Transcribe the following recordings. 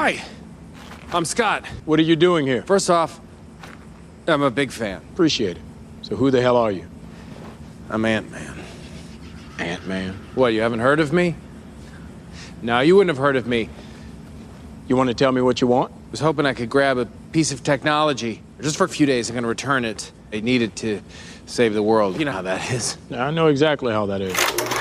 Hi, I'm Scott. What are you doing here? First off, I'm a big fan. Appreciate it. So who the hell are you? I'm Ant-Man. Ant-Man. What, you haven't heard of me? No, you wouldn't have heard of me. You want to tell me what you want? I was hoping I could grab a piece of technology. Just for a few days, I'm gonna return it. I need it to save the world. You know how that is. I know exactly how that is.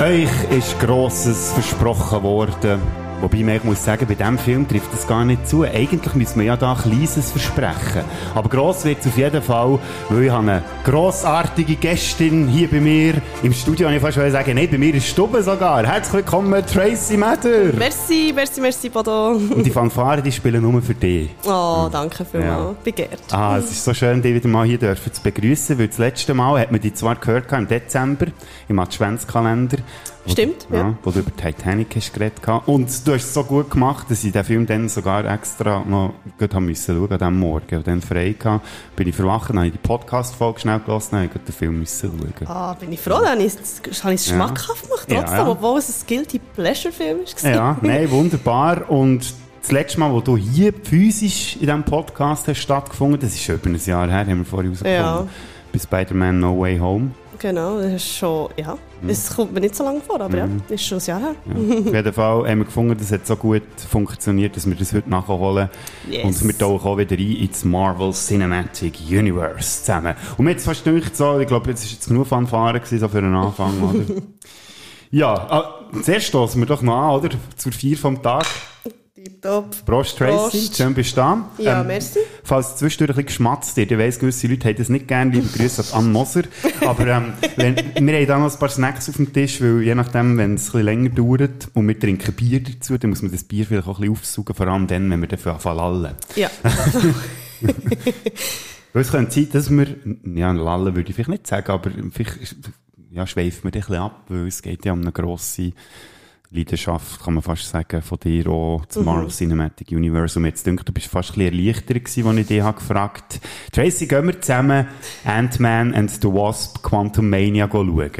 Euch ist Grosses versprochen worden. Wobei man muss sagen, bei diesem Film trifft das gar nicht zu. Eigentlich müssen wir ja da Kleines versprechen. Aber gross wird es auf jeden Fall, weil ich habe eine grossartige Gästin hier bei mir im Studio. Und ich fast sagen, nein, bei mir ist Stube sogar. Herzlich willkommen, Tracy Matter. Merci, merci, merci, Bodo. Und die Fanfare, die spielen nur für dich. Oh, danke vielmals. Ja. Begehrt. Ah, es ist so schön, dich wieder mal hier dürfen zu begrüßen, weil das letzte Mal hat man dich zwar gehört im Dezember, im Adventskalender. Stimmt, ja. Wo du über Titanic hast geredet hast. Und du hast es so gut gemacht, dass ich den Film dann sogar extra noch gut haben müssen schauen, an diesem Morgen. Und dann frei gehabt, bin ich verwacht, dann habe ich die Podcast-Folge schnell gelassen, dann den Film müssen schauen. Ah, bin ich froh, dann habe ich es Ja. schmackhaft gemacht, Ja, trotzdem, ja. obwohl es ein Guilty Pleasure-Film war. Ja, nein, wunderbar. Und das letzte Mal, wo du hier physisch in diesem Podcast hast stattgefunden, das ist schon über ein Jahr her, haben wir vorhin rausgefunden. Ja. Bei Spider-Man No Way Home. Genau, das ist schon, ja. Mhm. Es kommt mir nicht so lange vor, aber ja, das ist schon ein Jahr her. Auf jeden Fall haben wir gefunden, das hat so gut funktioniert, dass wir das heute nachholen. Yes. Und wir tauchen auch wieder rein ins Marvel Cinematic Universe zusammen. Und mir hat es fast gedacht, so, ich glaube, jetzt ist jetzt genug Fanfare gewesen, so für den Anfang, oder? Ja, ah, zuerst stoßen wir doch noch an, oder? Zur Vier vom Tag. Tipptopp. Prost, Tracy. Prost. Schön bist du da. Ja, merci. Falls es zwischendurch ein bisschen geschmatzt wird, ich weiss, gewisse Leute haben das nicht gerne, liebe Grüße an Anne Moser. Aber ähm, wenn, wir haben da noch ein paar Snacks auf dem Tisch, weil je nachdem, wenn es ein bisschen länger dauert und wir trinken Bier dazu, dann muss man das Bier vielleicht auch ein bisschen aufsaugen, vor allem dann, wenn wir dafür lallen. Ja, Weil es könnte sein, dass wir, ja, lallen würde ich vielleicht nicht sagen, aber vielleicht ja, schweifen wir ein bisschen ab, weil es geht ja um eine grosse Leidenschaft, kann man fast sagen, von dir auch zum Marvel Cinematic Universe. Und jetzt denkt, du bist fast ein bisschen erleichtert gewesen, als ich dich habe gefragt Tracy, gehen wir zusammen Ant-Man and the Wasp Quantum Mania schauen?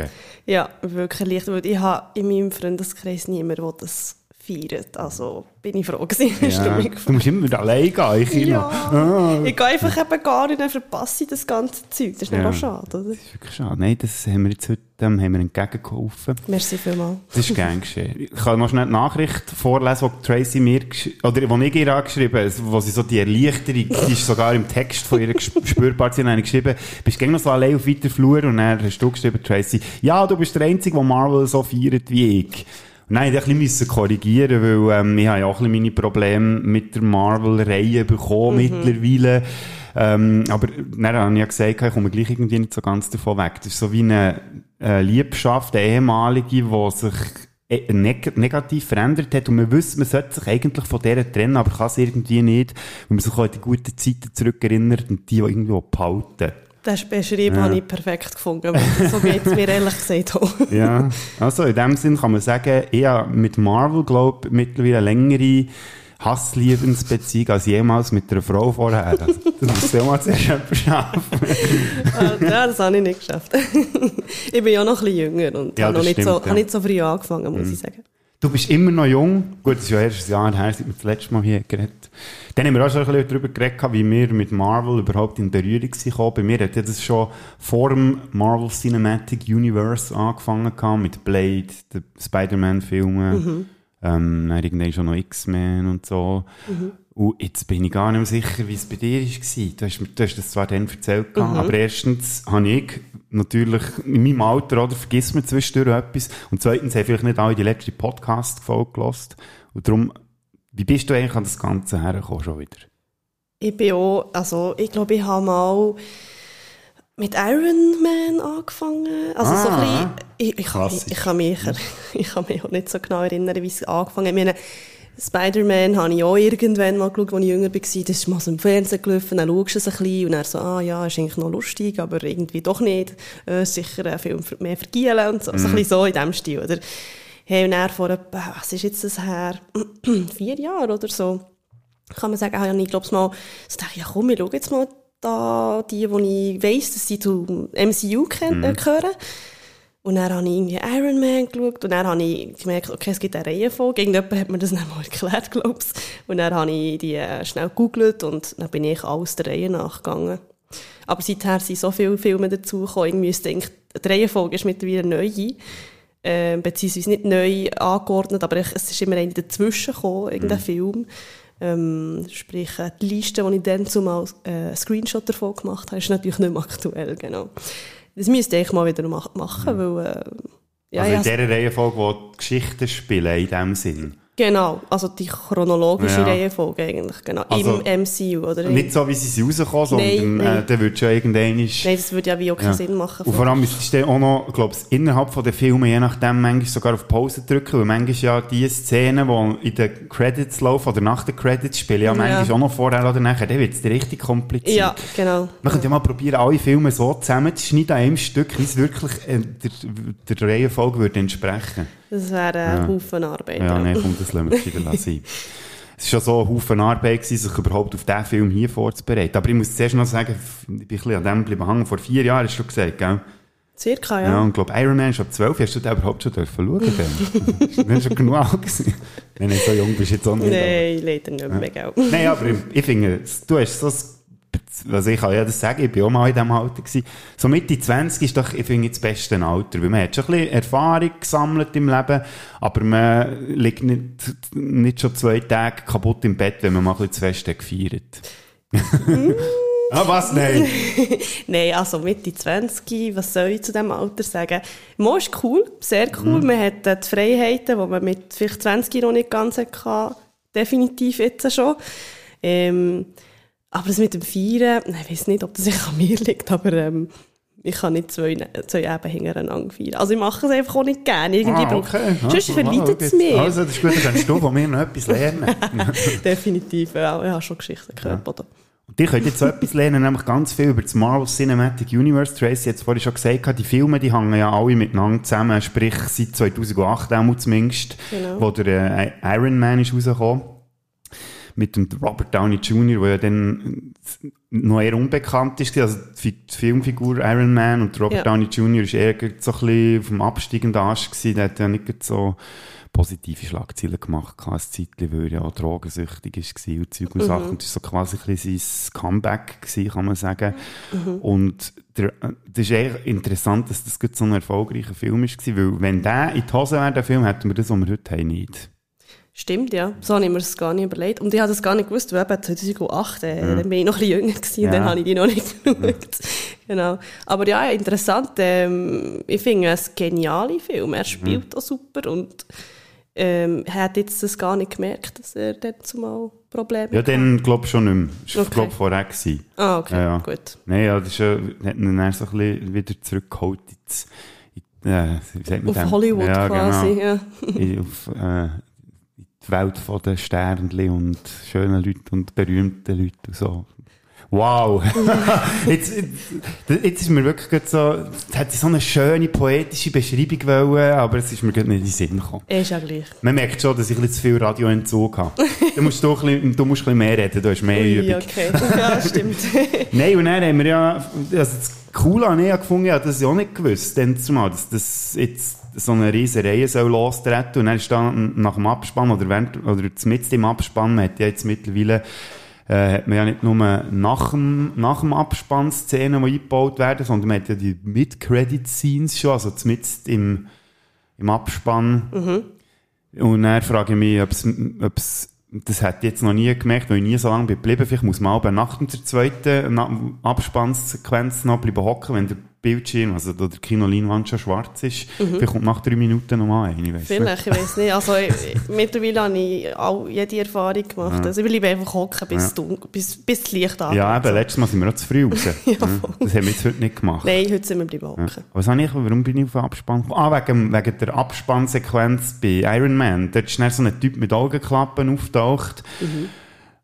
ja, wirklich leicht, weil ich habe in meinem Freundeskreis niemanden, der das feiert. Also bin ich froh gewesen, Ja, mich du musst immer allein gehen, ich. Ja, ich gehe einfach eben gar nicht, dann verpasse ich das ganze Zeug. Das ist nicht Ja. auch schade, oder? Das ist wirklich schade. Nein, das haben wir jetzt heute haben wir entgegengeholfen. Merci vielmals. Das ist gern geschehen. Ich kann noch schnell die Nachricht vorlesen, die Tracy mir, oder die ich ihr angeschrieben habe, wo sie so die Erleichterung, die ist sogar im Text von ihr spürbar, sie hat geschrieben, bist du noch so allein auf weiter Flur und dann hast du geschrieben, Tracy, ja, du bist der Einzige, der Marvel so feiert wie ich. Nein, ich musste korrigieren, weil ähm, ich habe ja auch ein bisschen meine Probleme mit der Marvel-Reihe bekommen mittlerweile. Ähm, aber dann habe ich ja gesagt, ich komme gleich irgendwie nicht so ganz davon weg. Das ist so wie eine äh, Liebschaft, eine ehemalige, die sich äh, neg negativ verändert hat und man wüsste, man sollte sich eigentlich von der trennen, aber kann es irgendwie nicht, weil man sich auch an die guten Zeiten zurückerinnert und die irgendwo behalten. Das beschrieben habe ich perfekt gefunden. weil So geht es mir ehrlich gesagt auch. Ja, also in dem Sinn kann man sagen, ich habe mit Marvel, glaube ich, mittlerweile eine längere Hassliebensbeziehung als jemals mit einer Frau vorher. Also, das muss ja mal zuerst jemand schaffen. ja, das habe ich nicht geschafft. ich bin ja noch ein bisschen jünger und Ja, habe noch nicht, so, stimmt, ja. habe nicht so früh angefangen, muss ich sagen. Du bist immer noch jung. Gut, es ist ja erst ein Jahr her, seit wir das letzte Mal hier geredet Dann haben wir auch schon ein bisschen darüber geredet, wie wir mit Marvel überhaupt in Berührung gekommen. Bei mir hat ja das schon vor dem Marvel Cinematic Universe angefangen mit Blade, den Spider-Man-Filmen, ähm, dann irgendwann schon noch X-Men und so. Und jetzt bin ich gar nicht mehr sicher, wie es bei dir war. Du hast, du hast das zwar dann erzählt, gehabt, aber erstens habe ich natürlich in meinem Alter, oder, vergisst man zwischendurch etwas. Und zweitens haben vielleicht nicht alle die letzte Podcast-Folge gehört. Und darum, wie bist du eigentlich an das Ganze hergekommen schon wieder? Ich bin auch, also ich glaube, ich habe mal mit Iron Man angefangen. Also so ein Ah. bisschen, ich, ich, kann mich, ich, kann mich, ich kann mich auch nicht so genau erinnern, wie es angefangen hat. Ich Spider-Man habe ich auch irgendwann mal geschaut, als ich jünger war. Das ist mal so im Fernsehen gelaufen, dann schaust du es ein bisschen und dann so, ah ja, ist eigentlich noch lustig, aber irgendwie doch nicht. Äh, sicher ein Film mehr vergielen und so. So ein bisschen so in diesem Stil, oder? Hey, und dann vor etwa, was ist jetzt das her? Vier Jahre oder so kann man sagen, habe ich glaube mal so dachte, ja komm, ich schaue jetzt mal da die, die ich weiss, dass sie zu MCU äh, gehören. Und dann habe ich irgendwie Iron Man geschaut und dann habe ich gemerkt, okay, es gibt eine Reihenfolge. Irgendjemand hat mir das dann mal erklärt, glaube ich. Und dann habe ich die äh, schnell gegoogelt und dann bin ich alles der Reihe nachgegangen. Aber seither sind so viele Filme dazugekommen, irgendwie ist denke, die Reihenfolge ist mittlerweile neu, äh, beziehungsweise nicht neu angeordnet, aber ich, es ist immer einer dazwischen gekommen, irgendein Film. Ähm, sprich, äh, die Liste, die ich dann zumal äh, einen Screenshot davon gemacht habe, ist natürlich nicht mehr aktuell, genau. Das müsste ich mal wieder mach machen, weil, äh, ja, also in dieser Reihenfolge, wo die Geschichten spielen, in dem Sinn. Genau, also die chronologische Ja. Reihenfolge eigentlich, genau, Also, im MCU, oder? Nicht so, wie sie rauskommen, sondern Nein. Äh, dann wird schon irgendwann... Nein, das würde ja wie auch keinen Ja. Sinn machen. Und vor allem müsstest du dann auch noch, glaubst innerhalb von den Filmen, je nachdem, manchmal sogar auf Pause drücken, weil manchmal ja die Szenen, die in den Credits laufen oder nach den Credits spielen, ja, Ja. manchmal auch noch vorher oder nachher, dann wird es richtig kompliziert. ja, genau. Man könnte ja mal probieren, alle Filme so zusammenzuschneiden an einem Stück, wie es wirklich äh, der, der Reihenfolge würde entsprechen. Das wäre ein Haufen Arbeit. Ja, nein, komm, das lassen wir gescheiter sein. Es war schon so ein Haufen Arbeit, gewesen, sich überhaupt auf diesen Film hier vorzubereiten. Aber ich muss zuerst noch sagen, ich bin ein bisschen an dem geblieben hängen. Vor vier Jahren hast du gesagt, gell? Circa, Ja, ja. und ich glaube, Iron Man ist ab 12. Hast du den überhaupt schon dürfen schauen? Dann schon genug alt gewesen. Nein, so jung bist du jetzt auch nicht. Nein, leider nicht mehr, gell. Nein, aber ich, ich finde, du hast so, also ich kann ja das sagen, ich bin auch mal in diesem Alter gewesen. So Mitte 20 ist doch, ich finde, das beste Alter, weil man hat schon ein bisschen Erfahrung gesammelt im Leben, aber man liegt nicht, nicht schon zwei Tage kaputt im Bett, wenn man mal ein bisschen zu fest hat gefeiert. ah, was? Nein. Nein, also Mitte 20, was soll ich zu diesem Alter sagen? Mo ist cool, sehr cool. Man hat äh, die Freiheiten, die man mit vielleicht 20 noch nicht ganz hatte, definitiv jetzt schon. Ähm, aber das mit dem Feiern, ich weiß nicht, ob das an mir liegt, aber ähm, ich kann nicht zwei, zwei Eben hintereinander feiern. Also ich mache es einfach auch nicht gerne. Irgendwie Ah, okay. Sonst Also, verleidet es ah, mir. Also, das ist gut, dann kannst du von mir noch etwas lernen. Definitiv, ja. Ich habe schon Geschichten gehört. Oder? Und ihr könnt jetzt etwas lernen, nämlich ganz viel über das Marvel Cinematic Universe. Tracy hat es vorhin schon gesagt, die Filme, die hängen ja alle miteinander zusammen, sprich seit 2008 auch zumindest, Genau. wo der äh, Iron Man ist rausgekommen. Mit dem Robert Downey Jr., der ja dann noch eher unbekannt ist. Also die Filmfigur Iron Man und Robert Ja. Downey Jr. ist eher so ein bisschen auf dem absteigenden Arsch gewesen. Der hat ja nicht so positive Schlagzeilen gemacht, ein Zeitchen, weil er ja auch drogensüchtig war und Zeug und Sachen. Und das war so quasi ein bisschen sein Comeback gewesen, kann man sagen. Und der, äh, das ist eher interessant, dass das so ein erfolgreicher Film war, weil wenn der in die Hose wäre, der Film, hätten wir das, was wir heute haben, nicht. Stimmt, ja. So habe ich mir das gar nicht überlegt. Und ich habe das gar nicht gewusst, weil eben 2008, äh, dann bin ich noch ein bisschen jünger gewesen, Ja. dann habe ich die noch nicht geschaut. Genau. Aber ja, interessant. Ähm, ich finde es ein genialer Film. Er spielt auch super und ähm, er hat jetzt das gar nicht gemerkt, dass er dort zumal Probleme Ja, hatte. dann glaube ich schon nicht mehr. Das war, Okay. vorher. Gewesen. Ah, okay, Ja, ja. gut. Nein, ja, das ist ja, hat ihn dann so ein bisschen wieder zurückgeholt ins, in, äh, wie sagt man Auf dem? Hollywood ja, quasi, Genau. ja. auf, äh, die Welt von den Sternchen und schönen Leuten und berühmten Leuten und so. Wow! jetzt, jetzt, jetzt ist mir wirklich so, es hätte so eine schöne poetische Beschreibung wollen, aber es ist mir gerade nicht in den Sinn gekommen. Ist ja gleich. Man merkt schon, dass ich ein bisschen zu viel Radioentzug habe. du, musst du, bisschen, du musst ein bisschen mehr reden, du hast mehr Ui, Übung. okay. Ja, stimmt. Nein, und dann haben wir ja, also das Coole ja gefunden, ich habe das ja auch nicht gewusst, denn zumal, dass das jetzt so eine riesen Reihe soll lostreten und dann ist dann nach dem Abspann oder während, oder mit im Abspann, man hat ja jetzt mittlerweile, äh, hat man ja nicht nur nach dem, nach dem Abspann Szenen, die eingebaut werden, sondern man hat ja die Mid-Credit-Scenes schon, also mit im, im Abspann. Und dann frage ich mich, ob es, das hätte ich jetzt noch nie gemerkt, weil ich nie so lange bin geblieben. Vielleicht muss man aber nach der zweiten Abspannssequenz noch bleiben hocken, wenn der Bildschirm, also der Kinoleinwand schon schwarz ist. Vielleicht kommt nach drei Minuten noch mal eine, ich weiss nicht. Vielleicht, ich weiß nicht. Also, ich, mittlerweile habe ich all, jede Erfahrung gemacht. Also, ich bleibe einfach hocken, bis, dunkel- bis, bis das Licht angeht. Ja, eben, letztes Mal sind wir auch zu früh raus. Ja, Ja, das haben wir jetzt heute nicht gemacht. Nein, heute sind wir bleiben Ja. hocken. Was habe ich, warum bin ich auf Abspann gekommen? Ah, wegen, wegen der Abspannsequenz bei Iron Man. Dort ist dann so ein Typ mit Augenklappen auftaucht. Mhm.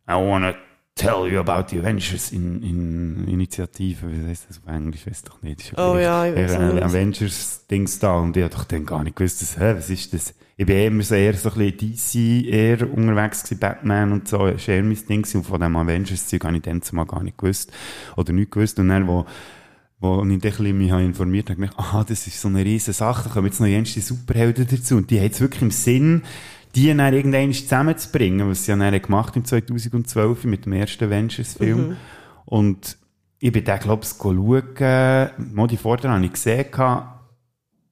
I wanna Tell you about the Avengers in, in Initiative. Wie heißt das auf Englisch? Weiß doch nicht. Ist Oh gleich. ja, ich auch nicht. Avengers-Dings da. Und ich hab doch dann gar nicht gewusst, dass, hä, was ist das? Ich bin immer so eher so ein bisschen DC eher unterwegs gewesen, Batman und so. War eher mein Ding. Und von dem Avengers-Zeug habe ich dann zumal gar nicht gewusst. Oder nicht gewusst. Und dann, wo, wo ich dann ein bisschen mich habe informiert habe, habe ich gedacht, aha, das ist so eine riesen Sache, da kommen jetzt noch jenste Superhelden dazu. Und die haben es wirklich im Sinn, die dann irgendwann zusammenzubringen, was sie ja dann gemacht im 2012 mit dem ersten Avengers-Film. Und ich bin den, glaube ich, schauen, mal die Vorder habe ich gesehen,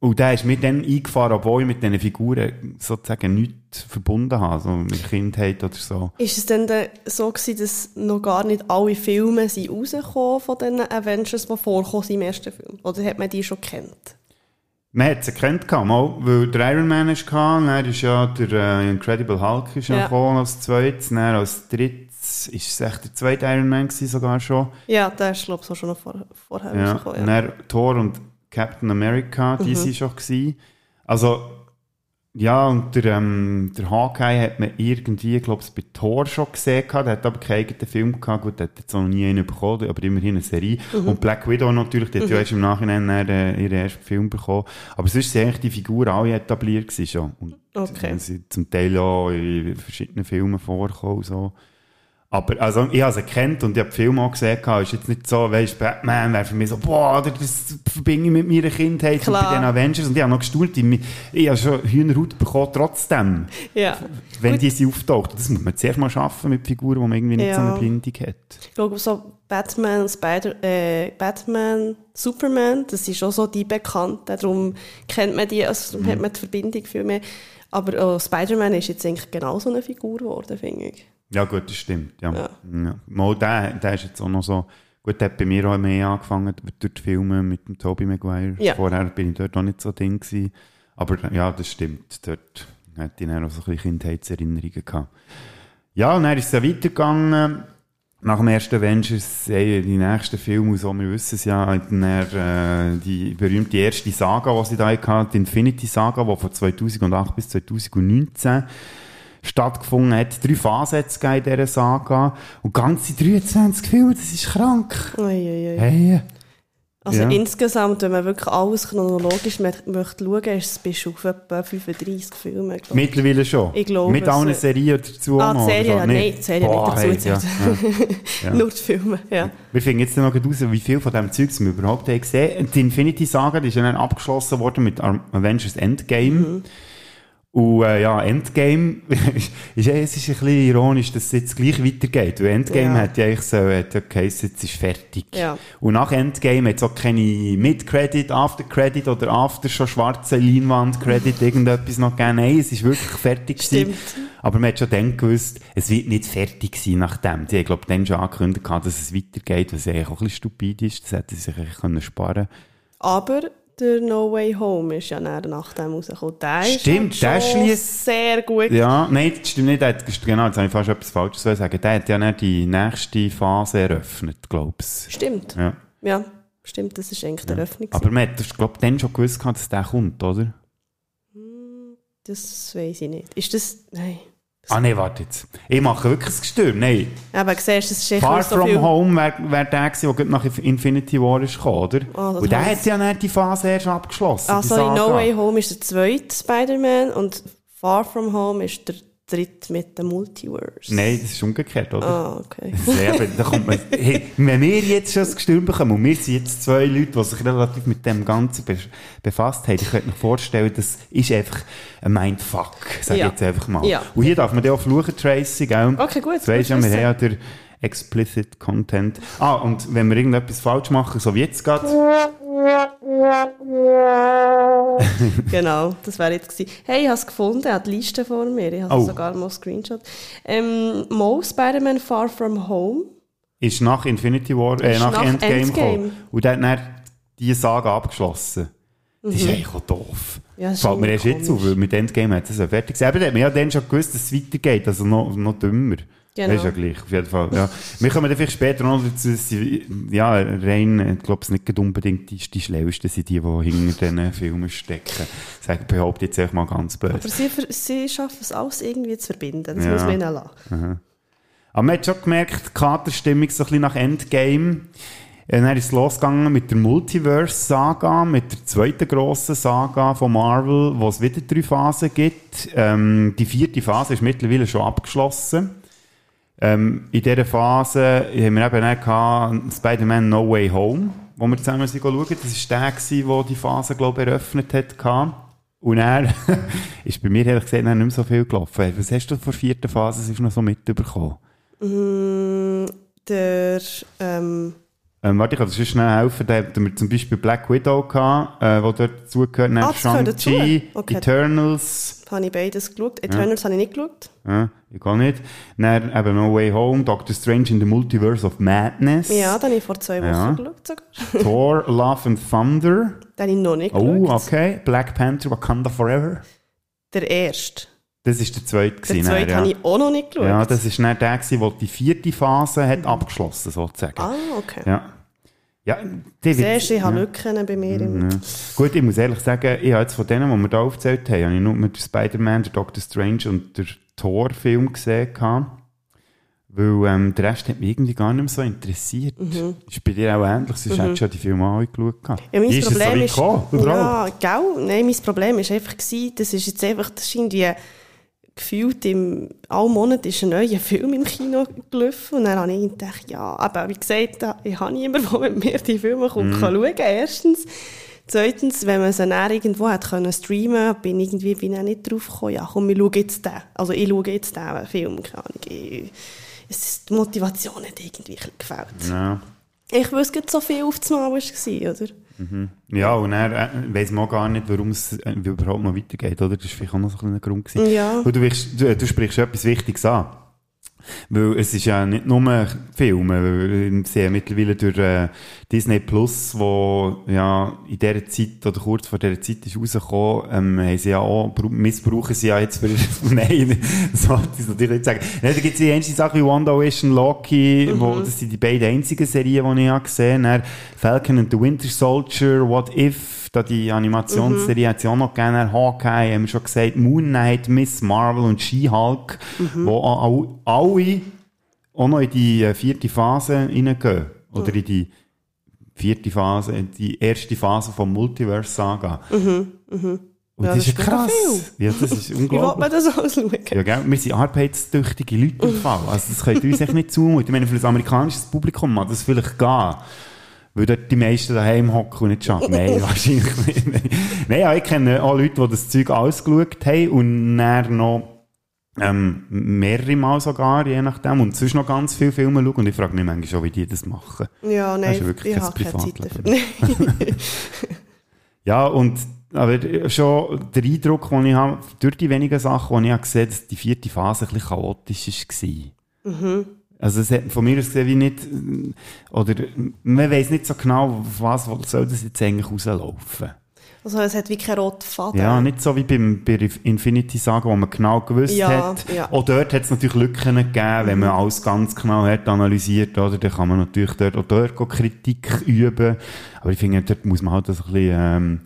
und der ist mir dann eingefahren, obwohl ich mit diesen Figuren sozusagen nichts verbunden habe, so mit Kindheit oder so. Ist es denn dann so gewesen, dass noch gar nicht alle Filme sind rausgekommen von den Avengers, die vorkommen im ersten Film? Oder hat man die schon kennt? Man hat gekannt, gehabt, mal, weil der Iron Man ist dann ist ja der äh, Incredible Hulk ist ja. Ja. gekommen als zweites, dann als drittes ist es echt der zweite Iron Man gewesen sogar schon. Ja, der ist, glaube ich, schon noch vor, vorher Ja. rausgekommen. Und dann Thor und Captain America, die sind schon gewesen. Also, ja, und der, ähm, der Hawkeye hat man irgendwie, glaube ich, bei Thor schon gesehen gehabt. Der hat aber keinen eigenen Film gehabt. Gut, der hat jetzt noch nie einen bekommen, aber immerhin eine Serie. Und Black Widow natürlich, die hat ja erst im Nachhinein dann, äh, ihren ersten Film bekommen. Aber sonst sind eigentlich die Figuren alle etabliert gewesen schon. Und Okay. sind zum Teil auch in verschiedenen Filmen vorgekommen, und so. Aber, also, ich habe sie kennt und ich habe die Filme auch gesehen, gehabt. ist jetzt nicht so, weißt, Batman wäre für mich so, boah, das verbinde ich mit meiner Kindheit und Klar. bei den Avengers. Und ich habe noch gestaunt, ich, ich habe schon Hühnerhaut bekommen, trotzdem, ja. wenn Gut. die sie auftaucht. Das muss man zuerst mal schaffen mit Figuren, wo man irgendwie nicht so Ja. eine Bindung hat. Ich glaube, so Batman, Spider, äh, Batman, Superman, das ist auch so die Bekannten. Darum kennt man die, also Mhm. hat man die Verbindung viel mehr. Aber auch Spider-Man ist jetzt eigentlich genau so eine Figur geworden, finde ich. Ja, gut, das stimmt. Ja. Ja. Ja. Mal, der, der ist jetzt auch noch so, gut, der hat bei mir auch mehr angefangen durch die Filme mit dem Tobey Maguire. Ja. Vorher bin ich dort auch nicht so Ding gewesen. Aber ja, das stimmt. Dort hatte ich dann auch so ein bisschen Kindheitserinnerungen gehabt. Ja, und dann ist es ja weitergegangen. Nach dem ersten Avengers, ey, die nächsten Filme, so, wir wissen es ja, dann, äh, die berühmte erste Saga, die sie da hatten, die Infinity Saga, die von 2008 bis 2019 stattgefunden hat. Drei Phasen hat es in dieser Saga. Und ganze 23 Filme, das ist krank. Uiuiui. Hey. Also Ja. insgesamt, wenn man wirklich alles chronologisch mö- möchte schauen, ist es bis auf etwa 35 Filme. glaub. Mittlerweile schon. Ich glaube, Mit allen Serien dazu Ah, die noch, Serie, oder so? nein, die Serie nicht dazu hey, ja, ja. Nur die Filme, ja. Wir finden jetzt noch raus, wie viel von diesem Zeugs wir überhaupt haben gesehen. Die Infinity Saga, die ist dann abgeschlossen worden mit Avengers Endgame. Mhm. Und äh, ja, Endgame, ist, ja, es ist ein bisschen ironisch, dass es jetzt gleich weitergeht. Weil Endgame Ja. hat ja eigentlich so, hat ja geheißen, jetzt ist fertig. Ja. Und nach Endgame hat es auch keine Mid-Credit, After-Credit oder After schon schwarze Leinwand-Credit, irgendetwas noch gegeben. Nein, es ist wirklich fertig gewesen. Aber man hat schon dann gewusst, es wird nicht fertig sein nach dem. Die haben, glaube ich, dann schon angekündigt, dass es weitergeht, was eigentlich auch ein bisschen stupid ist. Das hätten sie sich eigentlich können sparen Aber der No Way Home ist ja nach dem rausgekommen. Der ist Stimmt, halt der schließt- sehr gut. Ja, nein, das stimmt nicht. Hat, genau, jetzt habe ich fast etwas Falsches sagen. Der hat ja dann die nächste Phase eröffnet, glaube ich. Stimmt. Ja. Ja, stimmt, das ist eigentlich die Eröffnung. Aber man hat, glaube dann schon gewusst, dass der kommt, oder? das weiß ich nicht. Ist das... Nein. Ah, nein, warte jetzt. Ich mache wirklich das Gestürm. Nein. Aber siehst du, es ist Far nicht so From viel... Home wäre wär der gewesen, der nach Infinity War ist gekommen, oder? Ah, das Und der hat ja dann die Phase erst abgeschlossen. Ah, die sorry, Saga. No Way Home ist der zweite Spider-Man und Far From Home ist der dritte mit dem Multiverse. Nein, das ist umgekehrt, oder? Ah, okay. Sehr, da kommt man, hey, wenn wir jetzt schon das Gestürm bekommen, und wir sind jetzt zwei Leute, die sich relativ mit dem Ganzen be befasst haben, ich könnte mir vorstellen, das ist einfach ein Mindfuck, sag ich Ja. jetzt einfach mal. Ja. Und hier darf man dann auch fluchen, Tracy, gell? Okay, gut, Das weisst ja, wir haben ja Explicit Content. Ah, und wenn wir irgendetwas falsch machen, so wie jetzt gerade, genau, das wäre jetzt gewesen. Hey, ich habe es gefunden, ich habe die Liste vor mir, ich habe Oh. sogar mal einen Screenshot. Ähm, Mo Spider-Man Far From Home. ist nach Infinity War, äh, nach, nach Endgame, Endgame. gekommen. Und der hat dann die Saga abgeschlossen. Das ist eigentlich auch doof. Mhm. Ja, das Fällt mir erst jetzt auf, weil mit Endgame hat es ja fertig gesehen. Aber hat man ja dann schon gewusst, dass es weitergeht, also noch, noch dümmer. Genau. Das ist ja gleich, auf jeden Fall. Ja. Wir kommen dann vielleicht später noch dazu, ja, rein, ich glaube, es nicht unbedingt die, die Schlauesten sind, die, die hinter diesen Filmen stecken. Das behaupte ich jetzt mal ganz böse. Aber sie, sie schaffen es alles irgendwie zu verbinden, das Ja. muss man ihnen lassen. Aber man hat schon gemerkt, die Katerstimmung so ein bisschen nach Endgame. Äh, Dann ist es losgegangen mit der Multiverse-Saga, mit der zweiten grossen Saga von Marvel, wo es wieder drei Phasen gibt. Ähm, die vierte Phase ist mittlerweile schon abgeschlossen. Ähm, in dieser Phase haben wir eben gehabt, Spider-Man No Way Home, wo wir zusammen schauen. Das war der, der die Phase, glaube ich, eröffnet hat. Und er ist bei mir ehrlich gesagt nicht mehr so viel gelaufen. Was hast du vor der vierten Phase noch so mitbekommen? Mm, der, ähm, Ähm, warte, ich kann dir schon schnell helfen. Da hatten wir zum Beispiel Black Widow gehabt, äh, wo dort dazugehört. Dann Ah? Shang-Chi, Okay. Eternals. habe ich beides geschaut. Eternals habe ich nicht geschaut. Ja, ich kann nicht. Dann eben No Way Home, Doctor Strange in the Multiverse of Madness. Ja, den habe ich vor zwei Wochen Ja. geschaut sogar. Thor, Love and Thunder. Den habe ich noch nicht Oh, geschaut. okay. Black Panther, Wakanda Forever. Der erste. Das ist der zweite. Der zweite dann, habe ja. ich auch noch nicht geschaut. ja, das ist dann der, der die vierte Phase hat abgeschlossen sozusagen. ah, okay. Ja. Ja, die Siehst du, ich habe ja. Lücken bei mir. Im Ja. Gut, ich muss ehrlich sagen, ich habe jetzt von denen, die wir da aufgezählt haben, habe ich nur mit Spider-Man, der Doctor Strange und der Thor-Film gesehen. Weil ähm, der Rest hat mich irgendwie gar nicht mehr so interessiert. Ist bei dir auch ähnlich, sonst hättest du ja die Filme auch angeschaut. Ja, mein ist es Problem so weit ist, gekommen? Ja, gell? Nein, mein Problem ist einfach gewesen, das ist jetzt einfach, das ist irgendwie gefühlt im, alle Monate ist ein neuer Film im Kino gelaufen und dann habe ich gedacht, ja, aber wie gesagt, ich habe niemanden, der mit mir die Filme kommt, Mhm. kann schauen, erstens. Zweitens, wenn man sie dann irgendwo hat können streamen, bin ich irgendwie bin ich auch nicht drauf gekommen, ja komm, wir schauen jetzt den. Also ich schaue jetzt den Film, keine Ahnung. Ich, es ist, die Motivation hat irgendwie ein bisschen gefällt. Ja. Ich wusste gerade so viel auf das Mal war, oder? Ja, und er äh, weiss man auch gar nicht, warum es äh, überhaupt noch weitergeht, oder? Das war vielleicht auch noch so ein Grund. Gewesen. Ja. Und du, du, du sprichst etwas Wichtiges an. Weil es ist ja nicht nur Filme, weil sie haben mittlerweile durch äh, Disney Plus, wo ja in dieser Zeit oder kurz vor dieser Zeit ist rausgekommen, ähm, haben sie ja auch, missbrauchen sie ja jetzt für, nein, das wollte ich natürlich nicht sagen. Nein, da gibt es die einzige Sache wie WandaVision, Loki, wo, das sind die beiden einzigen Serien, die ich habe gesehen habe. Falcon and the Winter Soldier, What If, da die Animationsserie hat sie auch noch gegeben, Hawkeye, haben wir schon gesagt, Moon Knight, Miss Marvel und She-Hulk, wo auch, alle auch noch in die äh, vierte Phase reingehen. Oder in die vierte Phase, in die erste Phase vom Multiverse-Saga. Und Ja, das, das ist mega krass. Ja, das ist Wie will man unglaublich. das alles schauen? Ja, gell? Wir sind arbeitstüchtige Leute im Fall. Also, das könnt ihr uns echt nicht zumuten. Ich meine, für ein amerikanisches Publikum mag das vielleicht gehen. Weil dort die meisten daheim hocken und nicht schauen. Nein, wahrscheinlich nicht. Nein, ja, ich kenne auch Leute, die das Zeug ausgeschaut haben und dann noch ähm, mehrere Mal sogar, je nachdem, und sonst noch ganz viele Filme schauen. Und ich frage mich manchmal schon, wie die das machen. Ja, nein, ist ja wirklich ich kein habe keine Zeit dafür. Privatleben. Ja, und aber schon der Eindruck, den ich habe, durch die wenigen Sachen, die ich habe gesehen habe, dass die vierte Phase ein bisschen chaotisch war. Mhm. Also es hat von mir aus gesehen wie nicht, oder man weiß nicht so genau, auf was soll das jetzt eigentlich rauslaufen. Also es hat wie keinen roten Faden. Ja, nicht so wie beim, bei Infinity Saga, wo man genau gewusst Ja, hat. ja. Auch dort hat es natürlich Lücken gegeben, wenn man alles ganz genau hat analysiert, oder? Dann kann man natürlich dort auch dort Kritik üben. Aber ich finde, dort muss man halt das ein bisschen, ähm,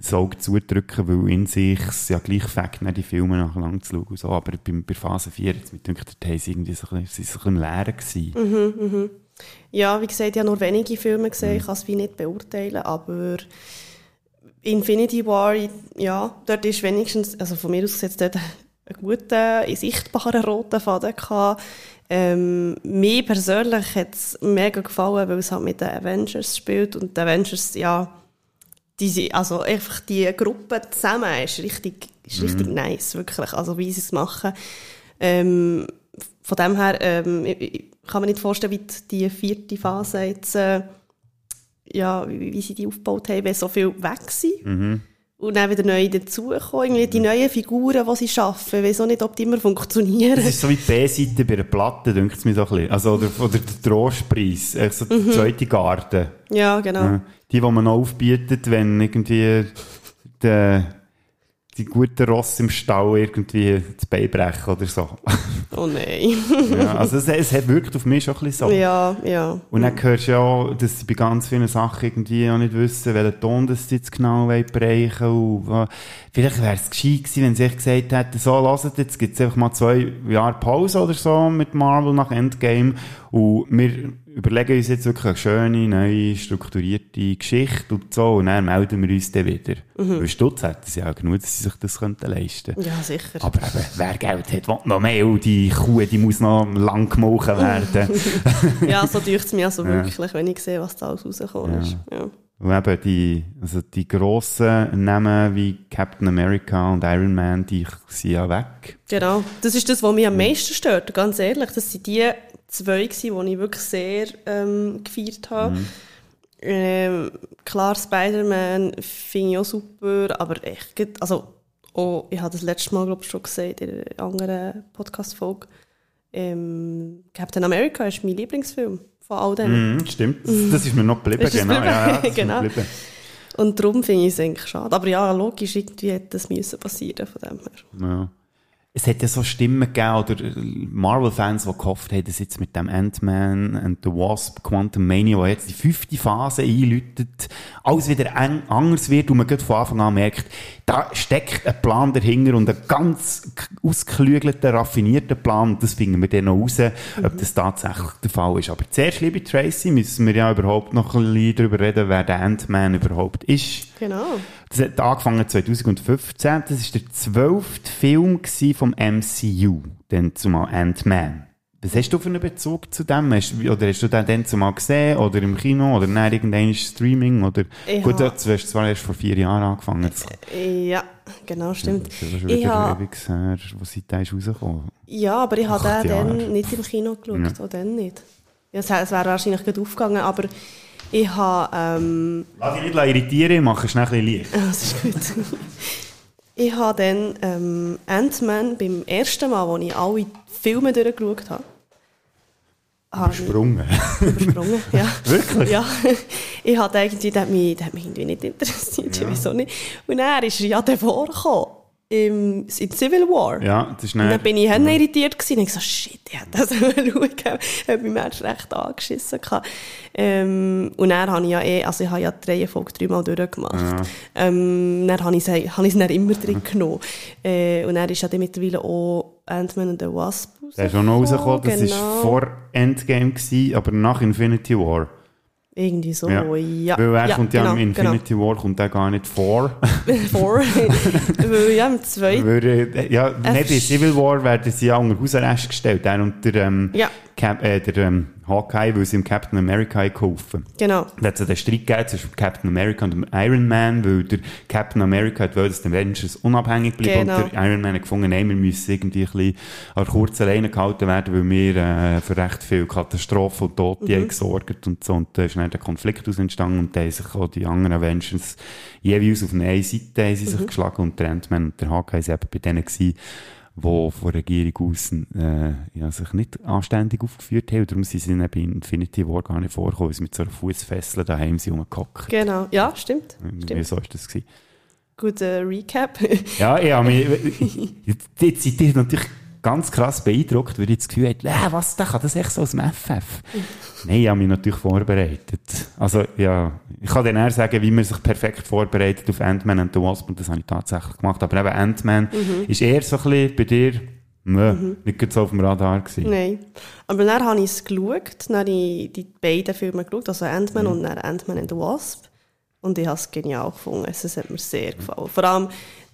das Auge zudrücken, weil in sich es ja gleich fängt, die Filme nach lang zu schauen so. Aber bei, bei Phase 4, jetzt mit denkt, haben sie irgendwie so ein bisschen, so ein bisschen im Leeren gewesen. Ja, wie gesagt, ich habe nur wenige Filme gesehen, Mhm. ich kann es wie nicht beurteilen, aber Infinity War, ja, dort ist wenigstens, also von mir aus gesehen, dort einen guten, sichtbaren roten Faden gehabt. Ähm, mir persönlich hat es mega gefallen, weil es halt mit den Avengers spielt und die Avengers, ja, die also einfach die Gruppe zusammen ist richtig, ist richtig nice, wirklich, also wie sie es machen. Ähm, von dem her ähm, ich, kann mir nicht vorstellen, wie die, vierte Phase jetzt, äh, ja, wie, wie sie die aufgebaut haben, wenn so viel weg sind. Und dann wieder neue dazukommen. Irgendwie die neuen Figuren, die sie schaffen. Weiß auch nicht, ob die immer funktionieren. Das ist so wie die B-Seite bei einer Platte, denkt es mir so ein bisschen. Also, oder, oder der Trostpreis, echt so Mhm. der zweite Garten. Ja, genau. Die, die man noch aufbietet, wenn irgendwie der, die guten Ross im Stall irgendwie zu Bein brechen oder so. Oh nein. ja, also es, es hat wirkt auf mich schon ein bisschen so. ja, ja. Und dann hörst du ja auch, dass sie bei ganz vielen Sachen irgendwie auch nicht wissen, welchen Ton das sie jetzt genau wollen bereichen und äh, Vielleicht wäre es gescheit gewesen, wenn sie echt gesagt hätten, so, hört, jetzt gibt es einfach mal zwei Jahre Pause oder so mit Marvel nach Endgame und wir überlegen uns jetzt wirklich eine schöne, neue, strukturierte Geschichte und so und dann melden wir uns dann wieder. Mhm. Weil Stutz hätten sie auch genug, dass sie sich das könnten leisten Ja, sicher. Aber eben, wer Geld hat, will noch mehr und die Kuh, die muss noch lang gemolken werden. ja, so deucht es mir also wirklich, wenn ich sehe, was da alles rausgekommen ist. Ja. Und eben die, also die grossen Namen wie Captain America und Iron Man, die sind ja weg. Genau. Das ist das, was mich am meisten stört, ganz ehrlich. Das sind die zwei gewesen, die ich wirklich sehr ähm, gefeiert habe. Mhm. Ähm, klar, Spider-Man finde ich auch super, aber echt, also, oh, ich habe das letzte Mal, glaube ich, schon gesagt in einer anderen Podcast-Folge. Ähm, Captain America ist mein Lieblingsfilm von all denen. Mm, stimmt, das ist mir noch geblieben, genau. Ja, ja, genau. Und darum finde ich es eigentlich schade. Aber ja, logisch, irgendwie hätte das müssen passieren von dem her. Ja es hat ja so Stimmen gegeben, oder Marvel-Fans, die gehofft haben, dass jetzt mit dem Ant-Man and the Wasp, Quantum Mania, wo jetzt die fünfte Phase einläutet, alles wieder anders wird und man von Anfang an merkt, da steckt ein Plan dahinter und ein ganz ausgeklügelter, raffinierter Plan. Das finden wir dann noch raus, mhm. ob das tatsächlich der Fall ist. Aber zuerst, liebe Tracy, müssen wir ja überhaupt noch ein bisschen darüber reden, wer der Ant-Man überhaupt ist. Genau. Das hat angefangen 2015. Das war der zwölfte Film vom MCU, dann zumal Ant-Man. Was hast du für einen Bezug zu dem? Hast, oder hast du den dann zumal gesehen? Oder im Kino? Oder nein, irgendein Streaming? Oder, ich gut, du hast zwar erst vor vier Jahren angefangen. Äh, ja, genau, stimmt. Das ist schon wieder ewig her, wo seitdem ist rausgekommen. Ja, aber ich habe den dann nicht im Kino geschaut. Ja. Auch dann nicht. Ja, es wäre wahrscheinlich gut aufgegangen, aber ich habe... Ähm, Lass dich nicht irritieren, ich mache schnell ein bisschen Licht. das ist gut. ich habe dann ähm, Ant-Man beim ersten Mal, als ich alle Filme durchgeschaut habe, Übersprungen. Übersprungen, ja. Wirklich? Ja. Ich hatte irgendwie, der hat mich, der hat mich irgendwie nicht interessiert, ja. wieso nicht. Und er ist ja davor gekommen im, in Civil War. Ja, das ist nicht. Und dann bin ich ja. irritiert gewesen. Und ich so, shit, ich hätte das schauen können. Ich habe mich recht angeschissen. Ähm, und dann habe ich ja eh, also ich habe ja die Reihenfolge dreimal durchgemacht. Ja. Ähm, dann habe ich es, es dann immer drin genommen. Äh, und er ist ja dann mittlerweile auch Ant-Man und the Wasp Der ist auch noch rausgekommen, das war genau. vor Endgame, gewesen, aber nach Infinity War. Irgendwie so, ja. ja. Weil er ja, kommt ja genau, im Infinity genau. War kommt er gar nicht vor. vor? Weil ja im zweiten... Weil, ja, nicht in Civil War werden sie ja unter Hausarrest gestellt. Er und der, ähm, ja. Cap, äh, der ähm, Hawkeye, weil sie im Captain America geholfen Genau. Da hat es den Streit gegeben zwischen Captain America und dem Iron Man, weil der Captain America hat wollte, dass die Avengers unabhängig bleiben genau. und der Iron Man hat gefunden, nein, wir müssen irgendwie ein bisschen an kurz alleine gehalten werden, weil wir äh, für recht viel Katastrophen und Tote mhm. gesorgt und so. Und da ist dann der Konflikt aus entstanden und da haben sich auch die anderen Avengers jeweils auf eine Seite haben sie sich mhm. geschlagen und der Ant-Man und der Hawkeye waren eben bei denen gewesen, die von der Regierung aus äh, ja, sich nicht anständig aufgeführt haben. Darum sind sie dann bei Infinity War gar nicht vorgekommen, weil sie mit so einer Fußfessel daheim sind rumgehockt. Genau, ja, stimmt. stimmt. So ist das gewesen. Guter Recap. ja, ja, jetzt, jetzt seid ihr natürlich ganz krass beeindruckt, weil ich das Gefühl hatte, äh, was, der kann das echt so aus dem FF? Nein, ich habe mich natürlich vorbereitet. Also, ja, ich kann dann eher sagen, wie man sich perfekt vorbereitet auf Ant-Man and the Wasp, und das habe ich tatsächlich gemacht. Aber eben Ant-Man mhm. ist eher so ein bisschen bei dir, Nö, mhm. nicht so auf dem Radar gewesen. Nein. Aber dann habe ich es geschaut, dann habe ich die beiden Filme geschaut, also Ant-Man mhm. und dann Ant-Man and the Wasp. Und ich habe es genial gefunden. Es hat mir sehr gefallen. Vor allem,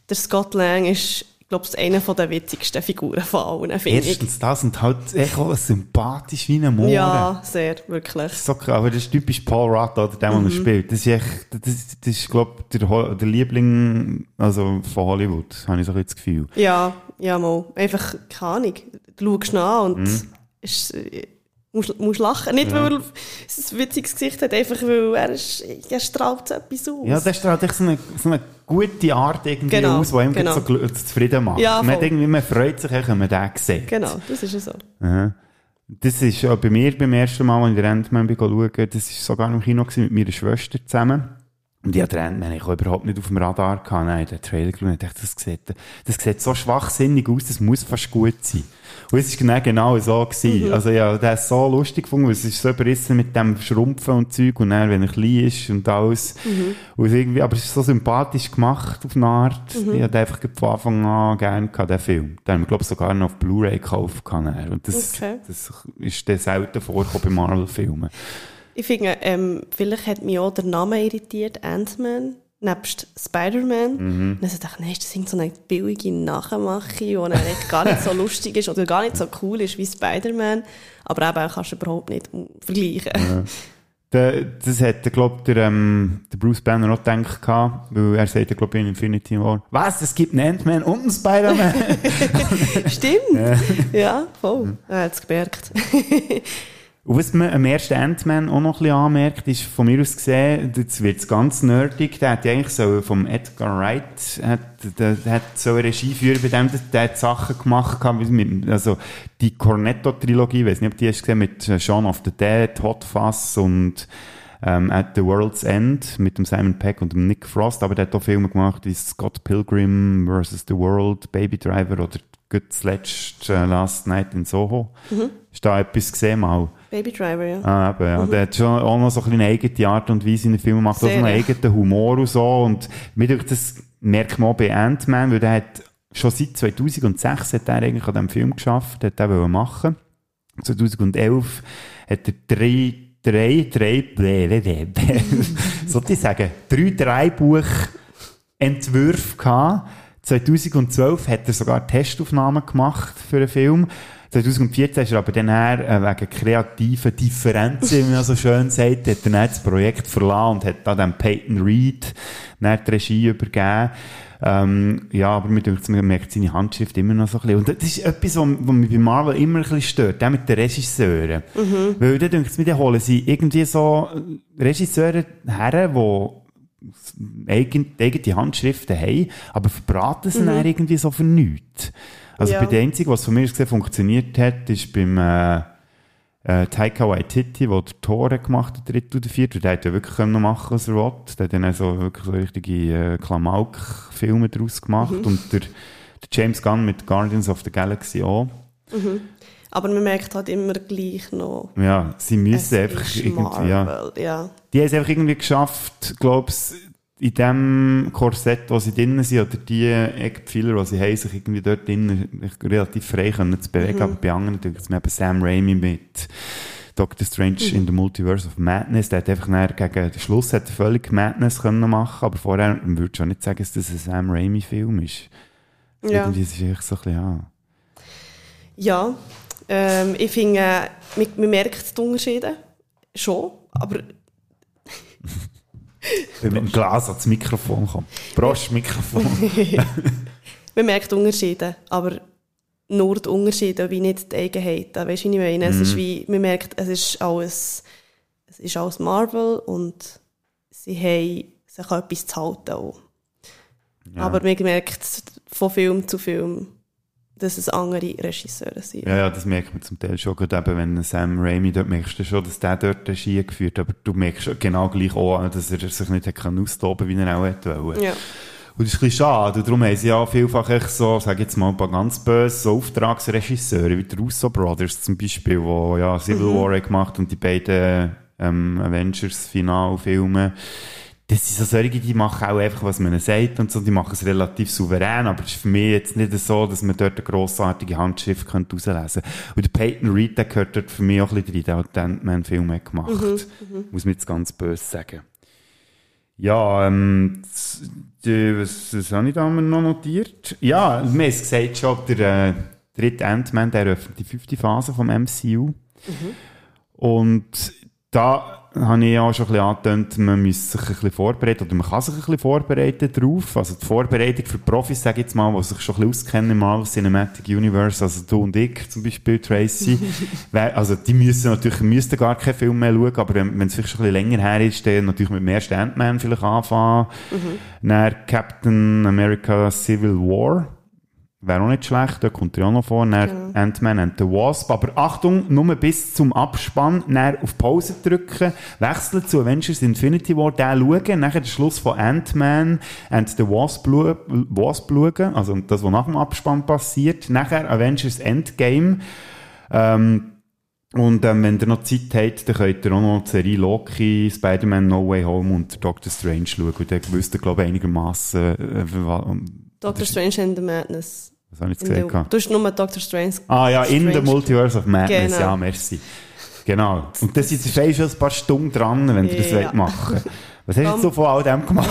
der Scott Lang ist glaube ich, einer der witzigsten Figuren von allen, finde Erstens das und halt echt auch sympathisch wie ein Mohren. Ja, sehr, wirklich. So, aber das ist typisch Paul Rudd, oder der, mhm. der spielt. Das ist echt, das, das ist, glaube ich, der, der Liebling, also von Hollywood, habe ich so ein das Gefühl. Ja, ja, mal. Einfach, keine Ahnung. Du schaust nach und mhm. ist, musst, musst lachen. Nicht, ja. weil er ein witziges Gesicht hat, einfach weil er, ist, er strahlt etwas aus. Ja, der strahlt echt so eine, so eine gute Art irgendwie genau, aus, die ihm genau. so zufrieden macht. Ja, man, irgendwie, man freut sich, wenn man den sieht. Genau, das ist ja so. Aha. Das ist ja bei mir beim ersten Mal, als ich den Endman schaue, das war sogar im Kino mit meiner Schwester zusammen. Und ich hatte den Ant-Man ich überhaupt nicht auf dem Radar gehabt. Nein, den Trailer geschaut und dachte, das sieht, das sieht so schwachsinnig aus, das muss fast gut sein. Und es war genau so gewesen. Also ja, der ist so lustig gefunden, weil es ist so überrissen mit dem Schrumpfen und Zeug und dann, wenn er klein ist und alles. Und es irgendwie, aber es ist so sympathisch gemacht auf eine Art. Ich hatte einfach von Anfang an gerne gehabt, den Film. Den haben wir, glaube ich, sogar noch auf Blu-ray gekauft. Und das, Okay. das ist dann selten vorgekommen bei Marvel-Filmen. Ich finde, ähm, vielleicht hat mich auch der Name irritiert, Ant-Man, nebst Spider-Man. Mhm. Und dann dachte ich, nee, das ist so eine billige Nachmache, die eigentlich gar nicht so lustig ist oder gar nicht so cool ist wie Spider-Man. Aber eben kannst du überhaupt nicht vergleichen. Der, das hat, glaube der, ähm, der Bruce Banner auch gedacht, gehabt, weil er sagt, glaube in Infinity War, was, es gibt einen Ant-Man und einen Spider-Man? Stimmt. Ja, voll. Er hat es gemerkt. Und was man am ersten Ant-Man auch noch ein bisschen anmerkt, ist von mir aus gesehen, jetzt wird's ganz nerdig, der hat ja eigentlich so vom Edgar Wright, hat, der, der hat so eine Regie führen bei dem, der hat Sachen gemacht, mit, also die Cornetto-Trilogie, weiß nicht, ob die hast gesehen, mit Shaun of the Dead, Hot Fuzz und ähm, At the World's End mit dem Simon Peck und dem Nick Frost, aber der hat auch Filme gemacht wie Scott Pilgrim vs. The World, Baby Driver oder gut zuletzt äh, Last Night in Soho. Hast du da etwas gesehen mal? Baby Driver, ja. Ah, eben, ja. Der hat schon auch noch so ein bisschen eine eigene Art und Weise in den Filmen macht, auch so einen eigenen Humor und so. Und mir denkt, das merkt man auch bei Ant-Man, weil der hat schon seit 2006 hat er eigentlich an diesem Film geschafft, hat er machen. 2011 hat er drei, drei, drei, blä. sollte ich sagen, drei Dreibuch-Entwürfe gehabt. 2012 hat er sogar Testaufnahmen gemacht für einen Film. 2014 ist er aber dann her, äh, wegen kreativen Differenzen, wie man so schön sagt, hat er dann das Projekt verlassen und hat dann dem Peyton Reed dann die Regie übergeben. Ähm, ja, aber denkt, man merkt seine Handschrift immer noch so ein bisschen. Und das ist etwas, was, was mich bei Marvel immer ein bisschen stört, auch mit den Regisseuren. Weil dann denkt mir, dann holen sie irgendwie so Regisseure her, die eigene, Handschriften haben, aber verbraten sie dann irgendwie so für nichts. Also Ja. bei der einzigen, was von mir gesehen funktioniert hat, ist beim äh, äh, Taika Waititi, der Tore gemacht hat, der dritte oder vierte. Der hat ja wirklich können machen, was er will. Der hat dann also wirklich so richtige äh, Klamauk-Filme daraus gemacht. Und der, der James Gunn mit Guardians of the Galaxy auch. Aber man merkt halt immer gleich noch, Ja, sie müssen es einfach irgendwie, ja. Ja. Die haben es einfach irgendwie geschafft, glaub's, in dem Korsett, wo sie drinnen sind, oder die Eckpfeiler, die sie haben, sich irgendwie dort drinnen relativ frei können zu bewegen. Aber bei anderen, denke ich, eben Sam Raimi mit Doctor Strange in the Multiverse of Madness, der hat einfach nachher gegen den Schluss hat völlig Madness können machen, aber vorher würde ich schon nicht sagen, dass das ein Sam Raimi-Film ist. Ja, Irgendwie ist es einfach so ein bisschen, ja. ja. Ähm, ich finde, äh, man, man merkt die Unterschiede schon, aber Wenn mit dem Glas ans Mikrofon kommt. Prost, Mikrofon. man merkt Unterschiede, aber nur die Unterschiede, wie nicht die Eigenheiten. Weißt du, wie ich meine? Es Mhm. ist wie, man merkt, es ist alles, es ist alles Marvel und sie haben sich an etwas zu halten auch. Aber man merkt von Film zu Film, dass es andere Regisseure sind. Ja, ja, das merkt man zum Teil schon. Gerade eben, wenn Sam Raimi dort merkst du schon, dass der dort Regie geführt hat. Aber du merkst genau gleich auch, dass er sich nicht hat können austoben wie er auch hätte wollen. Ja. Und das ist ein bisschen schade. Und darum haben sie ja vielfach echt so, sag jetzt mal ein paar ganz böse so Auftragsregisseure, wie die Russo Brothers zum Beispiel, die ja Civil War haben gemacht und die beiden ähm, Avengers-Finalfilme. Das sind so solche, die machen auch einfach, was man ihnen sagt und so, die machen es relativ souverän, aber es ist für mich jetzt nicht so, dass man dort eine grossartige Handschrift könnte rauslesen könnte. Und der Peyton Reed, der gehört dort für mich auch ein bisschen rein, der hat den Ant-Man-Film hat gemacht. Muss man jetzt ganz böse sagen. Ja, ähm, die, was, was habe ich da noch notiert? Ja, wir haben es gesagt schon, der äh, dritte Ant-Man, der eröffnet die fünfte Phase vom MCU. Und da habe ich auch schon ein bisschen angetönt, man muss sich ein bisschen vorbereiten, oder man kann sich ein bisschen vorbereiten drauf. Also die Vorbereitung für Profis, sage ich jetzt mal, die sich schon ein bisschen auskennen im Marvel Cinematic Universe, also du und ich zum Beispiel, Tracy. Also die müssen natürlich, müssten gar keinen Film mehr schauen, aber wenn wenn es vielleicht schon ein bisschen länger her ist, dann natürlich mit dem ersten Ant-Man vielleicht anfangen. Dann Captain America Civil War. Wäre auch nicht schlecht, da kommt er auch noch vor. Dann Genau. Ant-Man and the Wasp. Aber Achtung, nur bis zum Abspann, dann auf Pause drücken, wechseln zu Avengers Infinity War, den schauen, nachher den Schluss von Ant-Man and the Wasp, Wasp schauen, also das, was nach dem Abspann passiert. Nachher Avengers Endgame. Ähm, und ähm, wenn ihr noch Zeit habt, dann könnt ihr auch noch die Serie Loki, Spider-Man No Way Home und Doctor Strange schauen. Und dann wisst ihr, glaube ich, einigermaßen, äh, Doctor Strange and the Madness. Was habe ich jetzt der, gehabt? du hast nur Doctor Strange. Ah ja, in the Strange. Multiverse of Madness, Genau. ja, merci. Genau. Und das sind fast schon ein paar Stunden dran, wenn ihr das Ja. wollt machen Was hast du jetzt Komm. so von all dem gemacht?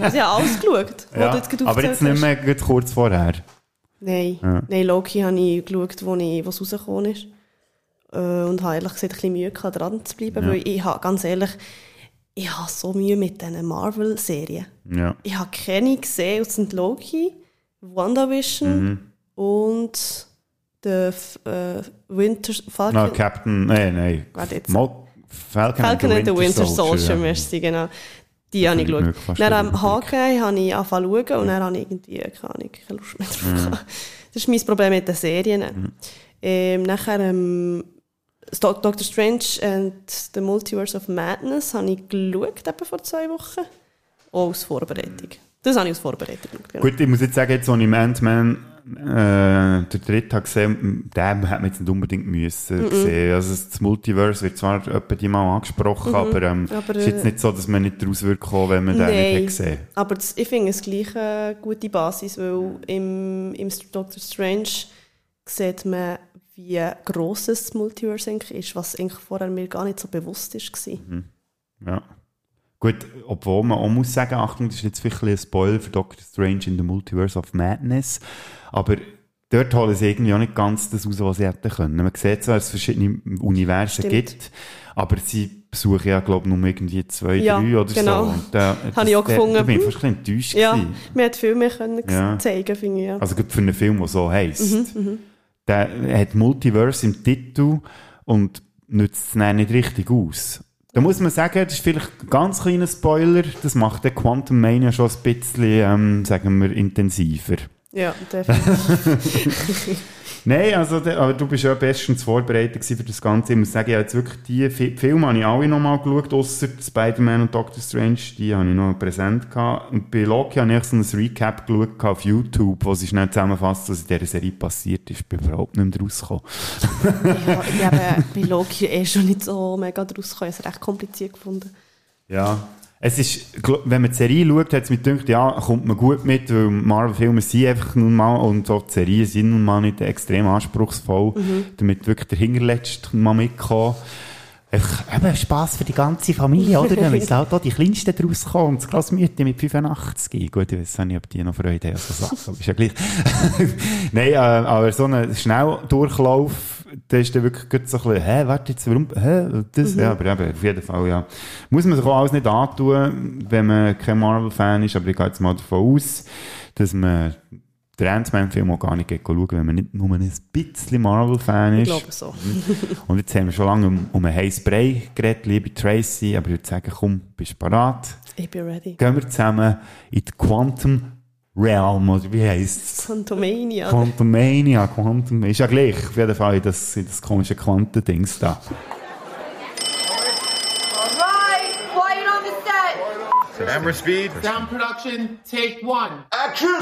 Also, ich habe alles geschaut, Ja, du jetzt gerade aber jetzt nicht mehr kurz vorher. Nein, Ja. nein Loki habe ich geschaut, wo ich, was rausgekommen ist. Äh, und habe ehrlich gesagt ein bisschen Mühe gehabt, dran zu bleiben, Ja. weil ich habe, ganz ehrlich, ich habe so Mühe mit diesen Marvel-Serien. Ja. Ich habe keine gesehen, aus sind Loki, WandaVision Mhm. und der äh, Winter Falcon. No, Captain, nein, nein. Warte jetzt. Mo Falcon, Falcon and the Winter Soldier, ja. merci, genau. Die habe ich geschaut. Dann am Hawkeye habe ich angefangen zu schauen und dann habe ich irgendwie keine, Ahnung, keine Lust mehr drauf gehabt. Das ist mein Problem mit den Serien. Mhm. Ähm, nachher ähm, Doctor Strange and the Multiverse of Madness habe ich geschaut, vor zwei Wochen. Auch aus Vorbereitung. Das habe ich aus Vorbereitung. Genau. Gut, ich muss jetzt sagen, jetzt, als ich Ant-Man äh, der dritte habe gesehen, den hat man jetzt nicht unbedingt müssen sehen. Also das Multiverse wird zwar etwa die mal angesprochen, aber ähm, Aber, ist jetzt äh, nicht so, dass man nicht daraus wird kommen, wenn man den nicht Nein, gesehen aber das, ich finde es gleich eine gute Basis, weil im, im Doctor Strange sieht man, wie gross das Multiverse eigentlich ist, was eigentlich vorher mir gar nicht so bewusst war. Ja. Gut, obwohl man auch muss sagen, Achtung, das ist jetzt vielleicht ein Spoiler für Doctor Strange in the Multiverse of Madness, aber dort holen sie irgendwie auch nicht ganz das raus, was sie hätten können. Man sieht zwar, dass es verschiedene Universen Stimmt. gibt, aber sie besuchen ja, glaube ich, nur irgendwie zwei, Ja, drei oder genau. so. Und, äh, das- ich auch gefunden. Da bin ich fast ein bisschen enttäuscht Ja, gewesen. man hat viel mehr können Ja. zeigen, finde ich. Ja. Also für einen Film, der so heisst. Mhm, Der hat Multiverse im Titel und nützt es nicht richtig aus. Da muss man sagen, das ist vielleicht ein ganz kleiner Spoiler, das macht der Quantum Mania schon ein bisschen, ähm, sagen wir, intensiver. ja, definitiv. Nein, also, aber du bist ja bestens vorbereitet für das Ganze. Ich muss sagen, ich habe jetzt wirklich die Fi- Filme habe ich alle nochmal geschaut, ausser Spider-Man und Doctor Strange, die habe ich noch präsent gehabt. Und bei Loki habe ich so ein Recap geschaut auf YouTube, wo sie schnell zusammenfasst, was in dieser Serie passiert ist. Ich bin überhaupt nicht mehr rausgekommen. ja, ich habe bei Loki eh schon nicht so mega draus gekommen. Ich habe es recht kompliziert gefunden. Ja. Es ist, wenn man die Serie schaut, hat es mir gedacht, ja, kommt man gut mit, weil Marvel-Filme sind einfach nun mal, und auch die Serien sind nun mal nicht extrem anspruchsvoll, damit wirklich der Hinterletzte mal mitkommen. Einfach, eben Spass für die ganze Familie, oder? Dann müssen halt auch die Kleinsten draus kommen. Und das Grossmütter mit 85. Gut, ich weiß nicht, ob die noch Freude haben so Sachen, ist ja gleich. Nein, äh, aber so ein Schnelldurchlauf, da ist dann wirklich so ein bisschen, hä, warte jetzt, warum, hä, das, ja, aber eben, auf jeden Fall, ja. Muss man sich auch alles nicht antun, wenn man kein Marvel-Fan ist, aber ich gehe jetzt mal davon aus, dass man den Ant-Man-Film auch gar nicht schauen, wenn man nicht nur ein bisschen Marvel-Fan Ich ist. glaube so. Und jetzt haben wir schon lange um, um einen heißen Brei geredet, liebe Tracy, aber ich würde sagen, komm, bist du bereit? Ich bin ready. Gehen wir zusammen in die Quantum Realm, oder wie heisst es? Quantumania. Quantumania, Quantum, ist ja gleich, auf jeden Fall in das, in das komische Quantendings da. Right, quiet on the. Camera speed. Sound production, take one. Action!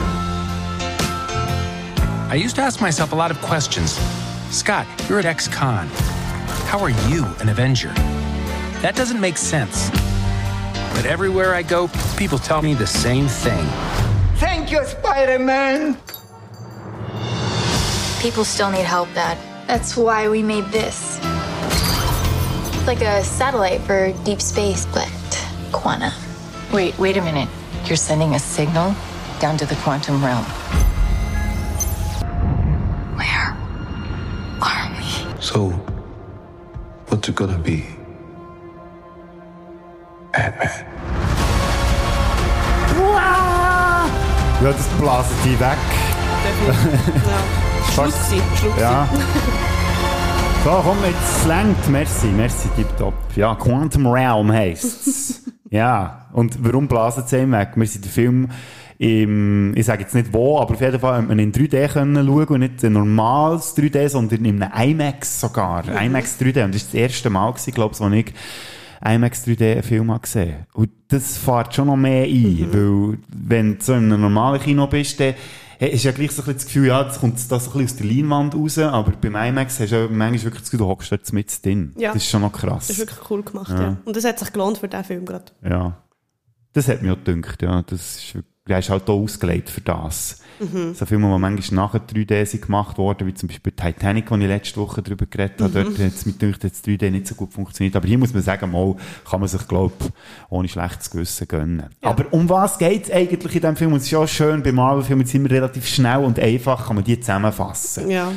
I used to ask myself a lot of questions. Scott, you're at ex-con. How are you an Avenger? That doesn't make sense. But everywhere I go, people tell me the same thing. Thank you, Spider-Man! People still need help, Dad. That's why we made this. Like a satellite for deep space, but Quana. Wait, wait a minute. You're sending a signal down to the quantum realm. Where are we? So, what's it gonna be? Ant-Man. Ja, das blasen die weg. Ja. Schluss sein, Schluss Ja. So, komm, jetzt längt. Merci, merci, tipptopp. Ja, Quantum Realm heisst es. Ja, und warum blasen sie weg? Wir sind den Film im, ich sage jetzt nicht wo, aber auf jeden Fall wir ihn in 3D können schauen und nicht ein normales 3D, sondern in einem IMAX sogar. IMAX 3D. Und das war das erste Mal, glaube ich, wo ich IMAX 3D einen Film habe gesehen. Und das fährt schon noch mehr ein, weil wenn du so in einem normalen Kino bist, dann hast du ja gleich so ein bisschen das Gefühl, ja, jetzt kommt das so ein bisschen aus der Leinwand raus, aber beim IMAX hast du ja manchmal wirklich das Gefühl, du hockst dort mit drin. Ja. Das ist schon noch krass. Das ist wirklich cool gemacht, Ja. ja. Und das hat sich gelohnt für diesen Film gerade. Ja. Das hat mir auch gedacht, ja. Das ist, der ist halt auch ausgelegt für das. Mhm. So Filme, die manchmal nachher 3D sind gemacht worden, wie zum Beispiel Titanic, wo ich letzte Woche darüber geredet habe, Mhm. dort hat es gedacht, dass 3D nicht so gut funktioniert. Aber hier muss man sagen, mal kann man sich, glaube ohne schlechtes Gewissen gönnen. Aber um was geht es eigentlich in diesem Film? Und es ist auch schön, bei Marvel-Filmen sind wir relativ schnell und einfach, kann man die zusammenfassen. Ja.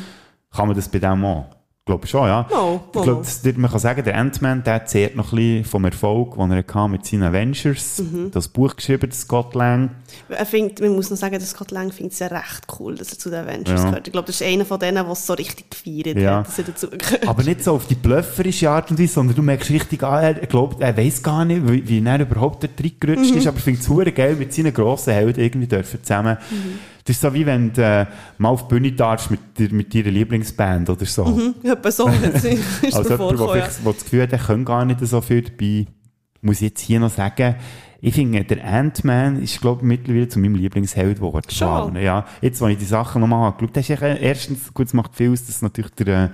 Kann man das bei dem auch? Ich glaube schon, ja. Mal, ich mal, glaube, man kann sagen, der Ant-Man, der zehrt noch ein bisschen vom Erfolg, den er hatte mit seinen Avengers. Mhm. Das Buch geschrieben, das Scott Lang. Er findet, man muss noch sagen, dass Scott Lang findet es ja recht cool, dass er zu den Avengers Ja. gehört. Ich glaube, das ist einer von denen, der es so richtig gefeiert Ja. hat, dass er dazu gehört. Aber nicht so auf die blöfferische Art und Weise, sondern du merkst richtig an, er glaubt, er weiß gar nicht, wie, wie er überhaupt da reingerutscht Mhm. ist, aber findet es geil, mit seinen grossen Helden irgendwie dürfen zusammen. Mhm. Das ist so wie wenn du äh, mal auf die Bühne darfst mit, mit deiner Lieblingsband oder so. Mhm, etwa so ist es Als mir jemand, der ja. das Gefühl hat, er kann gar nicht so viel dabei, muss ich jetzt hier noch sagen, ich finde, der Ant-Man ist, glaube ich, mittlerweile zu meinem Lieblingsheld geworden. Schon? Ja, jetzt, wo ich die Sachen nochmal angeschaut habe, ist echt, erstens, gut, es macht viel aus, dass natürlich der, äh,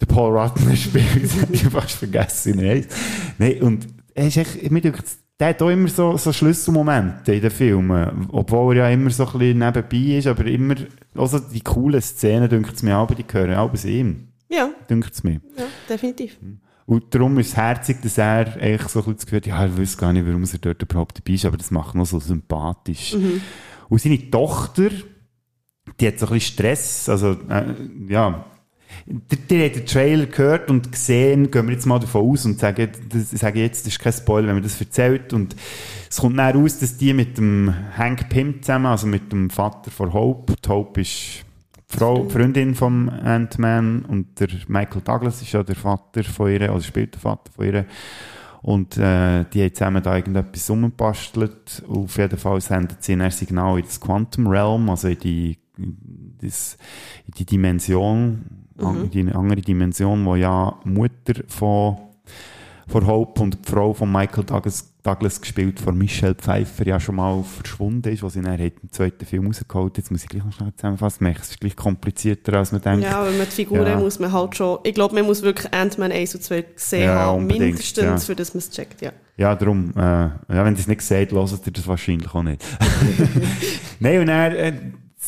der Paul Rutten spielt, ich fast vergessen. Nein, Nein und er ist echt, mir denkt, der hat auch immer so, so Schlüsselmomente in den Filmen, obwohl er ja immer so ein bisschen nebenbei ist, aber immer, also die coolen Szenen, denkt es mir auch, die gehören auch bei ihm. Ja, Denkt es mir. ja, definitiv. Und darum ist es herzig, dass er eigentlich so ein bisschen das Gefühl hat, ja, er weiß gar nicht, warum er dort überhaupt dabei ist, aber das macht ihn noch so sympathisch. Mhm. Und seine Tochter, die hat so ein bisschen Stress, also, äh, ja, die, die hat den Trailer gehört und gesehen, gehen wir jetzt mal davon aus und sagen, das, ich sage jetzt, das ist kein Spoiler, wenn man das erzählt und es kommt dann raus, dass die mit dem Hank Pym zusammen, also mit dem Vater von Hope, die Hope ist die Frau, Freundin vom Ant-Man und der Michael Douglas ist ja der Vater von ihr, also spielt der Vater von ihr. Und äh, die haben zusammen da irgendetwas umgebastelt. Auf jeden Fall sendet sie ein Signal in das Quantum Realm, also in die, in das, in die Dimension, Mhm. in die andere Dimension, wo ja Mutter von, von Hope und die Frau von Michael Douglas, Douglas gespielt, von Michelle Pfeiffer, ja schon mal verschwunden ist, was sie dann im zweiten Film rausgeholt. Jetzt muss ich gleich noch schnell zusammenfassen. Merke, Es ist gleich komplizierter, als man denkt. Ja, wenn man die Figuren Ja. muss man halt schon, ich glaube, man muss wirklich Ant-Man 1 und 2 gesehen Ja, haben, mindestens, ja. für das man es checkt, ja. Ja, darum, äh, ja, wenn ihr es nicht seht, hört ihr das wahrscheinlich auch nicht. Nein, und dann, äh,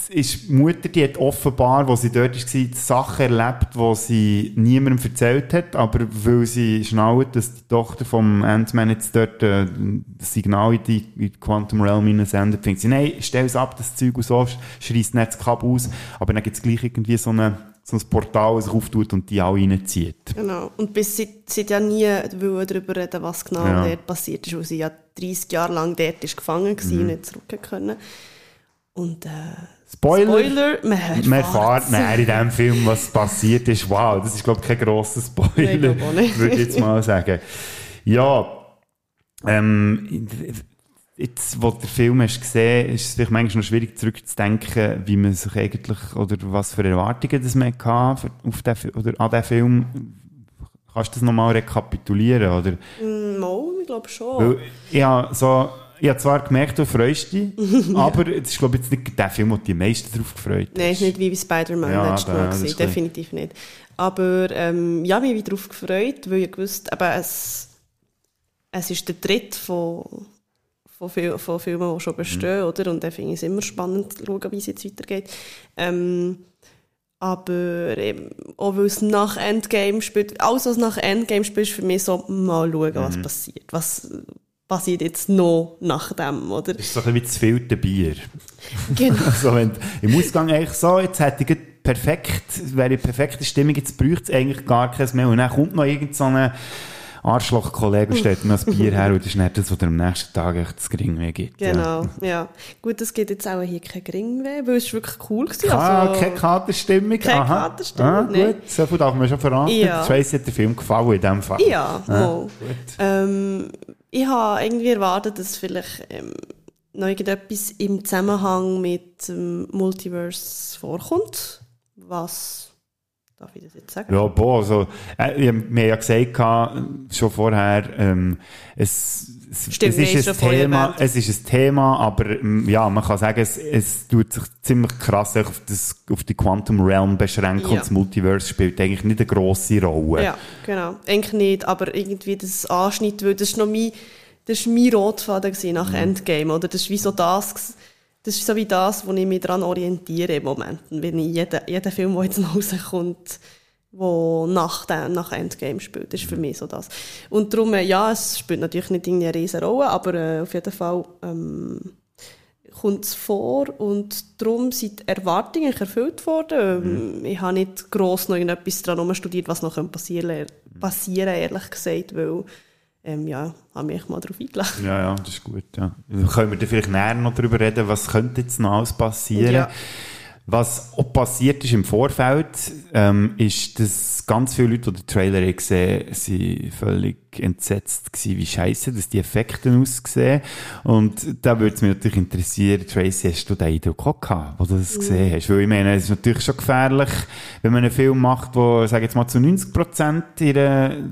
ist Mutter, die hat offenbar, wo sie dort war, Sachen erlebt, die sie niemandem erzählt hat, aber weil sie schnallt, dass die Tochter vom Ant-Man jetzt dort äh, das Signal in die, in die Quantum Realm hineinsendet, findet sie, nein, stell es ab, das Zeug und so, schreist nicht das Kabel aus, aber dann gibt es gleich irgendwie so, eine, so ein Portal, das sich auftut und die auch reinzieht. Genau. Und bis sie, sie ja nie darüber reden, was genau Ja. dort passiert ist, weil sie ja 30 Jahre lang dort ist gefangen war Mhm. und nicht zurück können. Und, äh, Spoiler! Spoiler, man Man erfährt näher in diesem Film, was passiert ist. Wow, das ist, glaube ich, kein grosser Spoiler, Nein, nicht. würde ich jetzt mal sagen. Ja, ähm, jetzt, wo du den Film hast gesehen, ist es vielleicht manchmal noch schwierig zurückzudenken, wie man sich eigentlich, oder was für Erwartungen das man hatte auf den, oder an den Film. Kannst du das nochmal rekapitulieren, oder? Mm, Mal, ich glaube schon. Weil habe so, ich habe zwar gemerkt, du freust dich, aber es ist, glaube ich, jetzt nicht der Film, du die meisten drauf gefreut hast. Nein, ist nicht wie bei Spider-Man Ja, letztes Mal gewesen, definitiv nicht. Aber ähm, ja, mich habe darauf gefreut, weil ich gewusst aber es, es ist der dritte von, von, Fil von Filmen, die schon bestehen, oder? Und dann finde ich es immer spannend zu schauen, wie es jetzt weitergeht. Ähm, aber eben, auch weil es nach Endgame spielt, alles was nach Endgame spielt, ist für mich so, mal schauen, was Mhm. passiert. Was passiert jetzt noch nach dem, oder? Das ist so ein bisschen wie das vierte Bier. Genau. also wenn im Ausgang eigentlich so, jetzt hätte ich perfekt, wäre die perfekte Stimmung, jetzt bräuchte es eigentlich gar keins mehr. Und dann kommt noch irgend so ein Arschloch-Kollege und stellt mir das Bier her und das ist nicht das, was dir am nächsten Tag echt das Geringweh gibt. Genau, ja. Gut, es gibt jetzt auch hier kein Geringweh, weil es war wirklich cool. Ah, also, keine Katerstimmung? Keine Aha. Katerstimmung, ah, nein. gut, so viel darf man schon verraten. Ja. Tracy hat der Film gefallen in dem Fall. Ja, Ah, gut. Ähm, Ich habe irgendwie erwartet, dass vielleicht ähm, noch irgendetwas im Zusammenhang mit dem Multiverse vorkommt. Was darf ich das jetzt sagen? Ja, boah, also, äh, wir haben ja gesagt, gehabt, schon vorher, ähm, es, es, Stimmt, es ist ein Thema, es ist ein Thema, aber ähm, ja, man kann sagen, es, es tut sich ziemlich krass auf, das, auf die Quantum Realm beschränken Ja. und das Multiverse spielt eigentlich nicht eine grosse Rolle. Ja, genau. Eigentlich nicht, aber irgendwie das Anschnitt, weil das ist noch mein, das ist mein Rotfaden nach Endgame, oder? Das ist wie so das, das ist so wie das, wo ich mich daran orientiere im Moment. Wenn ich jeden, jeden Film, der jetzt noch rauskommt, wo nach, dem, nach Endgame spielt, das ist für mich so das. Und darum, äh, ja, es spielt natürlich nicht irgendwie eine riesen Rolle, aber äh, auf jeden Fall ähm, kommt es vor und darum sind die Erwartungen erfüllt worden. Ähm, Ich habe nicht gross noch irgendetwas daran studiert, was noch passieren, passieren ehrlich gesagt, weil ähm, ja, habe mich mal darauf eingeladen. Ja, ja, das ist gut. Ja. Dann können wir dann vielleicht näher noch darüber reden, was könnte jetzt noch alles passieren. Ja. Was auch passiert ist im Vorfeld, ähm, ist, dass ganz viele Leute, die den Trailer haben gesehen sind völlig entsetzt gewesen, wie scheiße dass die Effekte aussehen. Und da würde es mich natürlich interessieren, Tracy, hast du den Eindruck auch gehabt, wo du das gesehen hast? Weil ich meine, es ist natürlich schon gefährlich, wenn man einen Film macht, wo, sag jetzt mal, zu 90 Prozent ihre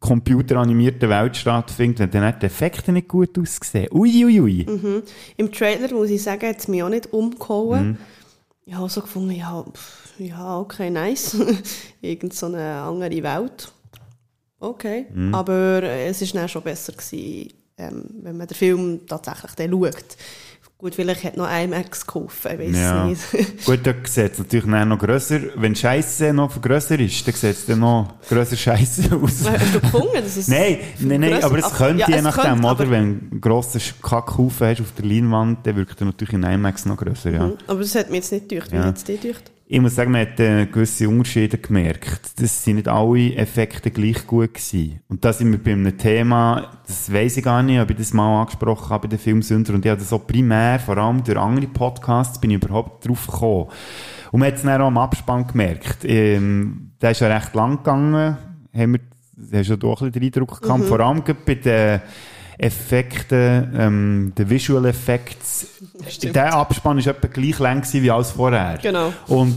computeranimierten Welt stattfindet, wenn dann die Effekte nicht gut aussehen. Uiuiui. Ui, ui. Mhm. Im Trailer, muss ich sagen, hat es mich auch nicht umgehauen. Mhm. Ich habe so gefunden, ja, pff, ja okay, nice. Irgend so eine andere Welt. Okay. Mhm. Aber äh, es war dann schon besser, gewesen, ähm, wenn man den Film tatsächlich dann schaut. Gut, vielleicht hat noch IMAX geholfen, ich weiß Ja. nicht. Gut, da sieht es natürlich noch grösser. Wenn Scheiße noch grösser ist, dann sieht es dann noch grösser Scheiße aus. Hast du gefunden, dass es Nein, nein, nein, aber es könnte ja, je nachdem, könnte, oder? Wenn du einen grossen Kackhaufen hast auf der Leinwand, dann wirkt er natürlich in IMAX noch grösser, ja. Mhm. Aber das hat mich jetzt nicht gedacht. Wie Ja. hat es dich gedacht? Ich muss sagen, man hat äh, gewisse Unterschiede gemerkt. Das sind nicht alle Effekte gleich gut gewesen. Und da sind wir bei einem Thema, das weiss ich gar nicht, ob ich das mal angesprochen habe bei den Filmsünder. Und ich habe das so primär, vor allem durch andere Podcasts, bin ich überhaupt drauf gekommen. Und man hat es dann auch am Abspann gemerkt. Ähm, der ist ja recht lang gegangen. Haben wir, hast du ja doch ein bisschen den Eindruck gehabt. Mhm. Vor allem bei den Effekten, ähm, den Visual Effects. Der Abspann ist etwa gleich lang wie alles vorher. Genau. Und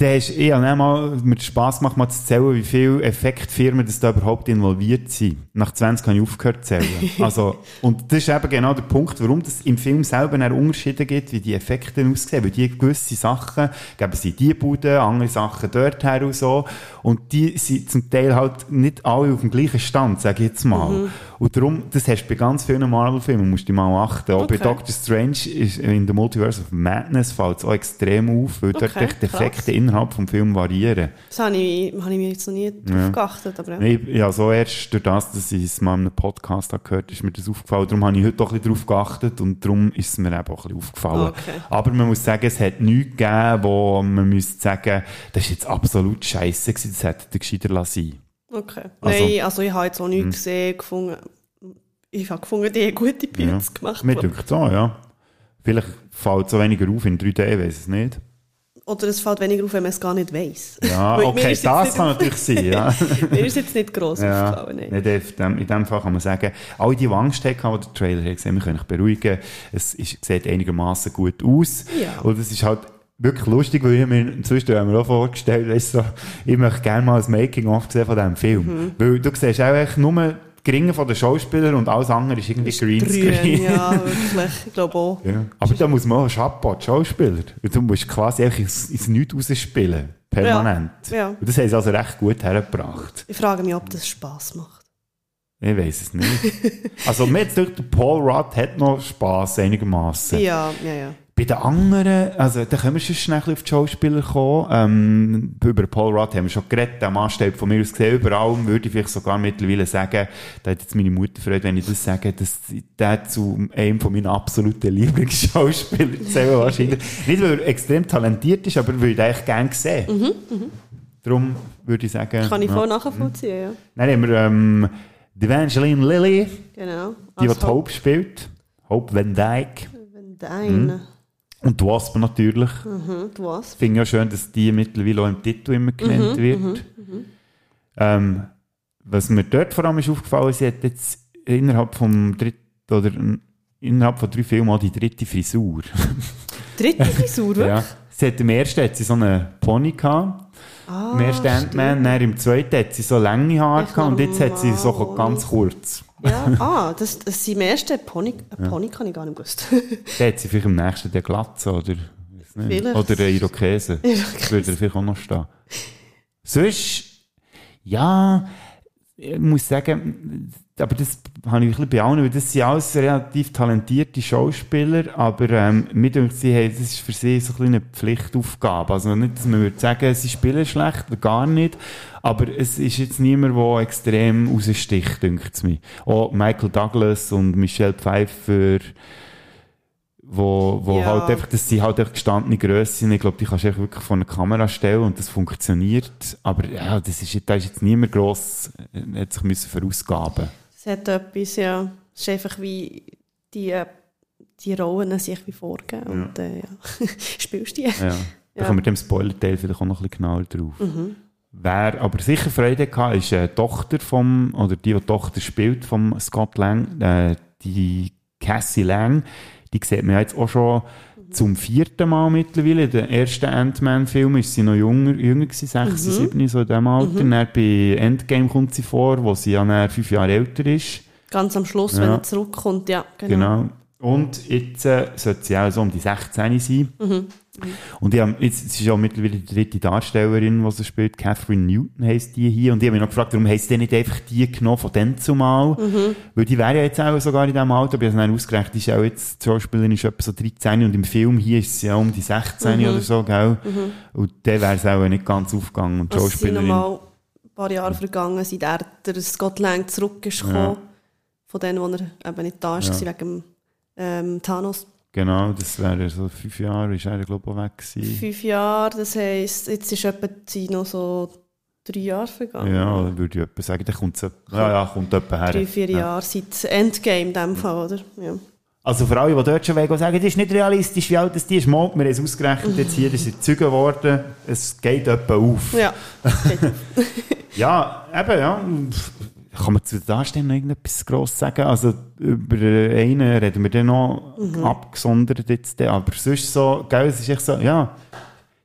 der ist, ich habe mal, mir Spass gemacht, mal zu zählen, wie viele Effektfirmen das da überhaupt involviert sind. Nach 20 habe ich aufgehört zu zählen. Also, und das ist eben genau der Punkt, warum es im Film selber einen Unterschiede gibt, wie die Effekte aussehen. Weil die gewisse Sachen geben sie die Bude, andere Sachen dort her und so. Und die sind zum Teil halt nicht alle auf dem gleichen Stand, sage ich jetzt mal. Mhm. Und darum, das hast du bei ganz vielen Marvel-Filmen, musst du mal achten. Auch bei. Doctor Strange ist in der Multiverse of Madness fällt es auch extrem auf, weil dort Okay, echt die Effekte innerhalb vom Film variieren. Das habe ich, habe ich mir jetzt noch nie drauf Ja. geachtet. Aber ja. Ich, ja, so erst durch das, dass ich es mal in einem Podcast habe gehört ist mir das aufgefallen. Darum habe ich heute auch ein bisschen drauf geachtet und darum ist es mir eben auch ein bisschen aufgefallen. Okay. Aber man muss sagen, es hat nichts gegeben, wo man müsste sagen, das ist jetzt absolut scheiße gewesen, das hätte der gescheiter sein. Okay. Also- Nein, also ich habe jetzt auch nichts Mhm. gesehen, gefunden. Ich habe gefunden, die haben gute Bilder gemacht. Mir denkt so, ja. Vielleicht fällt es so weniger auf in 3D, ich weiß es nicht. Oder es fällt weniger auf, wenn man es gar nicht weiss. Ja, okay, das kann natürlich sein, ja. mir ist jetzt nicht gross Ja, aufgefallen. Nein. nicht in, dem, Fall kann man sagen, alle die, die Angst hatten, die den Trailer haben gesehen, wir können euch beruhigen. Es ist, sieht einigermaßen gut aus. Ja. Und es ist halt wirklich lustig, weil ich mir inzwischen haben wir auch vorgestellt, weißt du, so, ich möchte gerne mal ein Making-of sehen von diesem Film. Mhm. Weil du siehst auch echt nur die Geringe von den Schauspielern und alles andere ist irgendwie Greenscreen. Ja, wirklich. Ich glaube auch. Ja. Aber da muss man auch Chapeau, die Schauspieler. Und Du musst quasi einfach ins, ins Nichts rausspielen. Permanent. Ja, ja. Und das haben sie also recht gut hergebracht. Ich frage mich, ob das Spass macht. Ich weiß es nicht. also, mir jetzt durch Paul Rudd hat noch Spass einigermaßen. Ja, ja, ja. Bei den anderen, also, da können wir schon schnell auf die Schauspieler kommen. Ähm, über Paul Rudd haben wir schon geredet. Der Mann steht von mir aus gesehen überall. Würde ich vielleicht sogar mittlerweile sagen, da hat jetzt meine Mutter Freude, wenn ich das sage, dass der zu einem von meinen absoluten Lieblingsschauspielern zählen wahrscheinlich. Nicht, weil er extrem talentiert ist, aber weil ich eigentlich gerne sehe. Mhm, mhm. Darum würde ich sagen. Kann ich ja. voll nachvollziehen, ja. Dann haben wir, ähm, die Evangeline Lilly. Genau. Die, die Hope spielt. Hope Van Dyke. Deine. Und die Wasp natürlich. Mhm, du was? Ich finde ja schön, dass die mittlerweile auch im Titel immer genannt Mhm, wird. mhm, mhm. Ähm, was mir dort vor allem ist aufgefallen, sie hat jetzt innerhalb vom dritten, oder innerhalb von drei Filmen auch die dritte Frisur. Dritte Frisur, wirklich? ja. Sie hat, Im ersten hat sie so einen Pony gehabt. Ah, Im ersten Ant-Man, dann im zweiten hat sie so lange Haare gehabt und jetzt hat sie so ganz kurz. Ja, ah, das, das ist im ersten Pony, ein Pony kann ich gar nicht gewusst. Dann hat sie vielleicht im nächsten den Glatze oder. Vielleicht. oder eine Irokese. Irokese. Würde er vielleicht auch noch stehen. Sonst, ja, ich muss sagen, aber das habe ich ein bisschen bei allen, weil das sind alles relativ talentierte Schauspieler, aber ähm, mir denkt, sie haben, das ist für sie so ein eine Pflichtaufgabe. Also nicht, dass man würde sagen, sie spielen schlecht, gar nicht, aber es ist jetzt niemand, der extrem raussticht, denkt es mir. Auch Michael Douglas und Michelle Pfeiffer, wo, wo Ja. halt einfach, das sind halt einfach gestandene Grössen. Ich glaube, die kannst du wirklich vor eine Kamera stellen und das funktioniert. Aber ja, das ist, da ist jetzt niemand gross, äh, hat sich müssen verausgaben. Es hat etwas, ja. Es ist einfach wie die, äh, die Rollen sich wie vorgeben. Und äh, ja, spielst die. Ja. Da Ja. kommen wir dem Spoiler-Teil vielleicht auch noch ein bisschen genauer drauf. Mhm. Wer aber sicher Freude hatte, ist die Tochter vom, oder die, die die Tochter spielt, vom Scott Lang, äh, die Cassie Lang, die sieht man ja jetzt auch schon zum vierten Mal mittlerweile. In den ersten Ant-Man-Film ist sie noch jünger, jünger gewesen, sechs, Mhm. sieben, so in diesem Alter. Mhm. Dann bei Endgame kommt sie vor, wo sie ja fünf Jahre älter ist. Ganz am Schluss, Ja. wenn er zurückkommt, ja, genau. Genau. Und jetzt äh, sollte sie auch so um die 16 sein. Mhm. Und ich hab, jetzt, sie ist ja mittlerweile die dritte Darstellerin, die sie spielt. Catherine Newton heisst die hier. Und ich habe mich noch gefragt, warum heisst die nicht einfach die genommen von dann zumal? Mhm. Weil die wäre ja jetzt auch sogar in diesem Alter. Aber ich habe es ausgerechnet, die ist auch jetzt, die Schauspielerin ist etwa so 13 und im Film hier ist sie ja um die 16 Mhm. oder so, gell? Mhm. Und dann wäre es auch nicht ganz aufgegangen. Und die Also es sind Schauspielerin. nochmal ein paar Jahre vergangen, seit er, der Scott Lang zurück ist gekommen. Ja. Von denen, wo er eben nicht da ist, Ja. wegen dem ähm, Thanos. Genau, das wäre so fünf Jahre, ist er, glaube ich, weg gewesen. Fünf Jahre, das heisst, jetzt ist etwa sind noch so drei Jahre vergangen. Ja, oder würde ich etwa sagen, dann kommt es, ja, ja, kommt etwa her. Drei, vier ja. Jahre seit Endgame in dem Fall, oder? Ja. Also für alle, die dort schon wollen, sagen, das ist nicht realistisch, wie alt das die ist. Mal, wir haben es ausgerechnet, jetzt hier, das ist gezeugt worden, es geht etwa auf. Ja. ja, eben, ja. Kann man zu der Darstellung noch irgendetwas gross sagen? Also über einen reden wir dann noch Mhm. abgesondert jetzt, dann. aber sonst so, gell, es ist echt so, ja,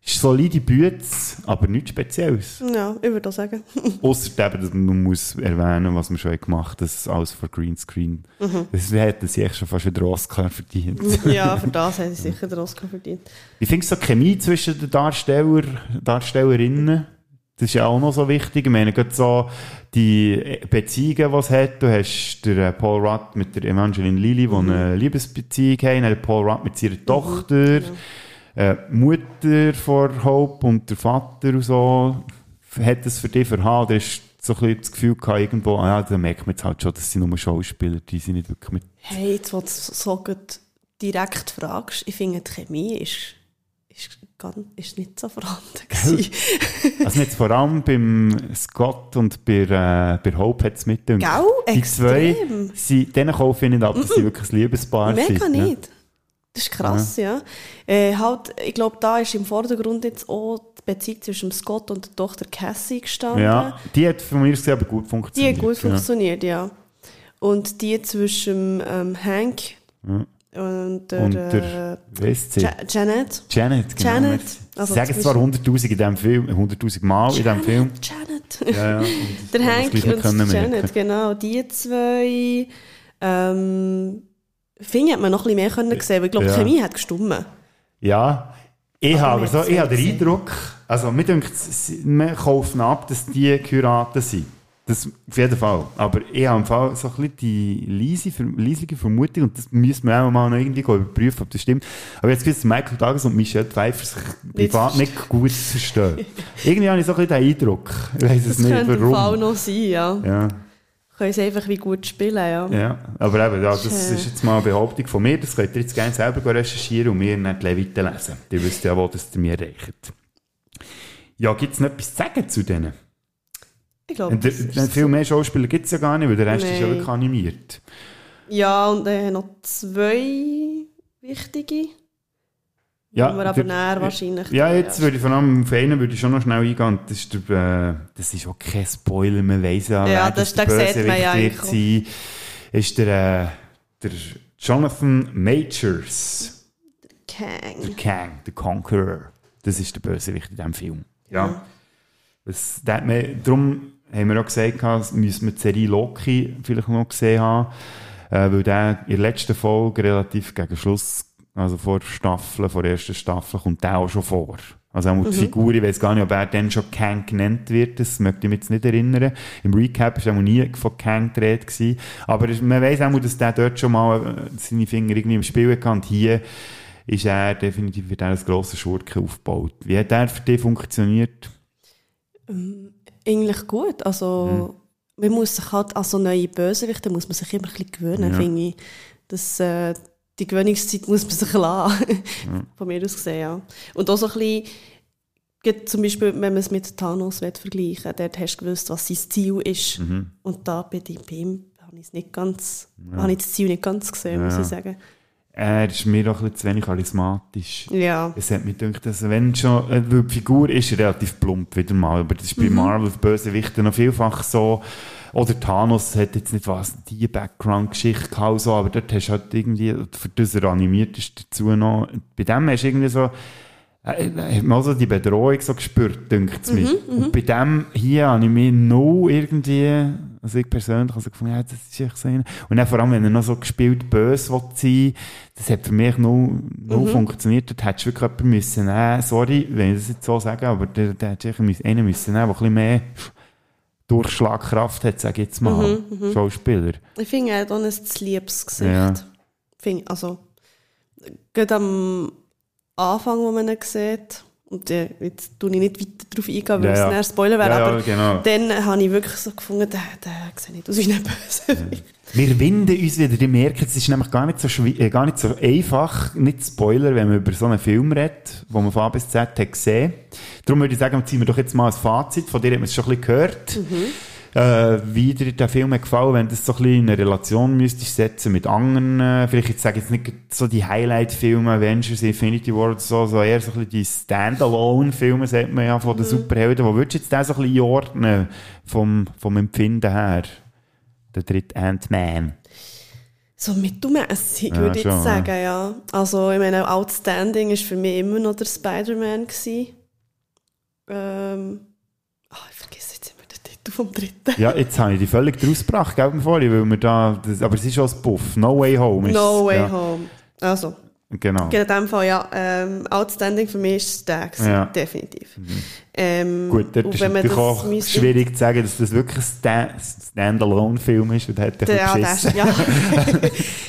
solide Bütze, aber nichts Spezielles. ja, ich würde auch sagen. Eben, dass man muss erwähnen, was wir schon gemacht haben, das alles vor Greenscreen. Mhm. Das hätten sie echt schon fast wieder Oscar verdient. ja, für das haben sie sicher den Oscar verdient. Wie findest du so die Chemie zwischen den Darsteller, Darstellerinnen? Das ist ja auch noch so wichtig. Ich meine, gerade so die Beziehungen, die es hat. Du hast den äh, Paul Rudd mit der Evangeline Lilly, die eine Liebesbeziehung haben. Dann Paul Rudd mit seiner Tochter. Äh, die Mutter von Hope und der Vater und so. Hat das für dich verhauen? Oder hast du so ein bisschen das Gefühl gehabt, irgendwo, ah, ja, da merkt man jetzt halt schon, dass sie nur Schauspieler, die sind nicht wirklich mit Hey, jetzt, wo du so direkt fragst, ich finde, die Chemie ist, ist, nicht so vorhanden. Also jetzt vor allem beim Scott und bei, äh, bei Hope hat es mit dem. Gell? Die zwei, sie, denen kaufe ich nicht ab, dass sie wirklich ein Liebespaar sind. Mega ne? nicht. Das ist krass, ja. Äh, halt, ich glaube, da ist im Vordergrund jetzt auch die Beziehung zwischen Scott und der Tochter Cassie gestanden. Ja, die hat von mir gesehen aber gut Die funktioniert. hat gut ja. funktioniert, ja. Und die zwischen ähm, Hank Ja. Und der, Und äh, der, ist sie? Ja- Janet. Janet, genau. Janet. Also Sie sagen es zwar zwischen- 100'000 in diesem Film, 100'000 Mal in diesem Film. Janet. Ja, ja. Der Hank und können merken. Janet, genau. Die zwei. Ähm, finde ich, hat man noch ein bisschen mehr können sehen, weil ich glaube, Ja. die Chemie hat gestummt. Ja, ich habe so, ich habe den gesehen. Eindruck, also mir denkt, wir kaufen ab, dass die Kuraten sind. Das auf jeden Fall. Aber ich habe im Fall so ein bisschen die leise, leislige Vermutung, und das müssen wir auch mal noch irgendwie überprüfen, ob das stimmt. Aber jetzt gewusst, Michael Douglas und Michelle Pfeiffer sich privat nicht gut verstehen. irgendwie habe ich so ein bisschen den Eindruck. Ich weiß es Das nicht, könnte im Fall warum. noch sein, ja. Ja. Können sie einfach wie gut spielen, ja. Ja, aber eben, ja, das ist jetzt mal eine Behauptung von mir. Das könnt ihr jetzt gerne selber recherchieren und mir nicht Leviten lesen. Ihr wisst ja, wo das mir reicht. Ja, gibt es noch etwas zu sagen zu denen? Ich glaube, Und der- das ist denn viel mehr Schauspieler gibt es ja gar nicht, weil der Rest ist ja Nein. wirklich animiert. Ja, und dann noch zwei wichtige. Ja, aber der- näher wahrscheinlich. Ja, jetzt würde ich vor allem auf einen würde ich schon noch schnell eingehen. und Das ist, der, äh, das ist auch kein Spoiler, man weiss ja, Ja, wer das- der sieht man ja eigentlich ist der, äh, der Jonathan Majors. Kang. Der Kang, der Conqueror. Das ist der Bösewicht in diesem Film. Ja. Das, der mir, darum haben wir auch gesagt, gehabt, müssen wir die Serie Loki vielleicht noch gesehen haben, äh, weil der in der letzten Folge relativ gegen Schluss, also vor Staffel, vor der ersten Staffel, kommt der auch schon vor. Also auch die Mhm. Figur, ich weiß gar nicht, ob er dann schon Kang genannt wird, das möchte ich mich jetzt nicht erinnern. Im Recap ist auch nie von Kang die Rede gewesen. Aber man weiß auch, dass der dort schon mal äh, seine Finger irgendwie im Spiel hatte und hier ist er definitiv wird er als grosser Schurke aufgebaut. Wie hat der für dich funktioniert? Ähm, eigentlich gut. Also, man muss sich halt an so neue Bösewichte muss man sich immer ein bisschen gewöhnen, Ja. finde ich. Das, äh, die Gewöhnungszeit muss man sich lassen. Von mir aus gesehen, ja. Und auch so ein bisschen, zum Beispiel, wenn man es mit Thanos vergleichen will, dort hast du gewusst, was sein Ziel ist. Mhm. Und da bei, bei ihm habe ich es nicht ganz, Ja. habe ich das Ziel nicht ganz gesehen, muss Ja. ich sagen. Er ist mir auch ein bisschen zu wenig charismatisch. Ja. Es hat mich gedacht, dass wenn schon, äh, die Figur ist relativ plump wieder mal, aber das ist bei Mhm. Marvel Bösewichten noch vielfach so, oder Thanos hat jetzt nicht was, die Background-Geschichte gehabt, so, aber dort hast du halt irgendwie, für das er animiert ist, dazu noch, bei dem hast du irgendwie so, äh, äh, hat man auch so die Bedrohung so gespürt, denkt es mir. Mhm, mhm. Und bei dem hier habe ich mich noch irgendwie, also ich persönlich also gefunden, ja, das ist echt so einer. Und dann vor allem, wenn er noch so gespielt böse will sein das hat für mich noch, noch Mhm. funktioniert. Dort hättest du wirklich jemanden müssen nehmen, sorry, wenn ich das jetzt so sage, aber der, der hätte sicher müssen- einen müssen nehmen, der ein bisschen mehr Durchschlagkraft hat, sage ich jetzt mal, Mhm, mhm. Schauspieler. Ich finde, er hat auch ein liebes Gesicht. Ja. Finde, also, gerade am Anfang, wo man ihn sieht, und äh, jetzt tue ich nicht weiter darauf eingehen, weil Ja, es ja. Spoiler wäre, Ja, aber genau. dann habe ich wirklich so gefunden, der, der sieht nicht aus wie ein Böse. Wir winden uns wieder. Ihr merkt, es ist nämlich gar nicht so, äh, gar nicht so einfach, nicht Spoiler, wenn man über so einen Film redet, den man von A bis Z hat gesehen. Darum würde ich sagen, ziehen wir doch jetzt mal ein Fazit. Von dir haben wir es schon ein bisschen gehört. Äh, wie dir der Film hat gefallen, wenn du das so ein bisschen in eine Relation müsstest setzen mit anderen, äh, vielleicht ich sage jetzt nicht so die Highlight-Filme, Avengers, Infinity War oder so, so eher so ein bisschen die Standalone-Filme, sagt man ja, von den Mhm. Superhelden. Wo würdest du jetzt den so ein bisschen einordnen, vom, vom Empfinden her? Der dritte Ant-Man. So mittelmässig, Ja, würde ich schon, jetzt sagen, ja. Also, ich meine, Outstanding war für mich immer noch der Spider-Man. Ähm, ah, ich vergesse jetzt immer Titel vom dritten. Ja, jetzt habe ich die völlig draus gebracht, gell, Vorhin, weil wir da, das, aber es ist schon ein Buff. No Way Home ist No Way ja, Home. Also, Genau. in dem Fall, ja. Ähm, Outstanding für mich ist gewesen, Ja. definitiv. Ähm, Gut, dort und ist natürlich das auch schwierig zu sagen, dass das wirklich ein Sta- Standalone-Film ist, der hat Ja, beschissen. ist- ja.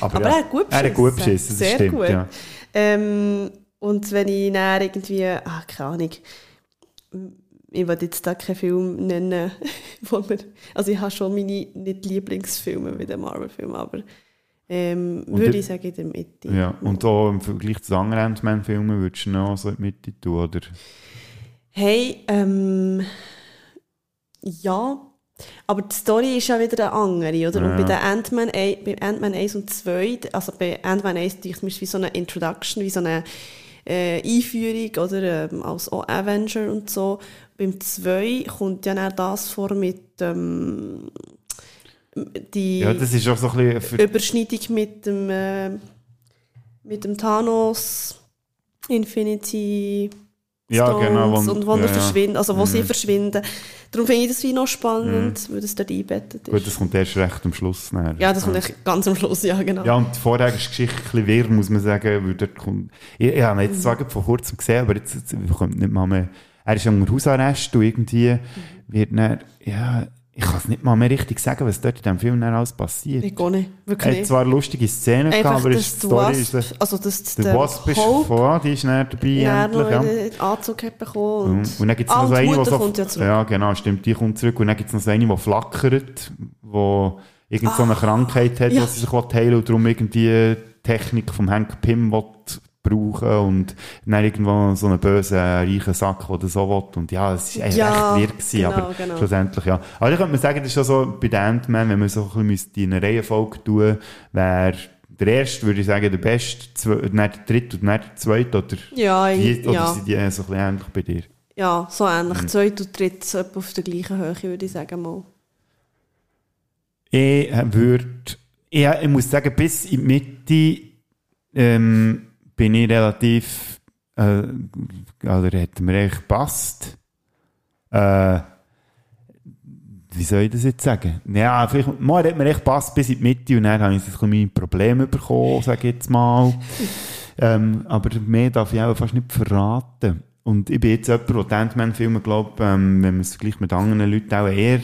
aber, Aber ja, er hat gut Er hat gut beschissen. beschissen, Sehr stimmt, gut. ja. Ähm, und wenn ich dann irgendwie, ah, keine Ahnung, ich will jetzt da keinen Film nennen, wo mir, also ich habe schon meine nicht Lieblingsfilme wie den Marvel-Film, aber ähm, Und würde der- ich sagen in der Mitte. Ja, und auch im Vergleich zu anderen Ant-Man-Filmen würdest du noch so in die Mitte tun, oder? Hey, ähm, ja, aber die Story ist ja wieder eine andere, oder? Und Ja. bei der Ant-Man Ant-Man 1 und 2, also bei Ant-Man 1 denke ich wie so eine Introduction, wie so eine äh, Einführung, oder? Ähm, als Avenger und so. Beim 2 kommt ja dann das vor mit ähm, die Ja, das ist auch so ein bisschen... Überschneidung mit dem, äh, mit dem Thanos, Infinity Ja, Stones genau, wo- und wo ja, er ja. verschwinden, also wo sie Mhm. verschwinden. Darum finde ich das wie noch spannend, weil das dort eingebettet ist. gut, das kommt erst recht am Schluss. Nachher. ja, das kommt echt ganz am Schluss, ja genau. Ja, und vorher ist die Geschichte ein bisschen wirr, muss man sagen, weil dort kommt, ich, ich habe ihn Mhm. jetzt zwar vor kurzem gesehen, aber jetzt, jetzt kommt nicht mal mehr, er ist unter Hausarrest und irgendwie wird dann, ja, ich kann es nicht mal mehr richtig sagen, was dort in diesem Film dann alles passiert. Ich gar nicht, Er wirklich hat nicht. zwar lustige Szenen gehabt, Einfach, aber dass ist, die Story Wasp, ist, also dass der der Wasp ist Hope von, die ist dann dabei noch endlich, ja. den Anzug hat bekommen. Und, Und, dann gibt es ah, noch so und die eine, die so, kommt ja zurück. ja genau, stimmt, die kommt zurück und dann gibt es noch so eine, die flackert, die irgend so eine Krankheit hat, Ah, ja. die sie sich heilen will und darum irgendwie die Technik vom Hank Pym will brauchen und dann irgendwo so einen bösen, reichen Sack, der das so will und ja, es war Ja, echt wirr gewesen, genau, aber genau. schlussendlich ja. Aber ich könnte man sagen, das ist schon so bei den Ant-Man, wenn man so ein bisschen in eine Reihenfolge tun, wäre der erste, würde ich sagen, der beste, zwei- dann der dritte und dann der zweite, oder, Ja, die, oder ja. sind die äh, so ein bisschen ähnlich bei dir? Ja, so ähnlich. Mhm. Zweit und dritt so auf der gleichen Höhe, würde ich sagen mal. Ich würde Ja, ich muss sagen, bis in die Mitte ähm, bin ich relativ, äh, oder hat mir echt gepasst. Äh, wie soll ich das jetzt sagen? Ja, vielleicht, mal hat mir echt gepasst bis in die Mitte und dann habe ich ein bisschen meine Probleme bekommen, sage ich jetzt mal. ähm, aber mehr darf ich auch fast nicht verraten. Und ich bin jetzt jemand, der die Ant-Man-Filme, glaube ähm, wenn man es vergleicht mit anderen Leuten, auch eher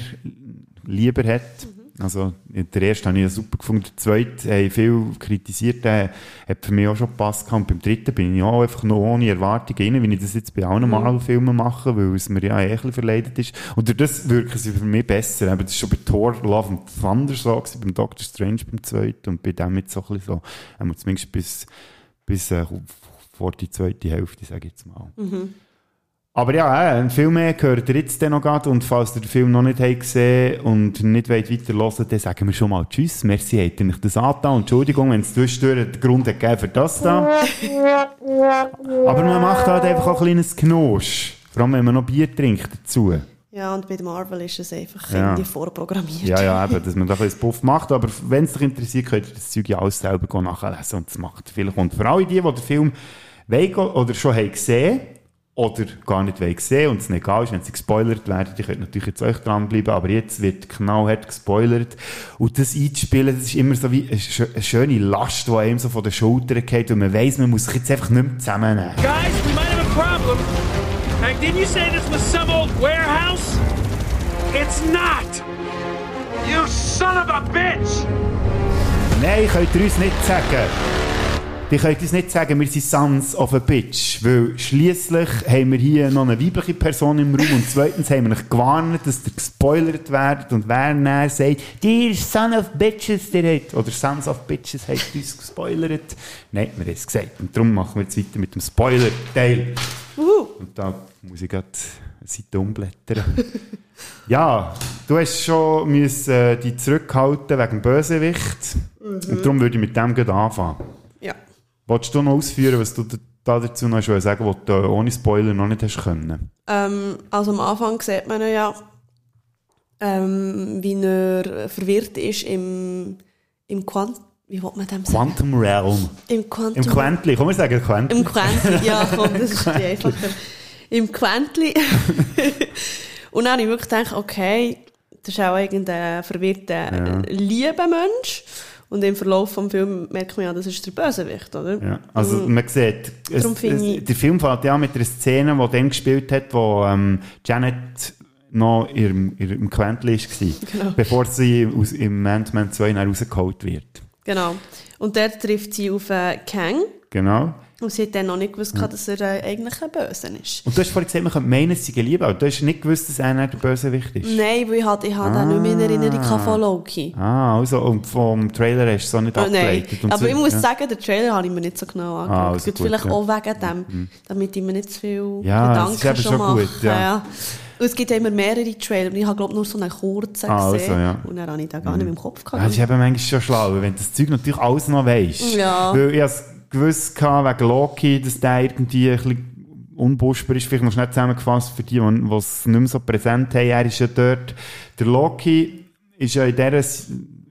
lieber hat. Also, der erste habe ich ja super gefunden, der zweite habe ich viel kritisiert, der hat für mich auch schon gepasst gehabt. Und beim dritten bin ich auch einfach noch ohne Erwartungen rein, wie ich das jetzt bei allen Marvel-Filmen mache, weil es mir ja eh ein bisschen verleidet ist. Und durch das wirken sie für mich besser. Eben, das ist schon bei Thor, Love and Thunder so gewesen, beim Doctor Strange beim zweiten und bei dem jetzt so ein bisschen so, ähm, zumindest bis, bis äh, vor die zweite Hälfte, sage ich jetzt mal. Mhm. Aber ja, äh, ein Film mehr gehört ihr jetzt noch gerade. Und falls ihr den Film noch nicht habt gesehen und nicht wollt weiter hören, dann sagen wir schon mal Tschüss. Merci, habt ihr euch das angetan. Und Entschuldigung, wenn es zwischendurch den Grund hat gegeben für das da. Aber man macht halt einfach auch ein kleines Knosch. Vor allem, wenn man noch Bier trinkt dazu. Ja, und bei Marvel ist es einfach Ja. irgendwie vorprogrammiert. Ja, ja, eben, dass man da ein bisschen Puff macht. Aber wenn es dich interessiert, könnt ihr das Zeug ja alles selber nachlesen. Und das macht viel. Und für alle die, die den Film wollen oder schon haben gesehen oder gar nicht sehen und es nicht egal ist, wenn sie gespoilert werden, die könnt natürlich jetzt euch dranbleiben, aber jetzt wird knallhart gespoilert. Und das einzuspielen, das ist immer so wie eine, eine schöne Last, die einem so von den Schultern geht und man weiss, man muss sich jetzt einfach nicht mehr zusammennehmen. Guys, we might have a problem. Hank, didn't you say this was some old warehouse? It's not! You son of a bitch! Nein, könnt ihr uns nicht sagen. Die könnt uns nicht sagen, wir sind Sons of a Bitch, weil schliesslich haben wir hier noch eine weibliche Person im Raum und zweitens haben wir euch gewarnt, dass ihr gespoilert werdet und wer näher sagt, die Son of Bitches, der hat, oder Sons of Bitches hat uns gespoilert. Nein, wir haben es gesagt und darum machen wir jetzt weiter mit dem Spoiler-Teil. Und da muss ich gerade Seite umblättern. ja, du hast schon müssen, äh, dich zurückhalten wegen dem Bösewicht. Mhm. Und darum würde ich mit dem anfangen. Wolltest du noch ausführen, was du da- da dazu noch hast sagen was du ohne Spoiler noch nicht hast können? Ähm, also am Anfang sieht man ja, ähm, wie er verwirrt ist im, im Quant... Wie will man dem sagen? Quantum Realm. Im Quantum... Im Quentli, komm, wir sagen Quentli. Im Quentli, ja, komm, das ist viel einfacher. Im Quentli. Und dann habe ich wirklich gedacht, okay, das ist auch irgendein verwirrter, Ja. lieber Mensch. Und im Verlauf des Films merkt man ja, das ist der Bösewicht, oder? Ja, also Mhm. man sieht, es, es, der Film fängt ja mit einer Szene, die dann gespielt hat, wo ähm, Janet noch im, im Quentli war, Genau. bevor sie aus, im Ant-Man 2 dann rausgeholt wird. Genau. Und dort trifft sie auf äh, Kang. Genau. Und sie hat dann noch nicht gewusst, Ja. dass er äh, eigentlich ein Böse ist. Und du hast vorhin gesagt, man könnte meinen, sie lieben, aber du hast nicht gewusst, dass er nicht der Bösewicht ist. Nein, weil ich hatte, ich hatte auch nicht mehr in Erinnerung Ah. von Loki. Ah, also, und vom Trailer hast du es so nicht Oh, abgeleitet. aber so, ich muss ja. sagen, den Trailer habe ich mir nicht so genau angeschaut. Ah, also Gut, vielleicht ja. auch wegen dem, Mhm. damit ich mir nicht zu viel Ja, das ist Gedanken schon schon mache. gut, ja. Und es gibt immer mehrere Trailer und ich habe glaube nur so einen kurzen Ah, also, gesehen. ja. Und dann habe ich den gar nicht mehr im Kopf Ja, gehabt. das ist eben manchmal schon schlau, wenn du das Zeug natürlich alles noch weisst. Ja. Weil ich es gewusst gehabt, wegen Loki, dass der irgendwie ein bisschen unbuschbar ist. Vielleicht noch schnell zusammengefasst für die, die es nicht mehr so präsent haben. Er ist ja dort, der Loki ist ja in dieser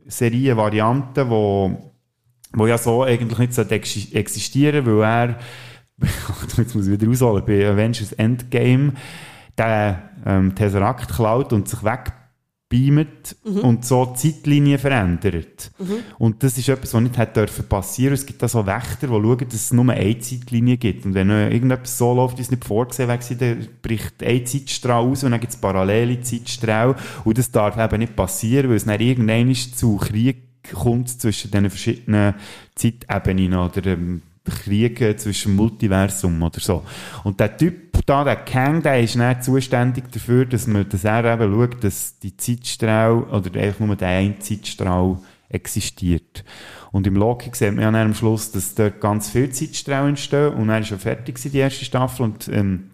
Serie eine Variante, wo, wo ja so eigentlich nicht exi- existieren, weil er, jetzt muss ich wieder ausholen, bei Avengers Endgame, den ähm, Tesseract klaut und sich wegbeamt Mhm. und so die Zeitlinie verändert. Mhm. Und das ist etwas, was nicht hätte dürfen passieren. Es gibt da so Wächter, die schauen, dass es nur eine Zeitlinie gibt. Und wenn irgendetwas so läuft, wie es nicht vorgesehen war, dann bricht ein Zeitstrahl aus und dann gibt es parallele Zeitstrahlen. Und das darf eben nicht passieren, weil es dann irgendwann zu Krieg kommt zwischen diesen verschiedenen Zeitebenen oder ähm, Kriegen zwischen Multiversum oder so. Und der Typ da, der Kang, der ist dann zuständig dafür, dass, man, dass er eben schaut, dass die Zeitstrahl oder eigentlich nur der eine Zeitstrahl existiert. Und im Loki sieht man ja dann am Schluss, dass dort ganz viele Zeitstrahlen entstehen und dann ist schon fertig die erste Staffel und ähm,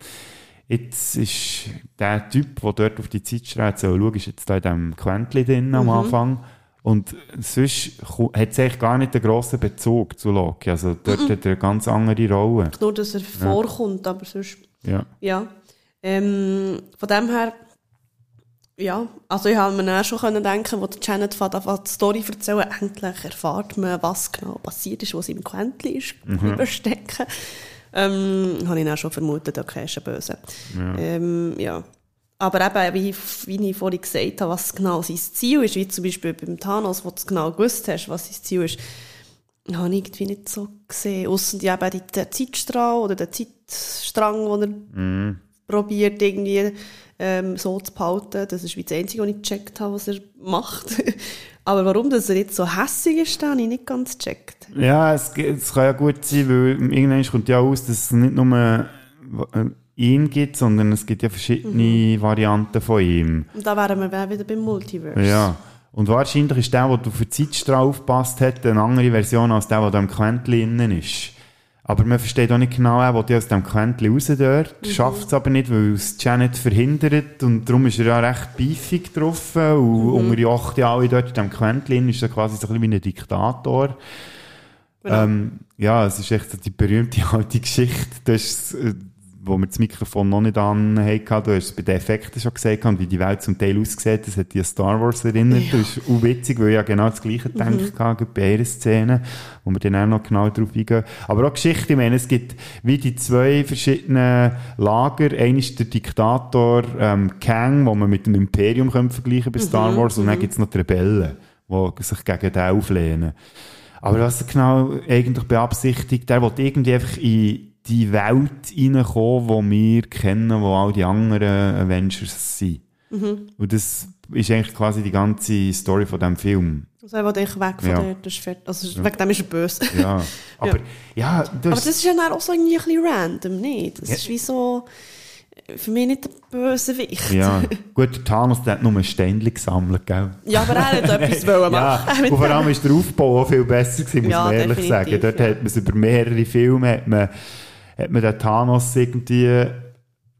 Jetzt ist der Typ, der dort auf die Zeitstrahl soll schauen, ist jetzt da in diesem Quentli drin am Mhm. Und sonst hat es eigentlich gar nicht einen grossen Bezug zu Loki. Also dort hat er eine ganz andere Rolle. Nur, dass er vorkommt, aber sonst... Ja. Ja. Ähm, von dem her Ja, also ich habe mir dann schon können denken, wo der Janet fährt, die Story erzählen, endlich erfahrt man, was genau passiert ist, was im Quäntchen ist, Mhm. überstecken. Ähm, habe ich dann schon vermutet, okay, ist ein Böse. Ja. Ähm, ja. Aber eben, wie, wie ich vorhin gesagt habe, was genau sein Ziel ist, wie zum Beispiel beim Thanos, wo du genau gewusst hast, was sein Ziel ist, habe ich irgendwie nicht so gesehen. Ausser die eben der Zeitstrahl oder der Zeitstrang, den er Mhm. probiert irgendwie ähm, so zu behalten. Das ist wie das Einzige, was ich gecheckt habe, was er macht. Aber warum dass er jetzt so hässig ist, habe ich nicht ganz gecheckt. Ja, es, es kann ja gut sein, weil irgendwann kommt ja aus, dass es nicht nur äh, ihn gibt, sondern es gibt ja verschiedene Varianten von ihm. Und da wären wir wieder beim Multiverse. Ja. Und wahrscheinlich ist der, der auf den Zeitstrahl aufgepasst hat, eine andere Version als der, der im Quäntchen innen ist. Aber man versteht auch nicht genau, er will ja aus dem Quäntchen raus dort, Mhm. schafft es aber nicht, weil es Janet verhindert und darum ist er ja recht beefig getroffen und Mhm. unterjocht ja alle dort in dem Quäntchen, ist er quasi so ein bisschen wie ein Diktator. Genau. Ähm, ja, es ist echt so die berühmte alte Geschichte, das ist, äh, wo wir das Mikrofon noch nicht an hatten. Du hast es bei den Effekten schon gesagt, und wie die Welt zum Teil aussieht. Das hat dich an Star Wars erinnert. Ja. Das ist auch witzig, weil ich ja genau das Gleiche Mhm. gedacht habe, bei einer Szene, wo wir dann auch noch genau drauf eingehen. Aber auch Geschichte, ich meine, es gibt wie die zwei verschiedenen Lager. Einer ist der Diktator ähm, Kang, wo man mit dem Imperium können vergleichen bei Star Mhm, Wars, und dann mhm. gibt es noch die Rebellen, die sich gegen den auflehnen. Aber was er genau eigentlich beabsichtigt, der will irgendwie einfach in die Welt reinkommen, die wir kennen, wo all die anderen Avengers sind. Mhm. Und das ist eigentlich quasi die ganze Story von diesem Film. Also er will weg von Ja. dort. Das ist fertig. Also Ja. wegen dem ist er böse. Ja, aber ja, du Aber hast- das ist ja dann auch so irgendwie ein bisschen random, nicht? Das Ja. ist wie so, für mich nicht der Bösewicht. Ja, gut, der Thanos der hat nur ein Steinchen gesammelt, gell? Ja, aber er hat etwas wollen machen. Ja, und vor allem ist der Aufbau auch viel besser gewesen, muss Ja, man ehrlich definitiv, sagen. Dort ja. hat man es über mehrere Filme, hat man, hat man den Thanos irgendwie,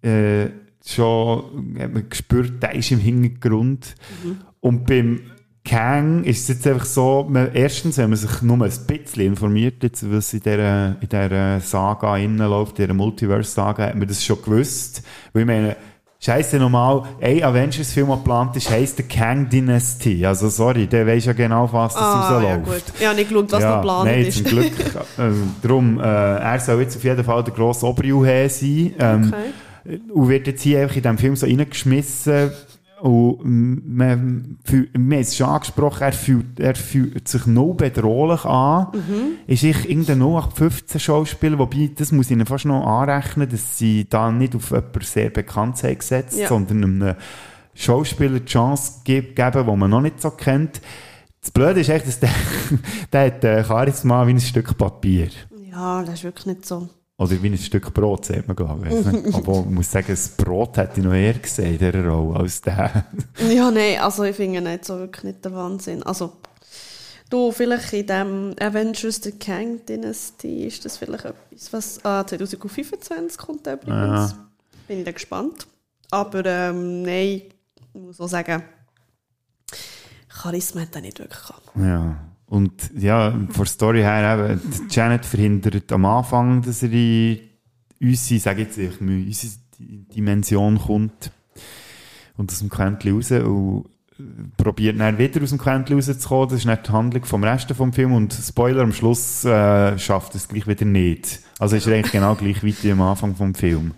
äh, schon, hat man gespürt, der ist im Hintergrund. Mhm. Und beim Kang ist es jetzt einfach so, man, erstens, wenn man sich nur ein bisschen informiert, jetzt, was in dieser, in dieser Saga innen läuft, in dieser Multiverse-Saga, hat man das schon gewusst. Weil ich meine, Scheiße nochmal, ein Avengers-Film, der geplant ist, heisst The Kang Dynasty. Also, sorry, der weiß ja genau, was das Ah, ja rausläuft. gut. Ich habe nicht geschaut, was ja, noch geplant nein, ist. zum Glück. äh, darum, äh, er soll jetzt auf jeden Fall der grosse Oberjuhe sein. Ähm, Und wird jetzt hier einfach in diesem Film so reingeschmissen. Und man, wir haben es schon angesprochen, er fühlt, er fühlt sich noch bedrohlich an. Mhm. Ist ich irgendein 0815 Schauspieler, wobei, das muss ich ihnen fast noch anrechnen, dass sie da nicht auf jemanden sehr bekannt haben gesetzt, Ja. sondern einem Schauspieler die Chance geb- geben, den man noch nicht so kennt. Das Blöde ist echt, dass der, der hat äh, Charisma wie ein Stück Papier. Ja, das ist wirklich nicht so. Oder wie ein Stück Brot, sagt man, glaube ich. Aber ich muss sagen, das Brot hätte ich noch eher gesehen in dieser Rolle als der. Ja, nein, also ich finde nicht so wirklich nicht der Wahnsinn. Also, du, vielleicht in dem Avengers The Kang Dynasty ist das vielleicht etwas, was ah, 2025 kommt übrigens. Ja. Bin ich da gespannt. Aber ähm, nein, ich muss auch sagen, Charisma hat er nicht wirklich gehabt. Ja. Und ja, von der Story her eben, Janet verhindert am Anfang, dass er in unsere, sage ich jetzt, in unsere Dimension kommt. Und aus dem Quäntchen raus und probiert dann wieder aus dem Quäntchen rauszukommen. Das ist nicht die Handlung vom Rest vom Film. Und Spoiler, am Schluss äh, schafft es gleich wieder nicht. Also ist er eigentlich genau gleich weit wie am Anfang vom Film.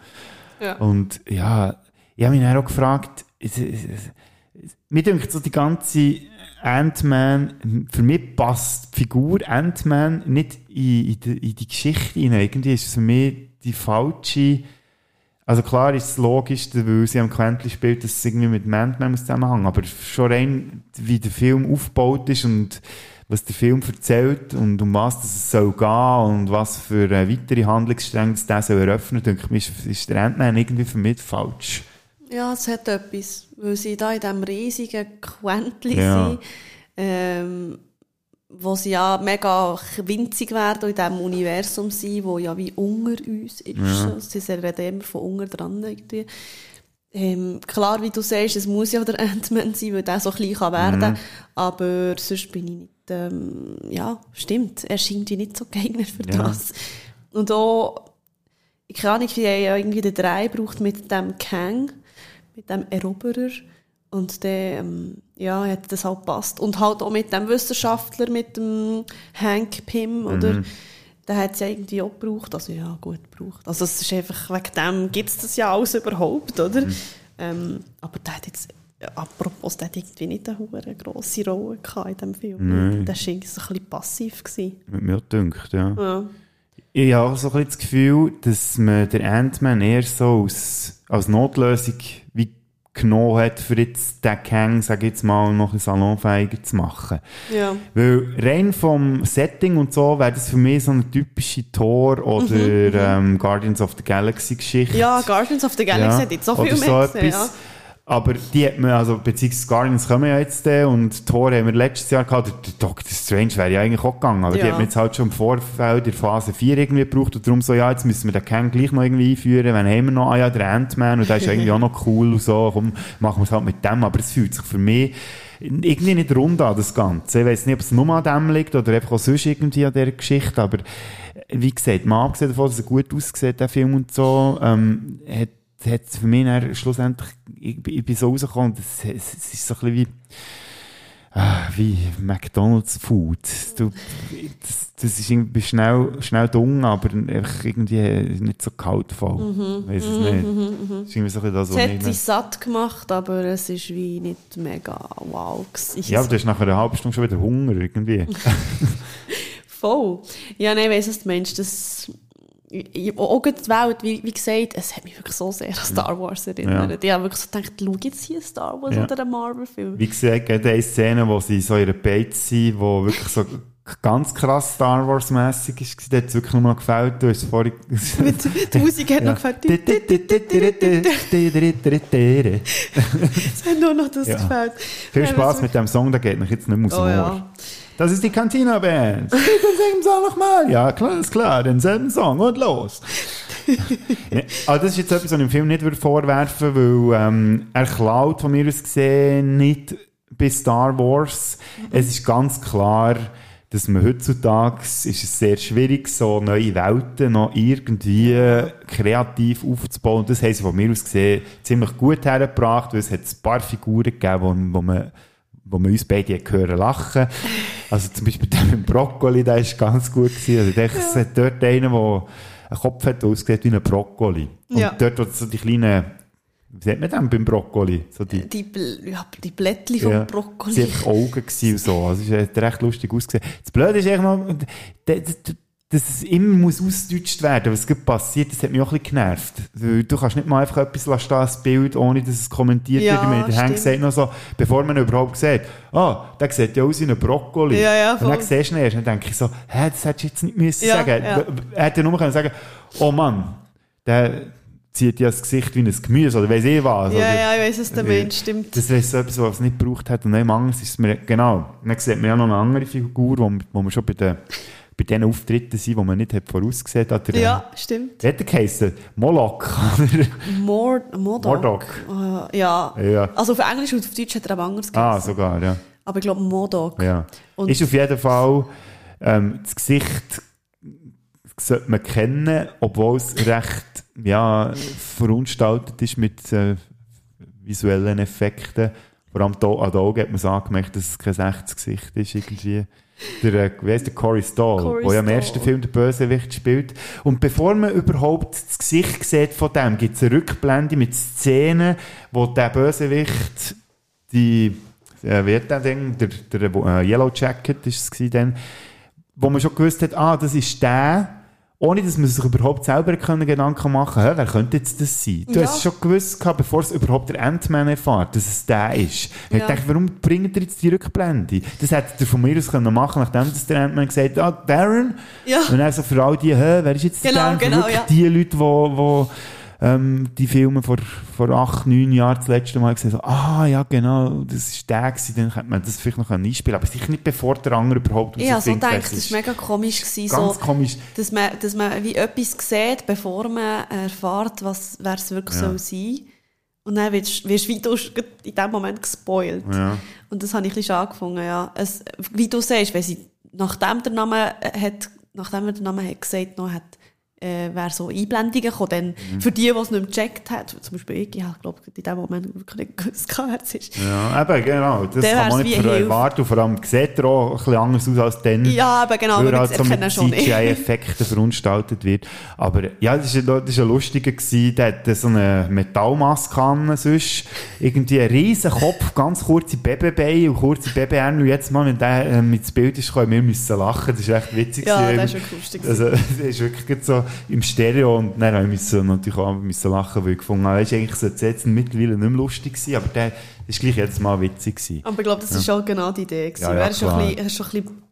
Ja. Und ja, ich habe mich dann auch gefragt, mir denkt so die ganze Ant-Man, für mich passt die Figur Ant-Man nicht in, in, die, in die Geschichte hinein. Irgendwie ist es für mich die falsche, also klar ist es logisch, weil sie am Quäntchen spielt, dass es irgendwie mit Ant-Man zusammenhängt, aber schon rein, wie der Film aufgebaut ist und was der Film erzählt und um was das es soll gehen und was für äh, weitere Handlungsstränge es der soll eröffnen, denke ich, ist, ist der Ant-Man irgendwie für mich falsch. Ja, es hat etwas, weil sie da in diesem riesigen Quäntchen Ja. sind, ähm, wo sie ja mega winzig werden in diesem Universum sind, wo ja wie unter uns ist. Ja. Sie reden immer von unter dran irgendwie. Ähm, klar, wie du sagst, es muss ja der Ant-Man sein, weil der so klein kann werden. Mhm. Aber sonst bin ich nicht, ähm, ja, stimmt, er scheint ja nicht so geeignet für Ja. das. Und auch, ich kann nicht, wie er ja irgendwie den Drei braucht mit dem Kang, mit dem Eroberer. Und dann, ähm, ja, hat das halt gepasst. Und halt auch mit dem Wissenschaftler, mit dem Hank Pym, oder? Mhm. Der hat es ja irgendwie auch gebraucht. Also ja, gut gebraucht. Also es ist einfach, wegen dem gibt es das ja alles überhaupt, oder? Mhm. Ähm, aber der hat jetzt, apropos, der hat irgendwie nicht eine hure grosse Rolle gehabt in diesem Film. Nein. Der war irgendwie so ein bisschen passiv. Gewesen. Mit mir gedacht, ja. Ja. Ich habe auch so ein bisschen das Gefühl, dass man den Ant-Man eher so als, als Notlösung wie genommen hat, für jetzt den Kang, sag ich jetzt mal, noch ein salonfähiger zu machen. Ja. Weil rein vom Setting und so wäre das für mich so eine typische Thor oder Mhm, ähm, Guardians of the Galaxy Geschichte. Ja, Guardians of the Galaxy hat jetzt so viel oder mehr so gesehen, etwas. ja. Aber die hat man, also, beziehungsweise Guardians kommen ja jetzt dann und Thor haben wir letztes Jahr gehabt, der, der Doctor Strange wäre ja eigentlich auch gegangen, aber die Ja. hat man jetzt halt schon im Vorfeld der Phase 4 irgendwie gebraucht und darum so, ja, jetzt müssen wir den Kang gleich noch irgendwie einführen, wann haben wir noch, ah ja, der Ant-Man und der ist irgendwie auch noch cool und so, komm, machen wir es halt mit dem, aber es fühlt sich für mich irgendwie nicht rund an, das Ganze. Ich weiß nicht, ob es nur an dem liegt oder einfach auch sonst irgendwie an dieser Geschichte, aber wie gesagt, mal abgesehen davon, dass er gut aussieht, der Film und so, ähm, hat hat es für mich dann schlussendlich, ich, ich bin so rausgekommen, es, es, es ist so ein bisschen wie, ah, wie McDonalds Food. Du, das, das ist irgendwie schnell, schnell dumm, aber irgendwie nicht so kaltvoll. Mhm, Weiss es mhm, nicht. mhm, mhm. Das ist irgendwie so das, Es hat ich dich satt gemacht, aber es ist wie nicht mega wow. gewesen. Ja, aber du hast nach einer halben Stunde schon wieder Hunger irgendwie. Voll. Ja, nein, weiss, was du meinst. Das, auch die Welt, wie, wie gesagt, es hat mich wirklich so sehr an Star Wars erinnert. Ja. Ich habe wirklich so gedacht, schau jetzt hier Star Wars Ja. oder einen Marvel-Film. Wie gesagt, gerade eine Szene, wo sie so einer Beiz sind, wo wirklich so ganz krass Star Wars-mässig ist, da hat es wirklich nur noch gefällt. Du hast vorhin... die Musik hat noch gefällt. Es hat nur noch das Ja. gefällt. Viel Spaß mit dem Song, der geht noch jetzt nicht mehr aus dem Oh Ohr. Das ist die Cantina-Band. Spielt denselben Song nochmal. Ja, klar, ist klar, denselben Song und los. aber das ist jetzt etwas, was ich im Film nicht würde vorwerfen weil ähm, er klaut von mir aus gesehen nicht bei Star Wars. Es ist ganz klar, dass man heutzutage ist es sehr schwierig, so neue Welten noch irgendwie kreativ aufzubauen. Das haben sie von mir aus gesehen ziemlich gut hergebracht, weil es hat ein paar Figuren gegeben, wo, wo man wo man uns beide hören lachen. Also zum Beispiel der mit dem Brokkoli, der ist ganz gut gewesen. Also ich denke, es hat dort einen, der einen Kopf hat, der aussieht wie ein Brokkoli. Und Ja. dort, wo so die kleinen, wie sagt man denn beim Brokkoli? So die, Die, ja, die Blättchen vom ja, Brokkoli. Sie hat Augen und so. Also es hat recht lustig ausgesehen. Das Blöde ist eigentlich noch, dass es immer muss ausgedeutscht werden, was gerade passiert, das hat mich auch ein bisschen genervt. Du kannst nicht mal einfach etwas lassen, als Bild, ohne dass es kommentiert Ja, wird. Der Hank stimmt. sagt noch so, bevor man überhaupt sieht, ah, der sieht ja aus wie ein Brokkoli. Ja, ja, und dann siehst du ihn erst, dann denke ich so, hä, das hättest du jetzt nicht müssen Ja, sagen. ja. Er hätte ja nur können sagen, oh Mann, der zieht ja das Gesicht wie ein Gemüse, oder weiss ich was. Ja, oder, ja, ich weiss, was du äh, meinst, stimmt. Das wäre so etwas, was es nicht gebraucht hat. Und dann anders ist es mir, genau. Dann sieht man ja noch eine andere Figur, wo, wo man schon bei den, bei den Auftritten sind, die man nicht hat vorausgesehen hat. Der, Ja, stimmt. Wie hat der geheissen? Moloch? Mord Modok. Mordok. Äh, ja. Ja. Also auf Englisch und auf Deutsch hat er aber anders Ah, geheißen. sogar, ja. Aber ich glaube Modok. ja. Und- ist auf jeden Fall, ähm, das Gesicht sollte man kennen, obwohl es recht, ja, verunstaltet ist mit äh, visuellen Effekten. Vor allem da, an den Augen hat man es angemerkt, dass es kein echtes Gesicht ist, irgendwie. Der, äh, wie heisst der? Corey Stoll, Corey der ja im ersten Film der Bösewicht spielt. Und bevor man überhaupt das Gesicht sieht von dem, gibt es eine Rückblende mit Szenen, wo der Bösewicht die, äh, wie hat der Ding, der, der äh, Yellow Jacket ist es dann, wo man schon gewusst hat, ah, das ist der, ohne dass man sich überhaupt selber können Gedanken machen konnte, wer könnte jetzt das sein? Du Ja. hast schon gewusst, gehabt, bevor es überhaupt der Ant-Man erfährt, dass es der ist. Ja. Ich dachte, warum bringt ihr jetzt die Rückblende? Das hätte ihr von mir aus können machen nachdem dass der Ant-Man gesagt hat, ah, Darren. Ja. Und dann so für all die, wer ist jetzt der Genau? Für genau, wirklich ja. die Leute, die ähm, die Filme vor, vor acht, neun Jahren das letzte Mal gesehen so, ah, ja, genau, das ist der gewesen, dann könnte man das vielleicht noch einspielen aber sicher nicht bevor der andere überhaupt Ich habe so gedacht, wer das war mega komisch. Gewesen, Ganz so, komisch. Dass man, dass man wie etwas sieht, bevor man erfährt, was, wer es wirklich Ja. soll sein Und dann wirst, wirst wie du in dem Moment gespoilt. Ja. Und das habe ich ein bisschen schade gefunden, ja. Es, wie du sagst, wenn sie, nachdem der Name äh, hat, nachdem er den Namen hat gesagt noch hat, äh, wäre so Einblendungen gekommen. Dann Mhm. für die, die es nicht gecheckt haben, zum Beispiel ich, ich glaube in dem Moment wirklich nicht gewusst, es ist. Ja, eben, genau. Das Dann kann man nicht erwarten. Und vor allem sieht er auch ein bisschen anders aus als dann. Ja, aber genau, weil halt so mit schon. CGI-Effekten verunstaltet wird. Aber ja, das war ein, lustiger. Gewesen. Der hatte so eine Metallmaske an, sonst. Irgendwie einen riesen Kopf, ganz kurze Babybeine und kurze Babyärmel. Und jetzt mal, wenn der ähm, ins Bild ist, können wir müssen lachen. Das ist echt witzig. Ja, das ist wirklich lustig Also, das ist wirklich so im Stereo und dann haben wir müssen natürlich auch müssen lachen, weil ich gefunden habe, ist eigentlich so jetzt mittlerweile nicht mehr lustig gewesen, aber der ist gleich jedes Mal witzig gewesen. Aber ich glaube, das Ja. ist schon genau die Idee. gewesen. Ja, ja, schon ein bisschen, schon ein bisschen,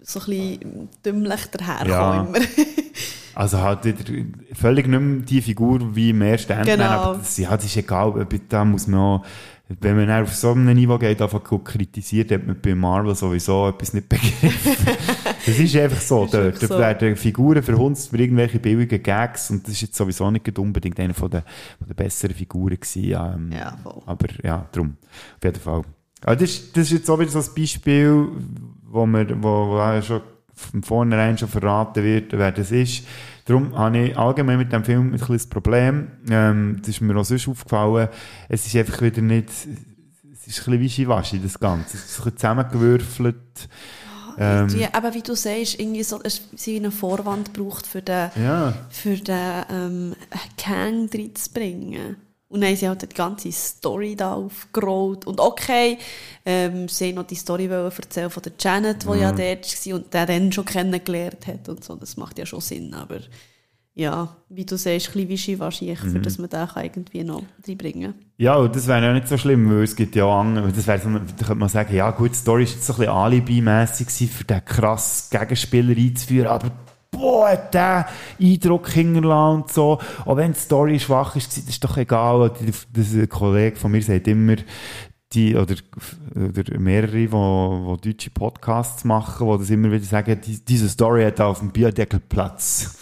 so ein bisschen dümmlich dahergekommen Ja. immer. Also halt wieder völlig nicht mehr die Figur wie ersten Ant-Man, Genau. aber das, ja, das ist egal, da muss man auch, wenn man auf so einem Niveau geht, einfach kritisiert, hat man bei Marvel sowieso etwas nicht begriffen. das ist einfach so, Ist dort, so. werden Figuren verhunzt für irgendwelche billigen Gags und das ist jetzt sowieso nicht unbedingt eine von der, von der besseren Figuren gewesen. Ähm, Ja, voll. Aber ja, drum, auf jeden Fall. Aber das, ist- das ist jetzt auch wieder so ein Beispiel, wo man, wo, wo schon von vornherein schon verraten wird, wer das ist. Darum habe ich allgemein mit dem Film ein kleines Problem. Ähm, das ist mir auch sonst aufgefallen. Es ist einfach wieder nicht, es ist ein bisschen wischiwaschi, das Ganze. Es ist ein bisschen zusammengewürfelt. Ähm, Irgendwie, aber wie du sagst, irgendwie so, es sie einen Vorwand braucht, für den, Ja. für den ähm, Kang reinzubringen. Und dann haben sie halt die ganze Story da aufgerollt. Und okay, ähm, sie haben noch die Story erzählen von der Janet, die Mhm. ja dort war und der dann schon kennengelernt hat und so. Das macht ja schon Sinn, aber ja, wie du sagst, ein bisschen wischiwaschi, für Mhm. dass man den kann irgendwie noch reinbringen Ja, und das wäre ja nicht so schlimm, weil es gibt ja auch andere, das wäre so, da könnte man sagen, ja gut, die Story ist jetzt so ein bisschen alibi-mässig für den krassen Gegenspieler einzuführen, aber boah, hat der Eindruck hinterlassen und so. Auch wenn die Story schwach ist, das ist doch egal. Das, ein Kollege von mir sagt immer, die, oder, oder mehrere, die, die deutsche Podcasts machen, die das immer wieder sagen, die, diese Story hat auf dem Bierdeckel Platz.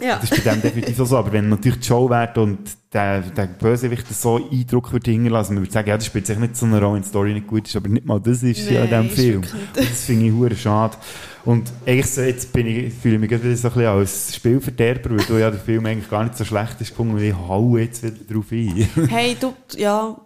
Ja. Das ist bei dem definitiv so. Aber wenn natürlich die Show wäre und der, der Bösewicht so Eindruck würde hinterlassen, man würde sagen, ja, das spielt sich nicht so eine Rolle, wenn die Story nicht gut ist, aber nicht mal das ist ja in diesem Film. Und das finde ich hure schade. Und eigentlich so, jetzt bin ich, fühle ich mich gerade wieder so ein bisschen als Spielverderber, weil du ja der Film eigentlich gar nicht so schlecht ist gefunden und ich hau jetzt wieder drauf ein. Hey, du, ja,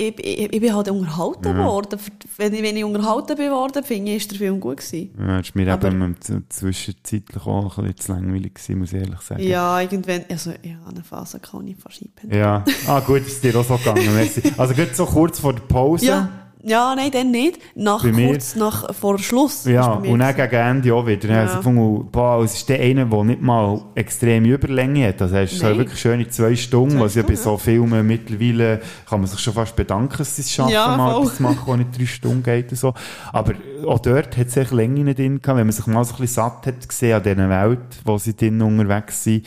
ich, ich, ich bin halt unterhalten Ja. worden. Wenn ich, wenn ich unterhalten bin worden, finde ich, ist der Film gut gewesen. Ja, das ist mir Aber- eben zwischenzeitlich auch ein bisschen zu langweilig gewesen, muss ich ehrlich sagen. Ja, irgendwann, also, ja, eine Phase kann ich einpennen. Ja. Ah, gut, ist dir auch so gegangen, merci. Also, gerade so kurz vor der Pause. Ja, ja, nein, dann nicht. Nach, Bei mir- kurz nach, vor Schluss. Ja, mir und dann gegen Ende auch wieder. Ja. ich gefunden, boah, es ist der eine, der nicht mal extreme Überlänge hat. Also, es ist so Nein. wirklich schöne zwei Stunden, Zwei was ja bei Stunden, so Filmen mittlerweile kann man sich schon fast bedanken, dass sie es schaffen, Ja, mal voll. etwas zu machen, das nicht drei Stunden geht und so. Aber auch dort hat es echt Länge nicht drin gehabt, wenn man sich mal so ein bisschen satt hat gesehen an dieser Welt, wo sie drin unterwegs sind.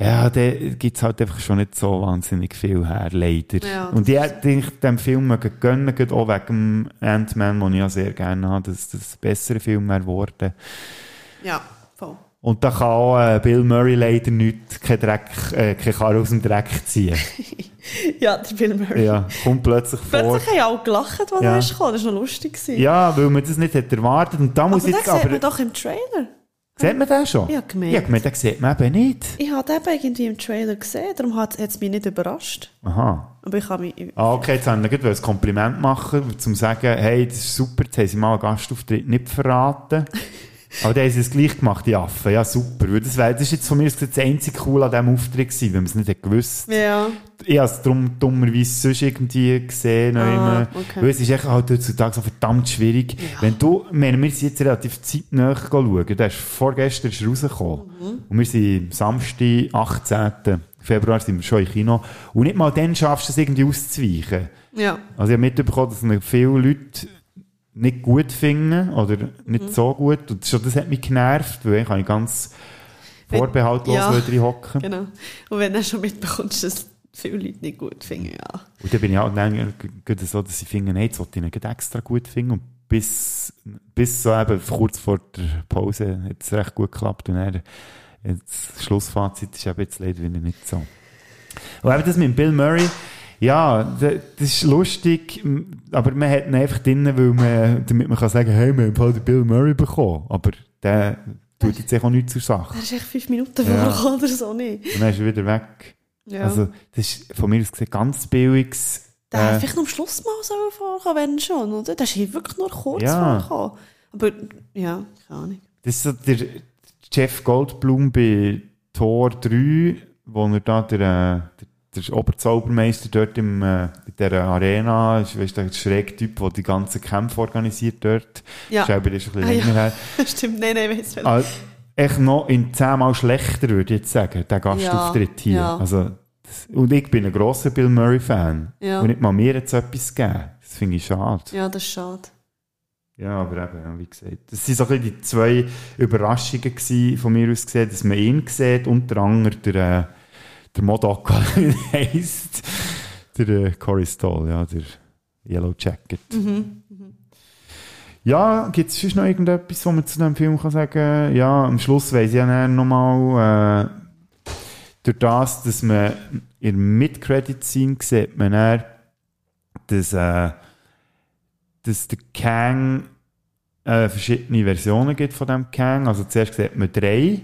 Ja, da gibt's halt einfach schon nicht so wahnsinnig viel her, leider. Ja, und ich hätte dem Film gönnen, auch wegen Ant-Man, den ich ja sehr gerne habe, dass das ein besserer Film wäre geworden. Ja, voll. Und da kann auch äh, Bill Murray leider nicht kein Dreck, äh, kein Karre aus dem Dreck ziehen. Ja, der Bill Murray. ja, kommt plötzlich vor. Plötzlich haben alle gelacht, als Ja. er ist gekommen. Das war noch lustig. gewesen. Ja, weil man das nicht hätte erwartet. Und da muss aber jetzt sieht aber... man doch im Trailer. Sieht man den schon? Ja, gemeint. Ja, gemeint, den sieht man eben nicht. Ich habe den irgendwie im Trailer gesehen, darum hat es mich nicht überrascht. Aha. Aber ich habe mich... Ah, okay, jetzt haben wir ein Kompliment machen, um zu sagen, hey, das ist super, jetzt haben sie mal einen Gastauftritt nicht verraten. Aber haben sie es gleich gemacht, die Affen. Ja, super. Das, wär, das ist jetzt von mir das einzige Cool an diesem Auftritt gewesen, wenn man es nicht hätte gewusst. Ja. Ich habe es darum dummerweise sonst irgendwie gesehen. Ah, Ah, okay. Weil es ist echt halt heutzutage so verdammt schwierig. Wenn du, meine, wir sind jetzt relativ zeitnah schauen. Der ist, vorgestern ist rausgekommen. Mhm. Und wir sind Samstag, 18. Februar sind wir schon im Kino. Und nicht mal dann schaffst du es irgendwie auszuweichen. Ja. Also ich habe mitbekommen, dass viele Leute nicht gut finden oder nicht Mhm. so gut. Und schon das hat mich genervt, weil ich ganz vorbehaltlos Ja. wieder hocken. Genau. Und wenn du schon mitbekommst, dass viele Leute nicht gut finden, ja. Und dann bin ich auch gerade so, dass ich finde, hey, jetzt wollte ich gerade extra gut finden. Und bis, bis so eben kurz vor der Pause hat es recht gut geklappt. Und dann, das Schlussfazit ist eben jetzt leider wieder nicht so. Und eben das mit Bill Murray, ja, da- das ist lustig, aber man hat ihn einfach drin, weil man, damit man kann sagen, hey, wir haben halt Bill Murray bekommen. Aber der tut jetzt auch nichts zur Sache. Er ist echt fünf Minuten Ja. vorgekommen oder so nicht. Und dann ist er wieder weg. Ja. Also, das ist von mir aus gesehen ganz billiges. Der hätte äh, vielleicht noch am Schluss mal so vorkommen, wenn schon, oder? Der ist wirklich nur kurz Ja. vorgekommen. Aber, ja, keine Ahnung. Das ist so der Jeff Goldblum bei Tor 3, wo er da der, äh, der, der Oberzaubermeister dort im, äh, in dieser Arena, ist, weißt der schräge Typ, der die ganzen Kämpfe organisiert dort. Ja. Selber ist ein bisschen Ah, länger her. ja. Stimmt, nein, nein, weiss Ah, echt noch in zehnmal schlechter, würde ich jetzt sagen, der Gastauftritt hier. ja. Also, das, und ich bin ein grosser Bill Murray-Fan. Ja. Und nicht mal mir jetzt etwas gegeben. Das finde ich schade. Ja, das ist schade. Ja, aber eben, ja, wie gesagt. Das waren so ein bisschen die zwei Überraschungen gewesen, von mir aus gesehen, dass man ihn sieht, unter anderem der, äh, der Modok, wie er heisst. Der äh, Corey Stoll, ja, der Yellow Jacket. Mhm. Ja, gibt es sonst noch irgendetwas, was man zu diesem Film kann sagen Ja, am Schluss weiss ich ja nochmal, äh, durch das, dass man in der Mid-Credit-Scene sieht, man dann, dass, äh, dass der Kang äh, verschiedene Versionen gibt von dem Kang. Also zuerst sieht man drei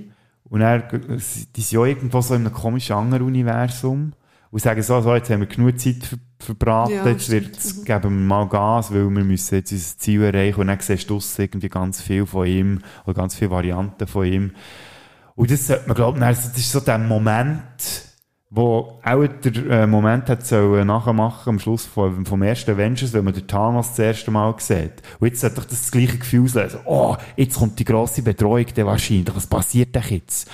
und dann, die sind ja irgendwo so in einem komischen anderen Universum und sagen so, so jetzt haben wir genug Zeit ver verbraten, Ja, jetzt wird's, geben wir mal Gas, weil wir müssen jetzt unser Ziel erreichen. Und dann siehst du irgendwie ganz viel von ihm oder ganz viele Varianten von ihm. Und das sollte man glauben, das ist so der Moment, wo auch der äh, Moment hat sollen nachmachen am Schluss vom, vom ersten Avengers, wenn man den Thanos das erste Mal sieht. Und jetzt hat doch das gleiche Gefühl auslösen. Oh, jetzt kommt die grosse Bedrohung dann wahrscheinlich. Was passiert denn jetzt?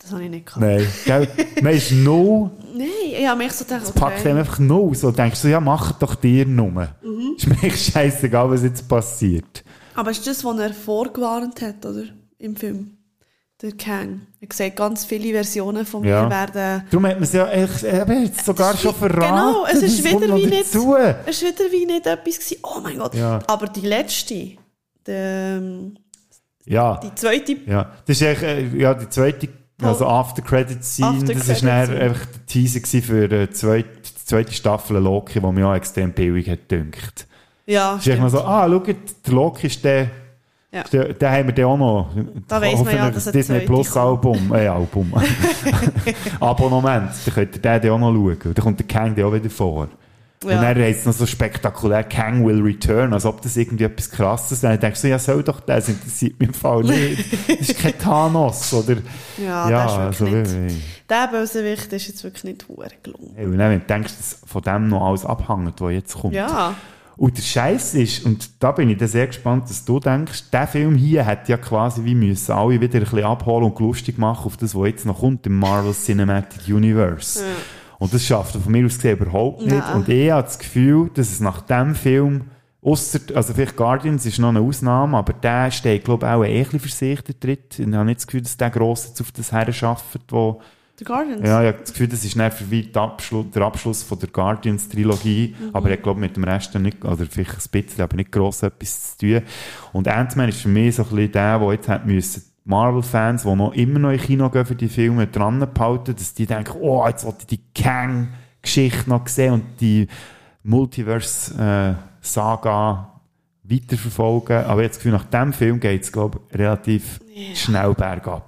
Das habe ich nicht gehabt. Nein, gell? Man ist no, Nein, ich habe mich so gedacht, es packt einem einfach no. So denkst du, ja, mach doch dir nur. Mhm. Ist mir scheißegal, was jetzt passiert. Aber ist das, was er vorgewarnt hat, oder? Im Film? Der Kang. Er sieht ganz viele Versionen von mir Ja. werden... Darum hat man es ja echt, eben jetzt sogar schon verraten. Genau, es ist wieder wie nicht... dazu. Es ist wieder wie nicht etwas gewesen. Oh mein Gott. Ja. Aber die letzte, der, ähm, Ja. die zweite... Ja, das ist echt, äh, ja, die zweite, also After Credit Scene, After das ist dann einfach der Teaser für die zweite, die zweite Staffel Loki, die mir auch extrem billig hat gedünkt. Ja, Es ist echt mal so, ah, schau, der Loki ist der, Ja. den haben wir dann auch noch. Da weiss man ja, dass das Disney Plus Album, äh, Album. Abonnement, dann könnt ihr den auch noch schauen. Dann kommt der Kang auch wieder vor. Ja. Und dann heißt es noch so spektakulär, Kang will return, als ob das irgendwie etwas krasses wäre. Dann denkst du, ja, soll doch der, das interessiert mich im Fall nicht. Das ist kein Thanos, oder? Ja, ja das ist also, wirklich wie- nicht... Der Bösewicht ist jetzt wirklich nicht gelungen. Hey, und dann, wenn du denkst, dass von dem noch alles abhängt, was jetzt kommt. Ja. Und der Scheiß ist, und da bin ich dann sehr gespannt, dass du denkst, der Film hier hat ja quasi wie müssen alle wieder ein bisschen abholen und lustig machen auf das, was jetzt noch kommt im Marvel Cinematic Universe. Ja. Und das schafft er von mir aus gesehen überhaupt nicht. Nein. Und ich habe das Gefühl, dass es nach dem Film, ausser, also vielleicht Guardians ist noch eine Ausnahme, aber der steht, glaube ich, auch ein bisschen für sich, der Tritt. Ich habe nicht das Gefühl, dass der gross jetzt auf das her schafft, wo, The Guardians? ja, ich habe das Gefühl, das ist dann für weit Abschluss, der Abschluss von der Guardians-Trilogie. Mhm. Aber ich glaube, mit dem Rest nicht, oder vielleicht ein bisschen, aber nicht gross etwas zu tun. Und Ant-Man ist für mich so ein bisschen der, der jetzt hat müssen, Marvel-Fans, die noch immer noch in Kino gehen für die Filme, dran behalten, dass die denken, oh, jetzt wollte ich die Kang-Geschichte noch sehen und die Multiverse-Saga weiterverfolgen. Aber jetzt das Gefühl, nach dem Film geht es, glaube ich, relativ schnell bergab.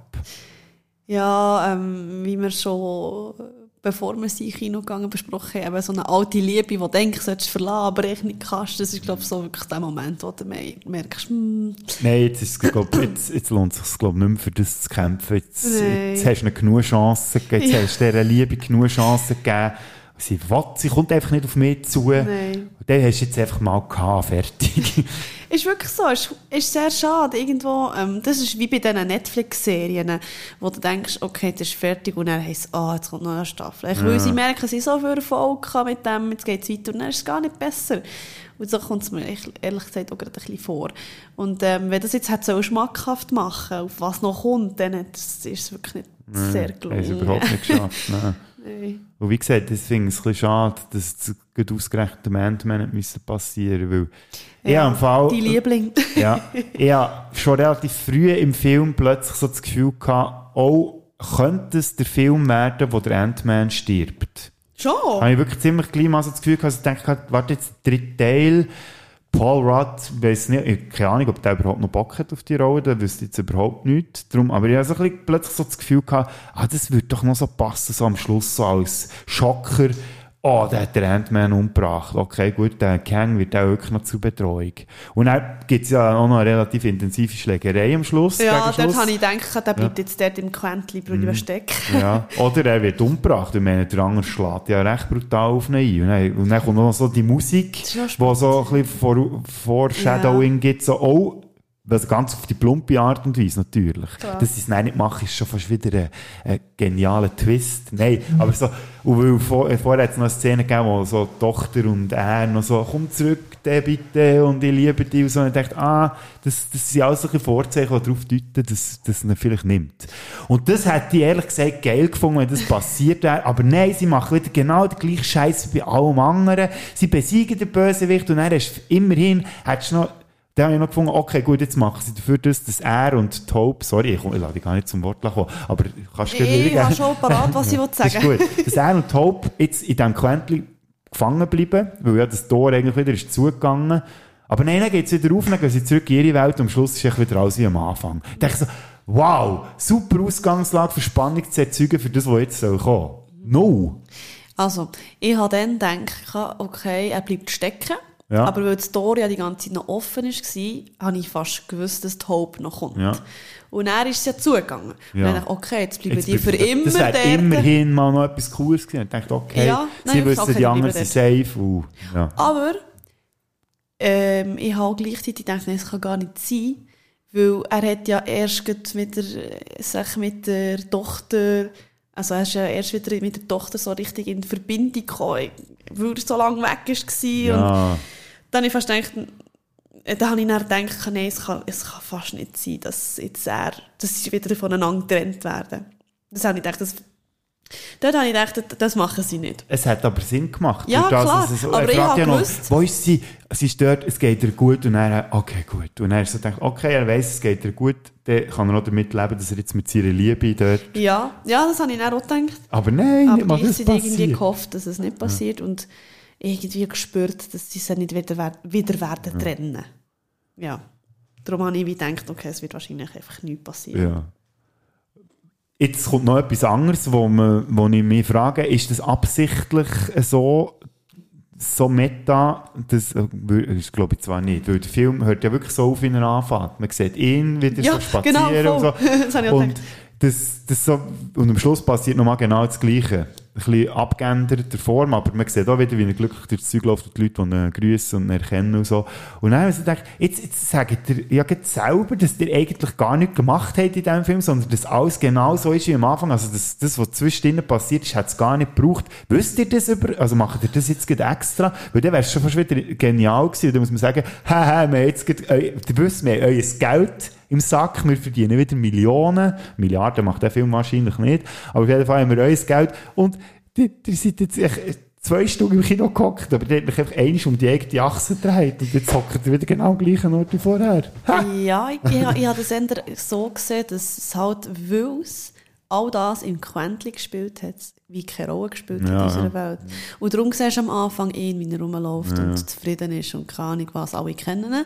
Ja, ähm, wie wir schon, äh, bevor wir sie in Kino gegangen besprochen haben, so eine alte Liebe, die du denkst, du solltest verlassen, aber echt nicht kannst. Das ist, glaube ich, so wirklich der Moment, wo du me- merkst, hm, Nein, jetzt, ist, glaub, jetzt, jetzt lohnt es sich glaub, nicht mehr für das zu kämpfen. Jetzt, jetzt hast du genug Chancen gegeben. Jetzt Ja. hast du dieser Liebe genug Chancen gegeben. Sie will, sie kommt einfach nicht auf mich zu. Nein. Und dann hast du jetzt einfach mal gehabt, fertig. Ist wirklich so, ist, ist sehr schade. Irgendwo, ähm, das ist wie bei diesen Netflix-Serien, wo du denkst, okay, das ist fertig und dann heisst es, ah, jetzt kommt noch eine Staffel. Ich Ja. Sie merken, sie so viel Erfolg mit dem, jetzt geht es weiter und dann ist es gar nicht besser. Und so kommt es mir ehrlich gesagt auch gerade ein bisschen vor. Und ähm, wenn das jetzt hat so schmackhaft machen, auf was noch kommt, dann ist es wirklich nicht Nein, sehr gelungen. sie überhaupt nicht geschafft. Nein. Nein. Und wie gesagt, das finde ich es ein bisschen schade, dass es gerade ausgerechnet dem Ant-Man passieren weil ich Ja, habe im Fall... die Liebling. ja, ich habe schon relativ früh im Film plötzlich so das Gefühl gehabt, oh, könnte es der Film werden, wo der Ant-Man stirbt? Schon? Habe ich wirklich ziemlich gleich mal so das Gefühl gehabt, dass ich denke, warte jetzt, der dritte Teil, Paul Rudd, weiss nicht, ich keine Ahnung, ob der überhaupt noch Bock hat auf die Rolle, der wüsste jetzt überhaupt nichts. Darum, aber ich hatte so ein bisschen plötzlich so das Gefühl gehabt, ah, das würde doch noch so passen, so am Schluss, so als Schocker. Oh, der hat der Ant-Man umgebracht. Okay, gut, der Kang wird auch wirklich noch zur Bedrohung. Und dann gibt es ja auch noch eine relativ intensive Schlägerei am Schluss. Ja, dort habe ich gedacht, der bleibt Ja. jetzt dort im Quäntchen mhm. stecken. Ja, oder er wird umgebracht. Ich meine, der andere schlägt ja recht brutal auf ihn ein. Und dann, und dann kommt noch so die Musik, ja wo so ein bisschen Foreshadowing gibt, so, oh, also ganz auf die plumpe Art und Weise natürlich. Klar. Dass sie es nicht machen, ist schon fast wieder ein, ein genialer Twist. Nein, aber so, und weil vor, äh, vorher hat es noch eine Szene gegeben, wo so Tochter und er noch so, komm zurück, der bitte, und ich liebe dich. Und so, und ich dachte, ah, das, das sind alles solche Vorzeichen, die darauf deuten, dass, dass er vielleicht nimmt. Und das hätte ich ehrlich gesagt geil gefunden, wenn das passiert wäre. Aber nein, sie machen wieder genau den gleichen Scheiß wie bei allem anderen. Sie besiegen den Bösewicht und dann hast du immerhin, hättest du noch, dann habe ich noch gefunden, okay, gut, jetzt machen sie dafür das, dass er und Tope, sorry, ich, ich dich gar nicht zum Wort kommen, aber kannst du Ich habe schon parat, was ich will Das ist sagen. gut. Dass er und Tope jetzt in diesem Quäntchen gefangen bleiben, weil ja das Tor eigentlich wieder ist zugegangen. Aber nein, dann geht es wieder auf, dann gehen sie zurück in ihre Welt und am Schluss ist echt wieder alles wie am Anfang. Ich denke so, wow, super Ausgangslage für Spannung zu erzeugen für das, was jetzt soll kommen. No. Also, ich habe dann gedacht, okay, er bleibt stecken. Ja. Aber weil das Tor ja die ganze Zeit noch offen war, habe ich fast gewusst, dass die Hope noch kommt. Ja. Und dann ist es ja zugegangen. Und Ja. dann dachte ich, okay, jetzt bleiben Jetzt die für immer Das dort. immerhin mal noch etwas Cooles gewesen. Ich dachte, okay, Ja, nein, sie okay, wissen, die die anderen sind safe. Und, ja. Aber ähm, ich habe gleichzeitig gedacht, nein, es kann gar nicht sein, weil er hat ja erst mit der, sag, mit der Tochter, also er ist ja erst wieder mit der Tochter so richtig in Verbindung gekommen, weil er so lange weg war. Ja. Und dann habe ich fast gedacht, äh, dann habe ich dann gedacht, nein, es kann, es kann fast nicht sein, dass jetzt er, dass sie wieder voneinander getrennt werden. Das habe ich gedacht, das, dort habe ich gedacht, das machen sie nicht. Es hat aber Sinn gemacht. Ja, das, klar. dass es- Aber er ich habe ja noch, gewusst- wo ist sie? Sie ist dort, es geht ihr gut. Und er, okay, gut. Und er so denkt, okay, er weiss, es geht ihr gut. Dann kann er auch damit leben, dass er jetzt mit seiner Liebe dort. Ja, ja, das habe ich dann auch gedacht. Aber nein, aber nicht mal das gleichzeitig irgendwie gehofft, dass es nicht passiert und irgendwie gespürt, dass sie sich nicht wieder, wieder werden trennen. Ja. Darum habe ich wie gedacht, okay, es wird wahrscheinlich einfach nichts passieren. Ja. Jetzt kommt noch etwas anderes, wo, man, wo ich mich frage, ist das absichtlich so, so meta, das äh, wür- ist glaube ich zwar nicht, weil der Film hört ja wirklich so auf, wie er anfängt. Man sieht ihn wieder Ja, so spazieren genau, und so. Das und, das, das so, und am Schluss passiert nochmal genau das Gleiche. Bisschen abgeänderter Form, aber man sieht auch wieder, wie er glücklich durchs Zeug läuft und die Leute, die ihn grüßen und ihn erkennen und so. Und dann habe ich so gedacht, jetzt, jetzt sagt ihr ja selber, dass ihr eigentlich gar nichts gemacht habt in diesem Film, sondern dass alles genau so ist wie am Anfang. Also das, das was zwischendrin passiert ist, hat es gar nicht gebraucht. Wisst ihr das über, also macht ihr das jetzt extra? Weil dann wäre es schon fast wieder genial gewesen. Dann muss man sagen, haha, wir haben jetzt eu, ihr wisst, wir haben euer Geld im Sack, wir verdienen wieder Millionen, Milliarden macht der Film wahrscheinlich nicht, aber auf jeden Fall haben wir euer Geld und ihr, ihr seid jetzt echt zwei Stunden im Kino gehockt, aber ihr habt euch einfach einmal um die eigene Achse gedreht und jetzt hockt ihr wieder genau am gleichen Ort wie vorher. Ja, ich, ich, ich habe das eher so gesehen, dass es halt, weil es all das im Quäntchen gespielt hat, wie keine Rolle gespielt hat Ja, in unserer ja. Welt. Und darum siehst du am Anfang ihn, wie er rumläuft Ja. und zufrieden ist und keine Ahnung was, alle kennen ihn.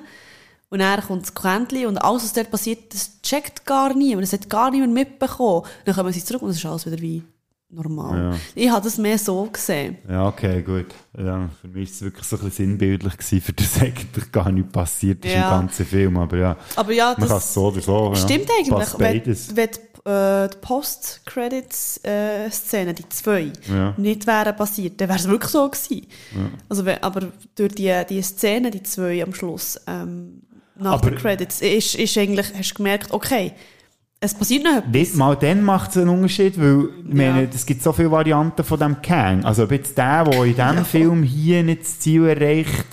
Und dann kommt das Quäntchen und alles, was dort passiert, das checkt gar niemand, das hat gar niemand mitbekommen. Dann kommen sie zurück und es ist alles wieder wie normal. Ja. Ich habe das mehr so gesehen. Ja, okay, gut. Ja, für mich war es wirklich so ein bisschen sinnbildlich, gewesen, für das eigentlich gar nicht passiert ist Ja. im ganzen Film, aber ja, Aber ja, man das kann es so oder so. ja. Stimmt eigentlich. Passt Wenn, beides. wenn die, äh, die Post-Credits-Szene, die zwei, Ja. nicht wären passiert, dann wäre es wirklich so gewesen. Ja. Also, aber durch die, die Szene, die zwei am Schluss, ähm, nach Aber- den Credits, ist, ist eigentlich, hast du gemerkt, okay, es passiert noch etwas. Mal dann macht es einen Unterschied, weil meine, es gibt so viele Varianten von dem Kang. Also ob jetzt der, der in diesem Film hier nicht das Ziel erreicht,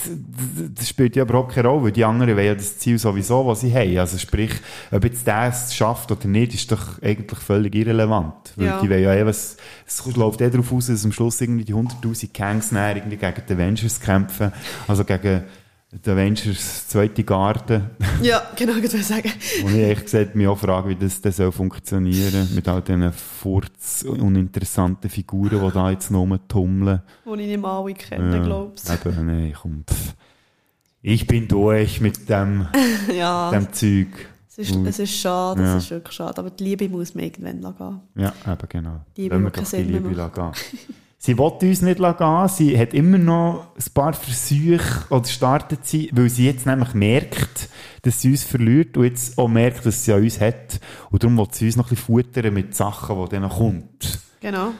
das spielt ja überhaupt keine Rolle, weil die anderen wollen ja das Ziel sowieso, was sie haben. Also sprich, ob jetzt der es schafft oder nicht, ist doch eigentlich völlig irrelevant. Weil Ja. die wollen ja eh, was, es läuft eh darauf aus, dass am Schluss irgendwie die 100'000 Kangs näher irgendwie gegen die Avengers kämpfen. Also gegen die Avengers zweite Garde. Ja, genau, ich wollte sagen. Und ich ehrlich gesagt mich auch frage, wie das, das soll funktionieren mit all diesen furz uninteressanten Figuren, die da jetzt noch rumtummeln. Die ich nicht mal alle kenne, Ja, glaubst Eben, nee, komm, pff. ich bin durch mit dem, ja, dem Zeug. es ist, Und- es ist schade, Ja. es ist wirklich schade. Aber die Liebe muss man irgendwann gehen. Ja, eben genau. Die wir Liebe doch die keinen Sinn Liebe gehen. Sie will uns nicht gehen. Sie hat immer noch ein paar Versuche oder startet sie, weil sie jetzt nämlich merkt, dass sie uns verliert und jetzt auch merkt, dass sie an uns hat. Und darum will sie uns noch ein bisschen futtern mit Sachen, die dann kommt. Genau.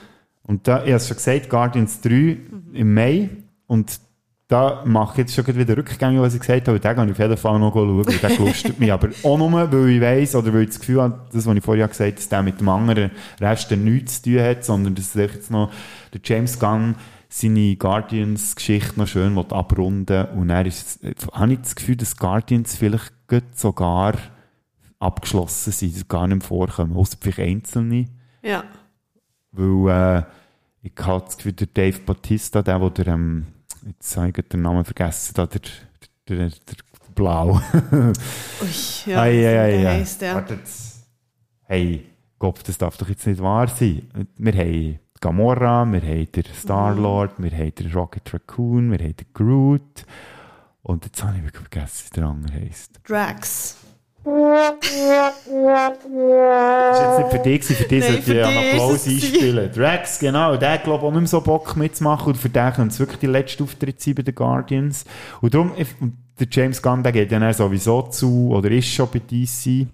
Und da, ich habe es schon gesagt, Guardians 3 im Mai. Und da mache ich jetzt schon wieder Rückgänge, was ich gesagt habe. Den kann ich auf jeden Fall noch schauen, weil der gelustet mich. Aber auch nur, weil ich weiss, oder weil ich das Gefühl habe, das, was ich vorher gesagt habe, dass der mit dem anderen Rest nichts zu tun hat, sondern dass er jetzt noch der James Gunn seine Guardians-Geschichte noch schön will abrunden Und dann ist, habe ich das Gefühl, dass Guardians vielleicht sogar abgeschlossen sind, dass gar nicht mehr vorkommen. Außer vielleicht einzelne. Ja. Weil äh, ich habe das Gefühl, der Dave Bautista, der, wo der, ähm, jetzt habe ich den Namen vergessen, da, der, der, der, der Blau. Ui, ja, ei, ei, ei, der ja. heisst, ja. Warte jetzt. Hey, Gott, das darf doch jetzt nicht wahr sein. Wir haben Gamora, wir haben den Star-Lord, wir haben den Rocket Raccoon, wir haben den Groot. Und jetzt habe ich wirklich vergessen, wie der andere heisst. Drax. Das war jetzt nicht für dich, für dich sollte ich einen Applaus einspielen. Drax, genau, der glaube ich auch nicht mehr so Bock mitzumachen und für den könnte es wirklich die letzte Auftritt sein bei den Guardians. Und darum, der James Gunn, der geht ja dann sowieso zu, oder ist schon bei DC.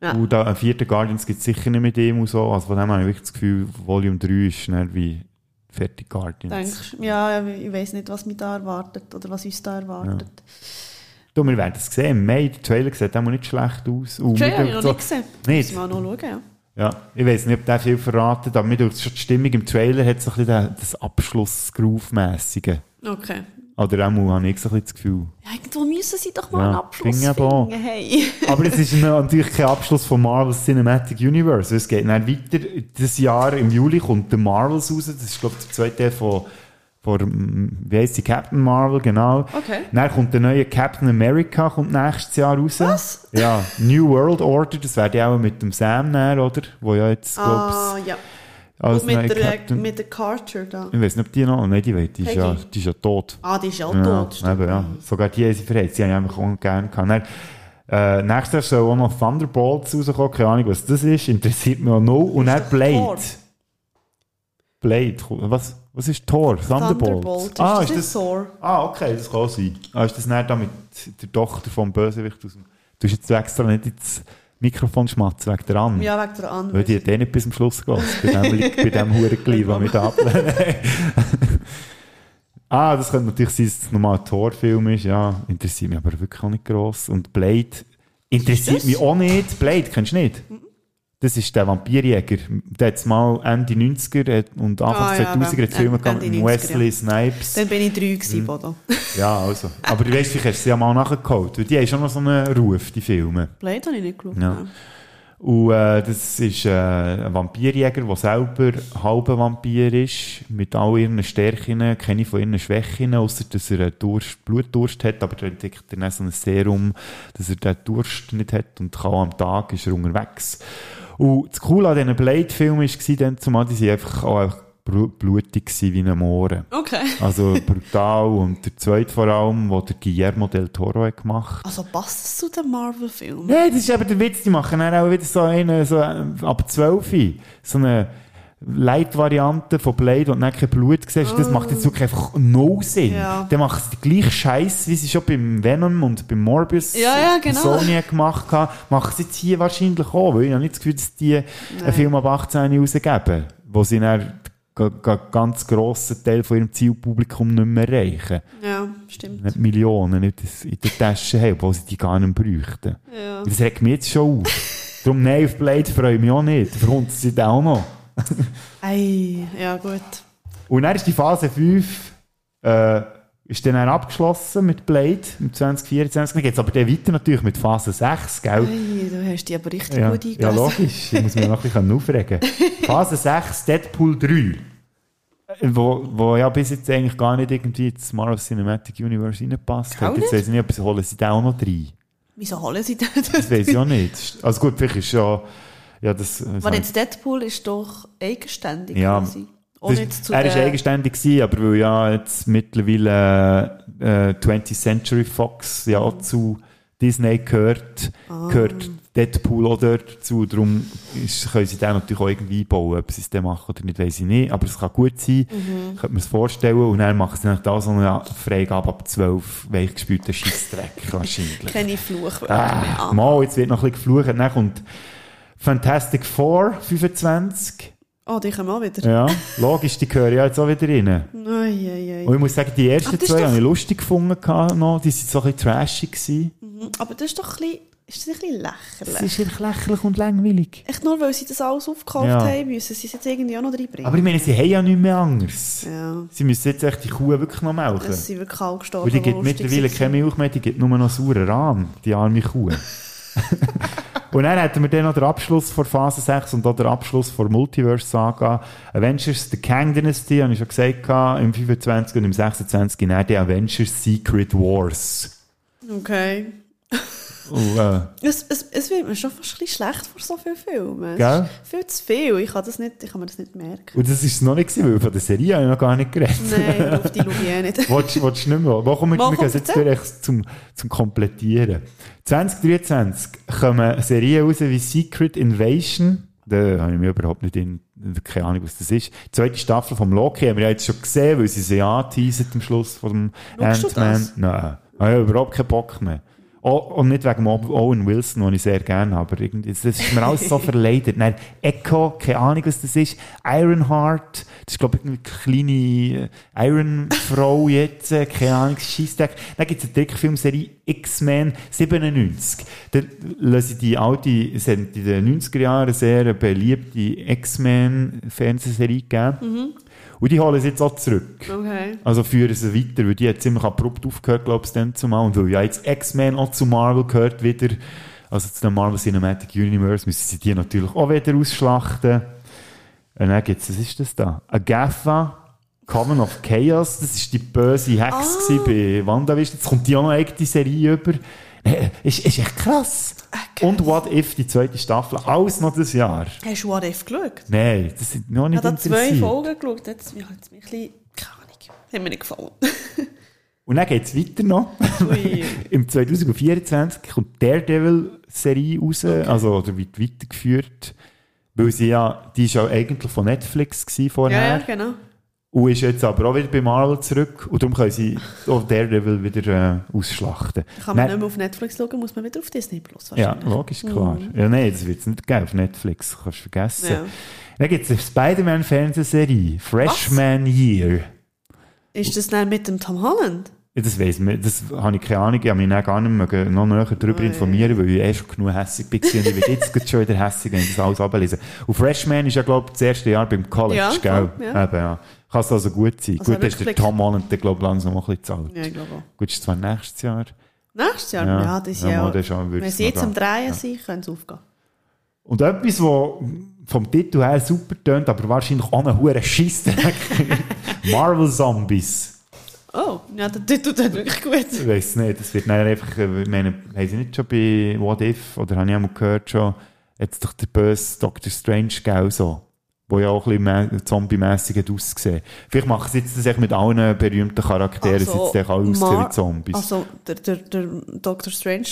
Ja. Und da, einen vierten Guardians gibt es sicher nicht mit ihm und so, also von dem habe ich wirklich das Gefühl, Volume 3 ist dann wie fertig Guardians. Denkst, ja, ich weiß nicht, was mich da erwartet oder was uns da erwartet. Du, wir werden es sehen, im Mai, der Trailer sieht auch nicht schlecht aus. Und Trailer habe ich noch so- nicht gesehen. Nicht? Müssen wir noch schauen, ja. Ja, ich weiß nicht, ob der viel verratet, aber mir schon die Stimmung im Trailer hat so ein bisschen das Abschluss-Groove-mässige. Okay. Oder auch mal habe ich so ein bisschen das Gefühl. Ja, irgendwo müssen sie doch mal Ja, einen Abschluss finden. Hey. Aber es ist natürlich kein Abschluss von Marvel's Cinematic Universe. Es geht dann weiter. Dieses Jahr im Juli kommt der Marvels raus. Das ist, glaube ich, der zweite von, von, wie heisst die, Captain Marvel, genau. Okay. Dann kommt der neue Captain America kommt nächstes Jahr raus. Was? Ja, New World Order, das wäre ja auch mit dem Sam näher, oder? Wo ja jetzt, Ah, ja. als mit der, Captain- mit der Carter da. ich weiß nicht, ob die noch, nein, die, weiß, die, ist ja, die ist ja tot. Ah, die ist ja Ja, tot. stimmt. eben, ja. Sogar die haben sie verheizt. Sie haben einfach auch gerne gehabt. Dann, äh, nächstes Jahr soll auch noch Thunderbolts rauskommen. Keine Ahnung, was das ist. Interessiert mich auch noch. Und dann Blade. Thor. Blade. Was, was ist Thor? Thunderbolt. Thunderbolt. Ah, ist ist das das, Thor? ah, okay, das kann sein. Ah, ist das nicht da mit der Tochter vom Bösewicht aus dem, Du hast jetzt extra nicht ins Mikrofon schmatzen wegen der Anne. Ja, wegen der Weil anderen. die hat eh nicht bis zum Schluss gelassen. Bei dem, bei dem Hurenglied, das wir da ablehnen. ah, das könnte natürlich sein, dass es nochmal ein Torfilm ist. Ja, interessiert mich aber wirklich auch nicht gross. Und Blade interessiert mich auch nicht. Blade, kennst du nicht? Das ist der Vampirjäger. Der hat mal Ende 90er und Anfang Ah, ja, 2000er aber hat Filme Ende mit 90er, Wesley ja. Snipes. Dann bin ich drei gewesen, Mhm. Bodo. Ja, also. Aber du weißt, vielleicht hast du sie ja mal nachgeholt. Weil die haben schon noch so einen Ruf, die Filme. Blade habe ich nicht geschaut. Ja. Und äh, das ist äh, ein Vampirjäger, der selber halber Vampir ist, mit all ihren Stärken, keine von ihren Schwächen, außer dass er Durst, Blutdurst hat, aber er entdeckt er dann so ein Serum, dass er den Durst nicht hat und kann am Tag ist er unterwegs. Und das Coole an diesen Blade-Filmen war dann zumal, die sind einfach auch einfach blutig gewesen wie ein Mohren. Okay. Also brutal und der zweite vor allem, wo der Guillermo del Toro hat gemacht Also passt das zu den Marvel-Filmen? Nein, das ist eben der Witz, die machen dann auch wieder so eine, so äh, ab 12, so eine Light-Variante von Blade und dann kein Blut siehst. Das macht jetzt wirklich einfach no Sinn. Ja. Dann machen sie den gleichen Scheiß, wie sie schon beim Venom und beim Morbius Ja, ja, genau. Sony gemacht haben, machen sie jetzt hier wahrscheinlich auch, weil ich habe nicht das Gefühl, dass die einen Film ab 18 rausgeben, wo sie dann ga- ganz grossen Teil von ihrem Zielpublikum nicht mehr erreichen. Ja, stimmt. Nicht Millionen nicht in der Tasche haben, obwohl sie die gar nicht bräuchten. Ja. Das regt mich jetzt schon auf. Darum nein, auf Blade freue ich mich auch nicht. Verkommt sie dann auch noch. Ei, ja gut. Und dann ist die Phase 5 äh, ist dann abgeschlossen mit Blade im 2024. Dann geht es aber dann weiter natürlich mit Phase 6, gell? Ei, du hast die aber richtig Ja, gut ja, eingelesen. logisch. Ich muss mich noch ein bisschen aufregen. Phase 6, Deadpool 3. Äh, Wo, wo ja bis jetzt eigentlich gar nicht irgendwie ins Marvel Cinematic Universe reinpasst. Hat. Jetzt weiß ich nicht, ob sie holen sie da auch noch rein. Wieso holen sie das? Das weiß ich auch nicht. Also gut, vielleicht ist ja, ja das, Aber jetzt Deadpool ist doch eigenständig ja, quasi. Das- nicht zu er war den- eigenständig, gewesen, aber weil ja jetzt mittlerweile äh, 20th Century Fox ja auch zu Disney gehört, Ah. gehört Deadpool dort dazu. Darum ist, können sie den natürlich auch irgendwie einbauen. Ob sie es dann machen oder nicht, weiß ich nicht. Aber es kann gut sein. Mhm. Ich könnte mir das vorstellen. Und dann machen sie dann da so eine Freigabe ab 12 weichgespülten Scheissdreck wahrscheinlich. Keine Fluchwörter Ah, mehr. mal, jetzt wird noch ein bisschen geflucht. Dann kommt Fantastic Four 25. Oh, die kommen auch wieder. Ja, logisch, die gehören ja jetzt auch wieder rein. Ei, ei, ei. Und ich muss sagen, die ersten das zwei doch- habe ich lustig gefunden. Noch. Die waren so ein bisschen trashig. Gewesen. Mhm, Aber das ist doch ein bisschen, ist das ein bisschen lächerlich. Es ist wirklich lächerlich und langweilig. Echt nur, weil sie das alles aufgekauft Ja. haben, müssen sie es jetzt irgendwie auch noch reinbringen. Aber ich meine, sie haben ja nichts mehr anderes. Ja. Sie müssen jetzt echt die Kuh wirklich noch melken. Es sind wirklich alle gestorben. Und die gibt mittlerweile keine Milch mehr, die gibt nur noch sauren Rahm, die arme Kuh. und dann hätten wir dann noch den Abschluss von Phase 6 und auch den Abschluss von Multiverse-Saga. Avengers The Kang Dynasty, habe ich schon gesagt, im 25 und im 26 dann die Avengers Secret Wars. Okay. Und, äh, Es, es, es wird mir schon fast ein schlecht vor so vielen Filmen. Gell? viel zu viel. Ich kann, das nicht, ich kann mir das nicht merken. und das ist es noch nicht gewesen, weil von der Serie habe ich noch gar nicht geredet. Nein, auf die schaue ich eh nicht. Willst du willst du nicht mehr? Wo kommen wir, gehen jetzt durch zum, zum Komplettieren. 2023 kommen Serien raus wie Secret Invasion. Da habe ich mir überhaupt nicht in, keine Ahnung, was das ist. Die zweite Staffel vom Loki haben wir ja jetzt schon gesehen, weil sie sie anteasen am Schluss vom Ant-Man. Nein, ich habe überhaupt keinen Bock mehr. Oh, und nicht wegen Ow- Owen Wilson, den ich sehr gerne habe, aber irgendwie, das ist mir alles so verleidet. Nein, Echo, keine Ahnung, was das ist. Ironheart, das ist, glaube ich, eine kleine äh, Iron-Frau jetzt, äh, keine Ahnung, Scheissdreck. Dann gibt es eine Trickfilmserie X-Men 97. Da lasse ich die alte, es hat in den 90er Jahren sehr beliebte X-Men-Fernsehserie gegeben. Mhm. Und die holen sie jetzt auch zurück. Okay. Also führen sie weiter, weil die hat ziemlich abrupt aufgehört, glaube ich, dann zumal. Und weil ja jetzt X-Men auch zu Marvel gehört wieder, also zu dem Marvel Cinematic Universe, müssen sie die natürlich auch wieder ausschlachten. Und dann gibt's, was ist das da? Agatha, Coven of Chaos, das ist die böse Hex Ah. bei WandaVision. Jetzt kommt die auch noch eine Serie über. Äh, Ist, ist echt krass. Und What If, die zweite Staffel, alles noch das Jahr. Hast du What If geschaut? Nein, das sind noch Ich nicht habe da zwei interessiert. Folgen geschaut. Jetzt mich hat es mich ein bisschen, keine Ahnung, hat mir nicht gefallen. Und dann geht es weiter noch. Im 2024 kommt die Daredevil-Serie raus, also oder wird weitergeführt. Weil sie ja, die ist ja eigentlich von Netflix gewesen vorher. Ja, ja, genau. Und ist jetzt aber auch wieder bei Marvel zurück. Und darum können sie auch Daredevil wieder äh, ausschlachten. Kann man Dann- nicht mehr auf Netflix schauen, muss man wieder auf Disney Plus ja, logisch, klar. Mhm. Ja, nein, das wird es nicht geben auf Netflix, kannst du vergessen. Ja. Dann gibt es eine Spider-Man-Fernsehserie, Freshman Year. Ist das dann mit dem Tom Holland? Ja, das weiss man, das habe ich keine Ahnung, ich habe mich gar nicht mehr noch näher darüber Oh, ja. informieren, weil ich eh schon genug hässig war und ich werde jetzt schon wieder hässig, wenn ich das alles ablese. Und Freshman ist ja, glaube ich, das erste Jahr beim College, Ja, gell? ja. Eben, ja. Kann es also gut sein. Also gut, ist der. Tom Holland, der, glaube langsam ein bisschen zahlt. Ja, ich glaube auch. Gut, ist zwar nächstes Jahr. Nächstes Jahr? Ja. Ja, das ist Ja, ja, das auch- Wenn sie jetzt am Drehen Ja. sind, können sie aufgehen. Und etwas, was vom Titel her super tönt, aber wahrscheinlich auch einen hohen Scheissdreck. Marvel Zombies. Oh, ja, der Titel tut wirklich gut. Ich weiß nicht, das wird einfach, äh, ich meine, haben sie nicht schon bei What If, oder habe ich einmal gehört schon, jetzt doch der böse Doctor Strange, gell, so, wo ja auch ein bisschen mä- zombie-mässig ausgesehen. Vielleicht machen sie jetzt das echt mit allen berühmten Charakteren, also, alle aussehen wie Zombies. Also, der, der, der Doctor Strange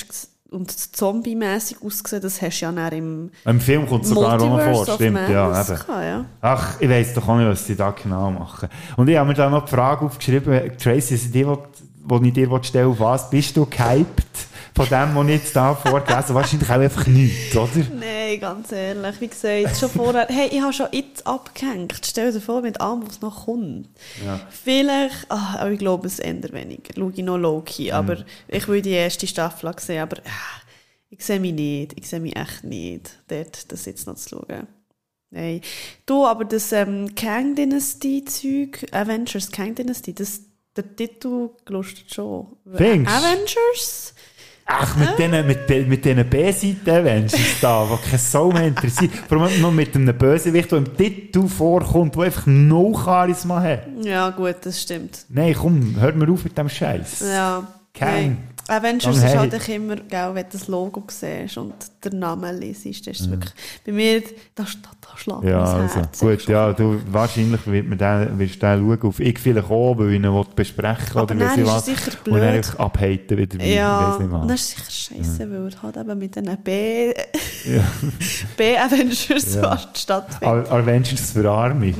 und Zombie-mässig ausgesehen, das hast du ja dann im Im Film kommt es sogar noch vor, stimmt, ja, eben. gehabt, ja. Ach, ich weiss doch auch nicht, was sie da genau machen. Und ich habe mir da noch die Frage aufgeschrieben, Tracy, also die, die, die ich dir stellen was bist du gehypt von dem, was ich jetzt da vorgelesen habe? Wahrscheinlich auch einfach nichts, oder? Nein, ganz ehrlich, wie gesagt, schon vorher, hey, ich habe schon jetzt abgehängt. Stell dir vor, mit allem, was noch kommt. Ja. Vielleicht, ah, aber ich glaube, es ändert weniger. Schau ich noch Loki, aber ich will die erste Staffel sehen, aber ah, ich sehe mich nicht. Ich sehe mich echt nicht, dort das jetzt noch zu schauen. Nein. Du, aber das ähm, Kang Dynasty-Zeug, Avengers Kang Dynasty, das, der Titel gelustet schon. Findest? Avengers? Ach, mit diesen mit, mit diesen B-Seiten-Avengers da, die keine Sau mehr interessiert. Vor allem noch mit einem Bösewicht, der im Titel vorkommt, der einfach no Charisma hat. Ja, gut, das stimmt. Nein, komm, hör mir auf mit dem Scheiß. Ja. Kein. Avengers Dann ist hey. halt echt immer, gell, wenn du das Logo siehst und den Namen das ist Ja. wirklich, bei mir, da, da, da schlägt Ja, also, Herz. gut, ja, du, wahrscheinlich wird man den, wirst du den schauen, auf ich vielleicht auch, weil ich ihn will besprechen Aber oder weiss ich was. es sicher Und dann blöd. einfach abhaten wieder, wie- Ja, weiss das ist sicher scheiße, weil er halt eben mit den B, Ja. B-Avengers Ja. stattfindet. Avengers für Arme. Ja.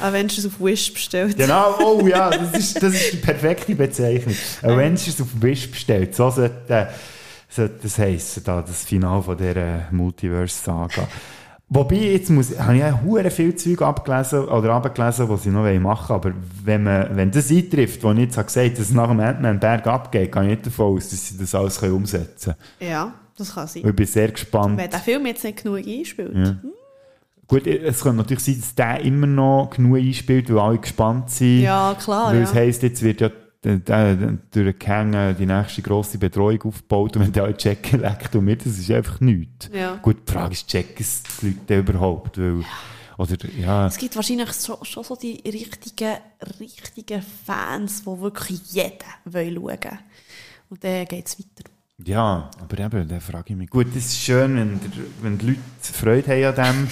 Avengers auf Wish bestellt. Genau, oh ja, das ist, das ist die perfekte Bezeichnung. Avengers auf Wish bestellt. So sollte, sollte das heissen, da, das Finale von dieser Multiverse-Saga. Wobei, jetzt muss, habe ich hure viel Zeug abgelesen oder abgelesen, was ich noch machen will. Aber wenn, man, wenn das eintrifft, was ich jetzt habe gesagt habe, dass es nach dem Ant-Man Berg abgeht, gehe ich nicht davon aus, dass sie das alles können umsetzen Ja, das kann sein. können. Ich bin sehr gespannt. Wenn der Film jetzt nicht genug einspielt. Ja. Gut, es kann natürlich sein, dass der immer noch genug einspielt, weil alle gespannt sind. Ja, klar, Weil es ja. heisst, jetzt wird ja durch den die nächste grosse Betreuung aufgebaut und wenn die alle checken, leckt und mit, das ist einfach nichts. Ja. Gut, die Frage ist, checken es die Leute überhaupt? Weil, oder, ja, Es gibt wahrscheinlich so, schon so die richtigen, richtigen Fans, die wirklich jeden wollen schauen Und dann geht es weiter. ja, aber eben, da frage ich mich. Gut, es ist schön, wenn, der, wenn die Leute Freude haben an dem,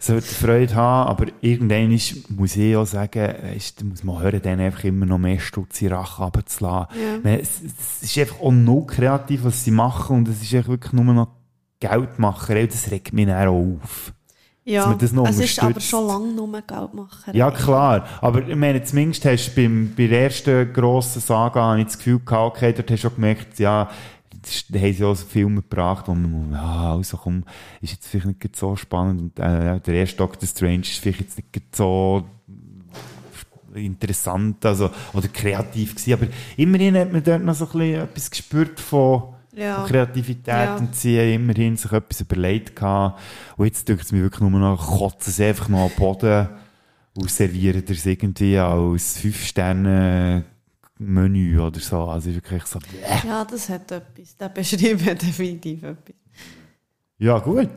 sollten Freude haben, aber irgendwann ist, muss ich auch sagen, ist, muss man hören, dann einfach immer noch mehr Stutz in den Rachen runterzulassen. Ja. Es, es ist einfach auch null kreativ, was sie machen und es ist einfach wirklich nur noch Geldmacherei, das regt mich dann auch auf. Ja, es ist aber schon lange nur Geldmacher. Ja, klar. Aber ich meine, zumindest hast du beim, bei der ersten grossen Saga habe ich das Gefühl gehabt, okay, dort hast du auch gemerkt, ja, haben sie auch so Filme gebracht, wo man, ja, also komm, ist jetzt vielleicht nicht so spannend. Und, äh, der erste Doctor Strange ist vielleicht jetzt nicht so interessant, also, oder kreativ gewesen. Aber immerhin hat man dort noch so ein bisschen etwas gespürt von, Ja. von Kreativität Ja. und sie haben immerhin sich etwas überlegt gehabt. Und jetzt tut es mir wirklich nur noch, kotzen sie einfach noch am Boden und servieren das irgendwie als 5-Sterne-Menü oder so. Also wirklich so, bäh. Ja, das hat etwas. Der beschrieben hat definitiv etwas. Ja, gut.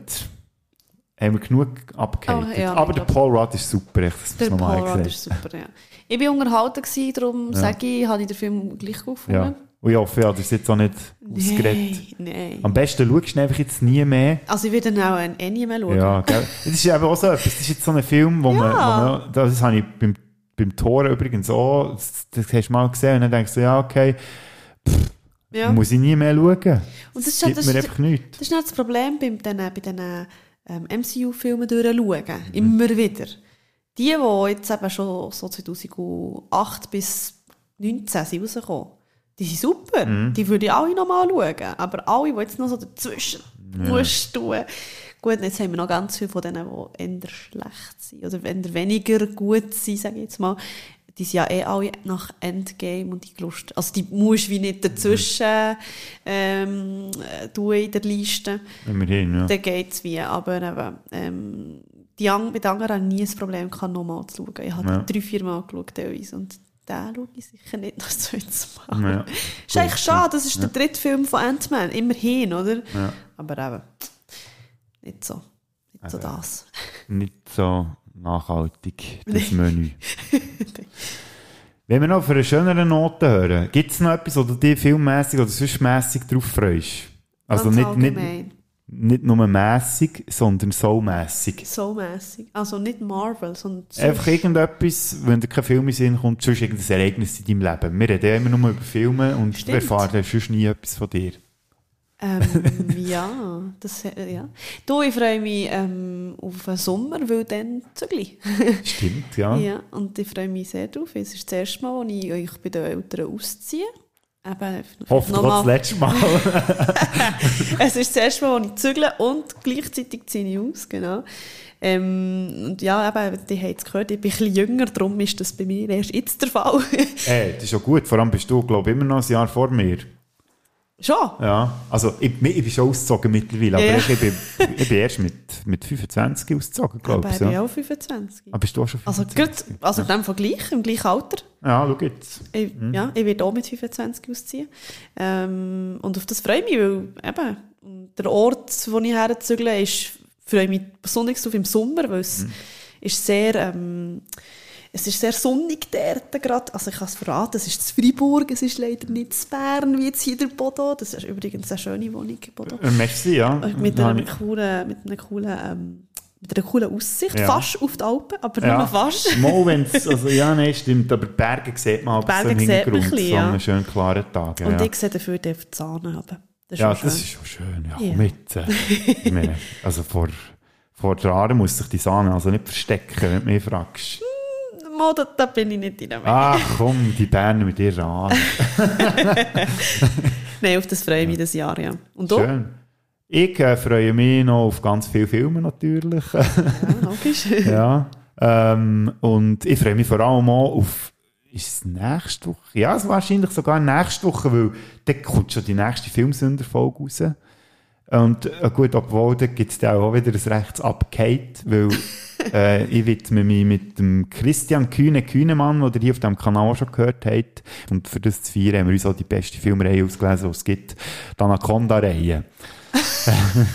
Haben wir genug abgehatet. Oh, ja, Aber ich der Paul Rudd ist super, echt, dass Der Paul Rudd ist super, ja. Ich war unterhalten, gewesen, darum Ja. sage ich, habe ich den Film gleich gefunden. Ja. Und ich hoffe, ja, das ist jetzt auch nicht ausgeredet. nein. Am besten schaust du einfach jetzt nie mehr. Also ich werde dann auch ein Annie mehr schauen. Ja, gell? Das ist eben auch so etwas. Das ist jetzt so ein Film, wo man, wo man das habe ich beim, beim Tor übrigens auch, das, das hast du mal gesehen und dann denkst du, ja, okay, pff, Ja. muss ich nie mehr schauen. Und das das ist, halt- gibt das, mir einfach nichts. das ist nicht das Problem bei diesen, bei diesen ähm, MCU-Filmen durchschauen. Mhm. Immer wieder. Die, die jetzt eben schon so 2008 bis 2019 sind rausgekommen, die sind super. Mhm. Die würde ich alle noch mal schauen. Aber alle, die jetzt noch so dazwischen Ja. musst tun. Gut, jetzt haben wir noch ganz viele von denen, die eher schlecht sind. Oder eher weniger gut sind, sage ich jetzt mal. Die sind ja eh alle nach Endgame und die Lust. Also die musst du wie nicht dazwischen ähm, äh, tun in der Liste. Immerhin, ja. Dann geht es wie. Aber eben, ähm, die an, mit anderen habe ich nie ein Problem gehabt, nochmal zu schauen. Ich habe Ja. drei, vier Mal geschaut teilweise und den schaue ich sicher nicht noch das zweite Mal. Ja. Ist eigentlich schade, das ist ja. der dritte Film von Ant-Man. Immerhin, oder? Ja. Aber eben, nicht so. Nicht so das. Nicht so nachhaltig, das Menü. Wenn wir noch für eine schönere Note hören, gibt es noch etwas, wo du dich filmmässig oder sonst mässig drauf freust? Also Ganz nicht, nicht, allgemein. nicht nur mässig, sondern so mässig. So mäßig. Also nicht Marvel, sondern Einfach irgendetwas, wenn dir kein Film in den Sinn kommt, sonst irgendein Ereignis in deinem Leben. Wir reden ja immer nur über Filme und Stimmt. wir erfahren sonst nie etwas von dir. Ähm, ja, das, äh, ja. Du, ich freue mich ähm, auf den Sommer, weil dann zügli. Stimmt, ja. ja. Und ich freue mich sehr drauf. Es ist das erste Mal, als ich euch bei den Eltern ausziehe. Eben, Hoffentlich das letzte Mal. es ist das erste Mal, als ich zügle und gleichzeitig ziehe ich aus, genau. Ähm, und ja, eben, die haben es gehört, ich bin ein bisschen jünger, darum ist das bei mir erst jetzt der Fall. Ey, das ist schon gut. Vor allem bist du, glaube ich, immer noch ein Jahr vor mir. Schon? Ja, also ich, ich bin schon ausgezogen mittlerweile, aber Ja. ich, bin, ich bin erst mit, mit 25 ausgezogen, glaube ich. ich bin Ja. auch 25. Aber bist du auch schon Also, 25? gut, also in dem Vergleich, im gleichen Alter. Ja, schau jetzt. Ich, Mhm. Ja, ich werde auch mit 25 ausziehen. Ähm, und auf das freue ich mich, weil eben, der Ort, wo ich herzügle, ist, freue ich mich besonders auf im Sommer, weil es Mhm. ist sehr, ähm, Es ist sehr sonnig dort gerade. Also ich kann es verraten, es ist zu Freiburg, es ist leider nicht zu Bern, wie jetzt hier der Bodo. Das ist übrigens eine schöne Wohnung, Bodo. Äh, merci, ja. Mit Habe einer ich- coolen, mit einer coolen, ähm, mit einer coolen Aussicht. Ja. Fast auf die Alpen, aber Ja, nur fast. Mal, wenn's, also, ja, nein, stimmt, aber die Berge sieht man aber Berge so im Hintergrund, bisschen, so ja. einen schönen klaren Tag. Ja, Und ich sehe dafür die Zahnen haben. Das ist ja, auch das ist schon schön. Ja, Ja. mit. Äh, also vor, vor der Aare muss sich die Sahne also nicht verstecken, wenn du mich fragst. Mal, da, bin ich nicht Meinung. Ach komm, die Berner mit ihrer Aare. Nein, auf das freue ich mich das Jahr, ja. Und du? Schön. Ich äh, freue mich noch auf ganz viele Filme natürlich. Ja, logisch. ja. Ähm, und ich freue mich vor allem auch auf ist es nächste Woche? Ja, es wahrscheinlich sogar nächste Woche, weil dann kommt schon die nächste Filmsünderfolge raus. Und äh, gut, obwohl, da gibt es auch wieder ein rechts abgehakt, weil äh, ich widme mich mit dem Christian Kühne Kühnemann, den ihr hier auf dem Kanal auch schon gehört habt. Und für das zu feiern haben wir uns auch die beste Filmreihe ausgelesen, die es gibt. Die Anaconda-Reihe.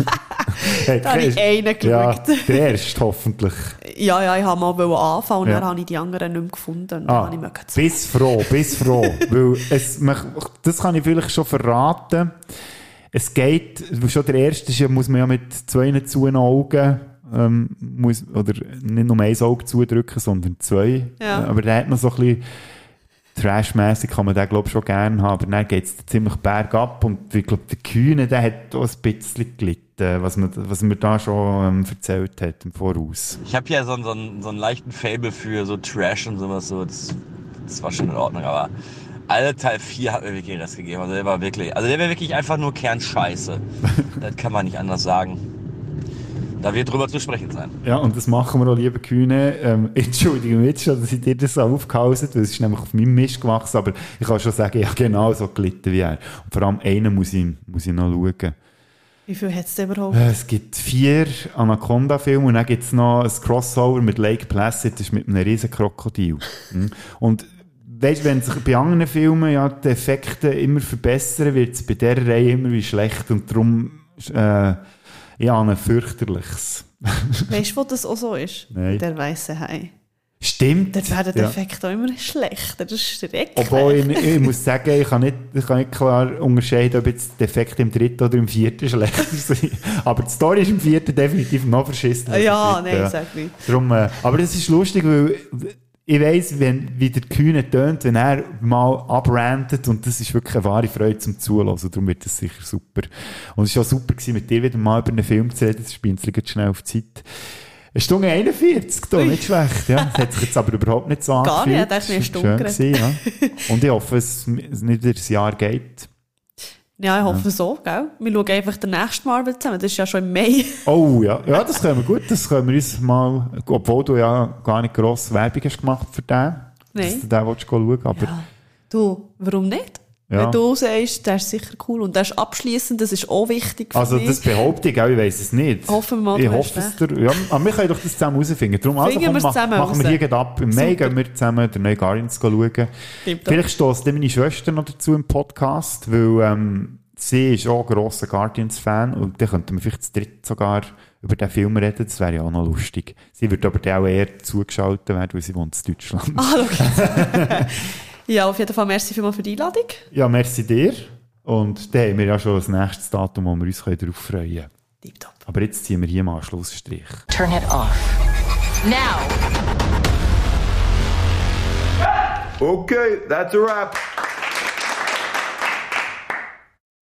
Hey, Da habe ich einen Ja, geschaut. der erste hoffentlich. Ja, ja, ich wollte mal anfangen und Ja. dann habe ich die anderen nicht mehr gefunden. Ah, habe bis froh, bis froh. weil es, das kann ich vielleicht schon verraten. Es geht, schon der erste ist, ja, muss man ja mit zwei zu Augen, ähm, muss, oder nicht nur ein Auge zudrücken, sondern zwei. Ja. Aber der hat noch so ein bisschen, trashmäßig kann man den, glaube ich, schon gerne haben, aber dann geht es ziemlich bergab und ich glaube, der Kühne, der hat auch ein bisschen gelitten, was man, was man da schon ähm, erzählt hat im Voraus. Ich habe ja so, einen- so, einen- so einen leichten Fable für so Trash und sowas. So. Das, das war schon in Ordnung, aber alle Teil 4 hat mir wirklich den Rest gegeben. Also der war wirklich, also der war wirklich einfach nur Kernscheiße. das kann man nicht anders sagen. Da wird drüber zu sprechen sein. Ja, und das machen wir auch, liebe Kühne. Ähm, Entschuldigung jetzt schon, dass ich dir das so aufgehauset, weil es ist nämlich auf meinem Mist gewachsen, aber ich kann schon sagen, ja genau so gelitten wie er. Und vor allem einen muss ich, muss ich noch schauen. wie viel hat es denn überhaupt? Äh, Es gibt vier Anaconda-Filme und dann gibt es noch ein Crossover mit Lake Placid, das ist mit einem riesen Krokodil. Mhm. Und weißt, wenn sich bei anderen Filmen ja die Effekte immer verbessern, wird es bei dieser Reihe immer wie schlecht und darum äh, ja, ein fürchterliches. Weißt du, wo das auch so ist? Nein. Der weiße Hai. Stimmt. Dort werden die Ja. Effekte auch immer schlechter. Das ist schrecklich. Obwohl ich, ich muss sagen, ich kann, nicht, ich kann nicht klar unterscheiden, ob jetzt der Effekt im dritten oder im vierten schlecht ist. Aber die Story ist im vierten definitiv noch verschissen. Ja, nein, sag nicht. Darum, äh, aber es ist lustig, weil ich weiss, wenn, wie der Kühne tönt, wenn er mal abrantet und das ist wirklich eine wahre Freude zum Zuhören. Darum wird das sicher super. Und es war auch super, gewesen, mit dir wieder mal über einen Film zu reden. Das spinselt jetzt schnell auf die Zeit. Eine Stunde 41, da, nicht schlecht. Ja. Das hat sich jetzt aber überhaupt nicht so Gar nicht, angefühlt. wir haben Das Stunde war geredet. schön gewesen, ja. Und ich hoffe, es es nicht wieder ein Jahr geht. Ja, ich hoffe so, gell? Wir schauen einfach den nächsten Marvel zusammen. Das ist ja schon im Mai. Oh ja, ja, das können wir gut. Das können wir uns mal, obwohl du ja gar nicht grosse Werbung hast gemacht für den. Dass Nein. du den willst schauen, aber Du, warum nicht? Ja. Wenn du sagst, der ist sicher cool und der ist abschließend, das ist auch wichtig für Also mich. das behaupte ich auch, ich weiss es nicht. Hoffen wir mal, ich hoffe es dir. Ja, aber wir können doch das zusammen herausfinden. Darum also, komm, wir's ma- zusammen machen wir raus. hier gleich ab. Im Mai gehen wir zusammen den neuen Guardians schauen. Stimmt doch. Vielleicht stößt dann meine Schwester noch dazu im Podcast, weil ähm, sie ist auch ein grosser Guardians-Fan und dann könnten wir vielleicht zu dritt sogar über den Film reden. Das wäre ja auch noch lustig. Sie wird aber dann auch eher zugeschaltet werden, weil sie wohnt in Deutschland. Ah, schau. ja, auf jeden Fall merci vielmals für die Einladung. Ja, merci dir. Und dann haben wir ja schon das nächste Datum, wo wir uns darauf freuen können. Aber jetzt ziehen wir hier mal einen Schlussstrich. Turn it off. Now! Okay, that's a wrap.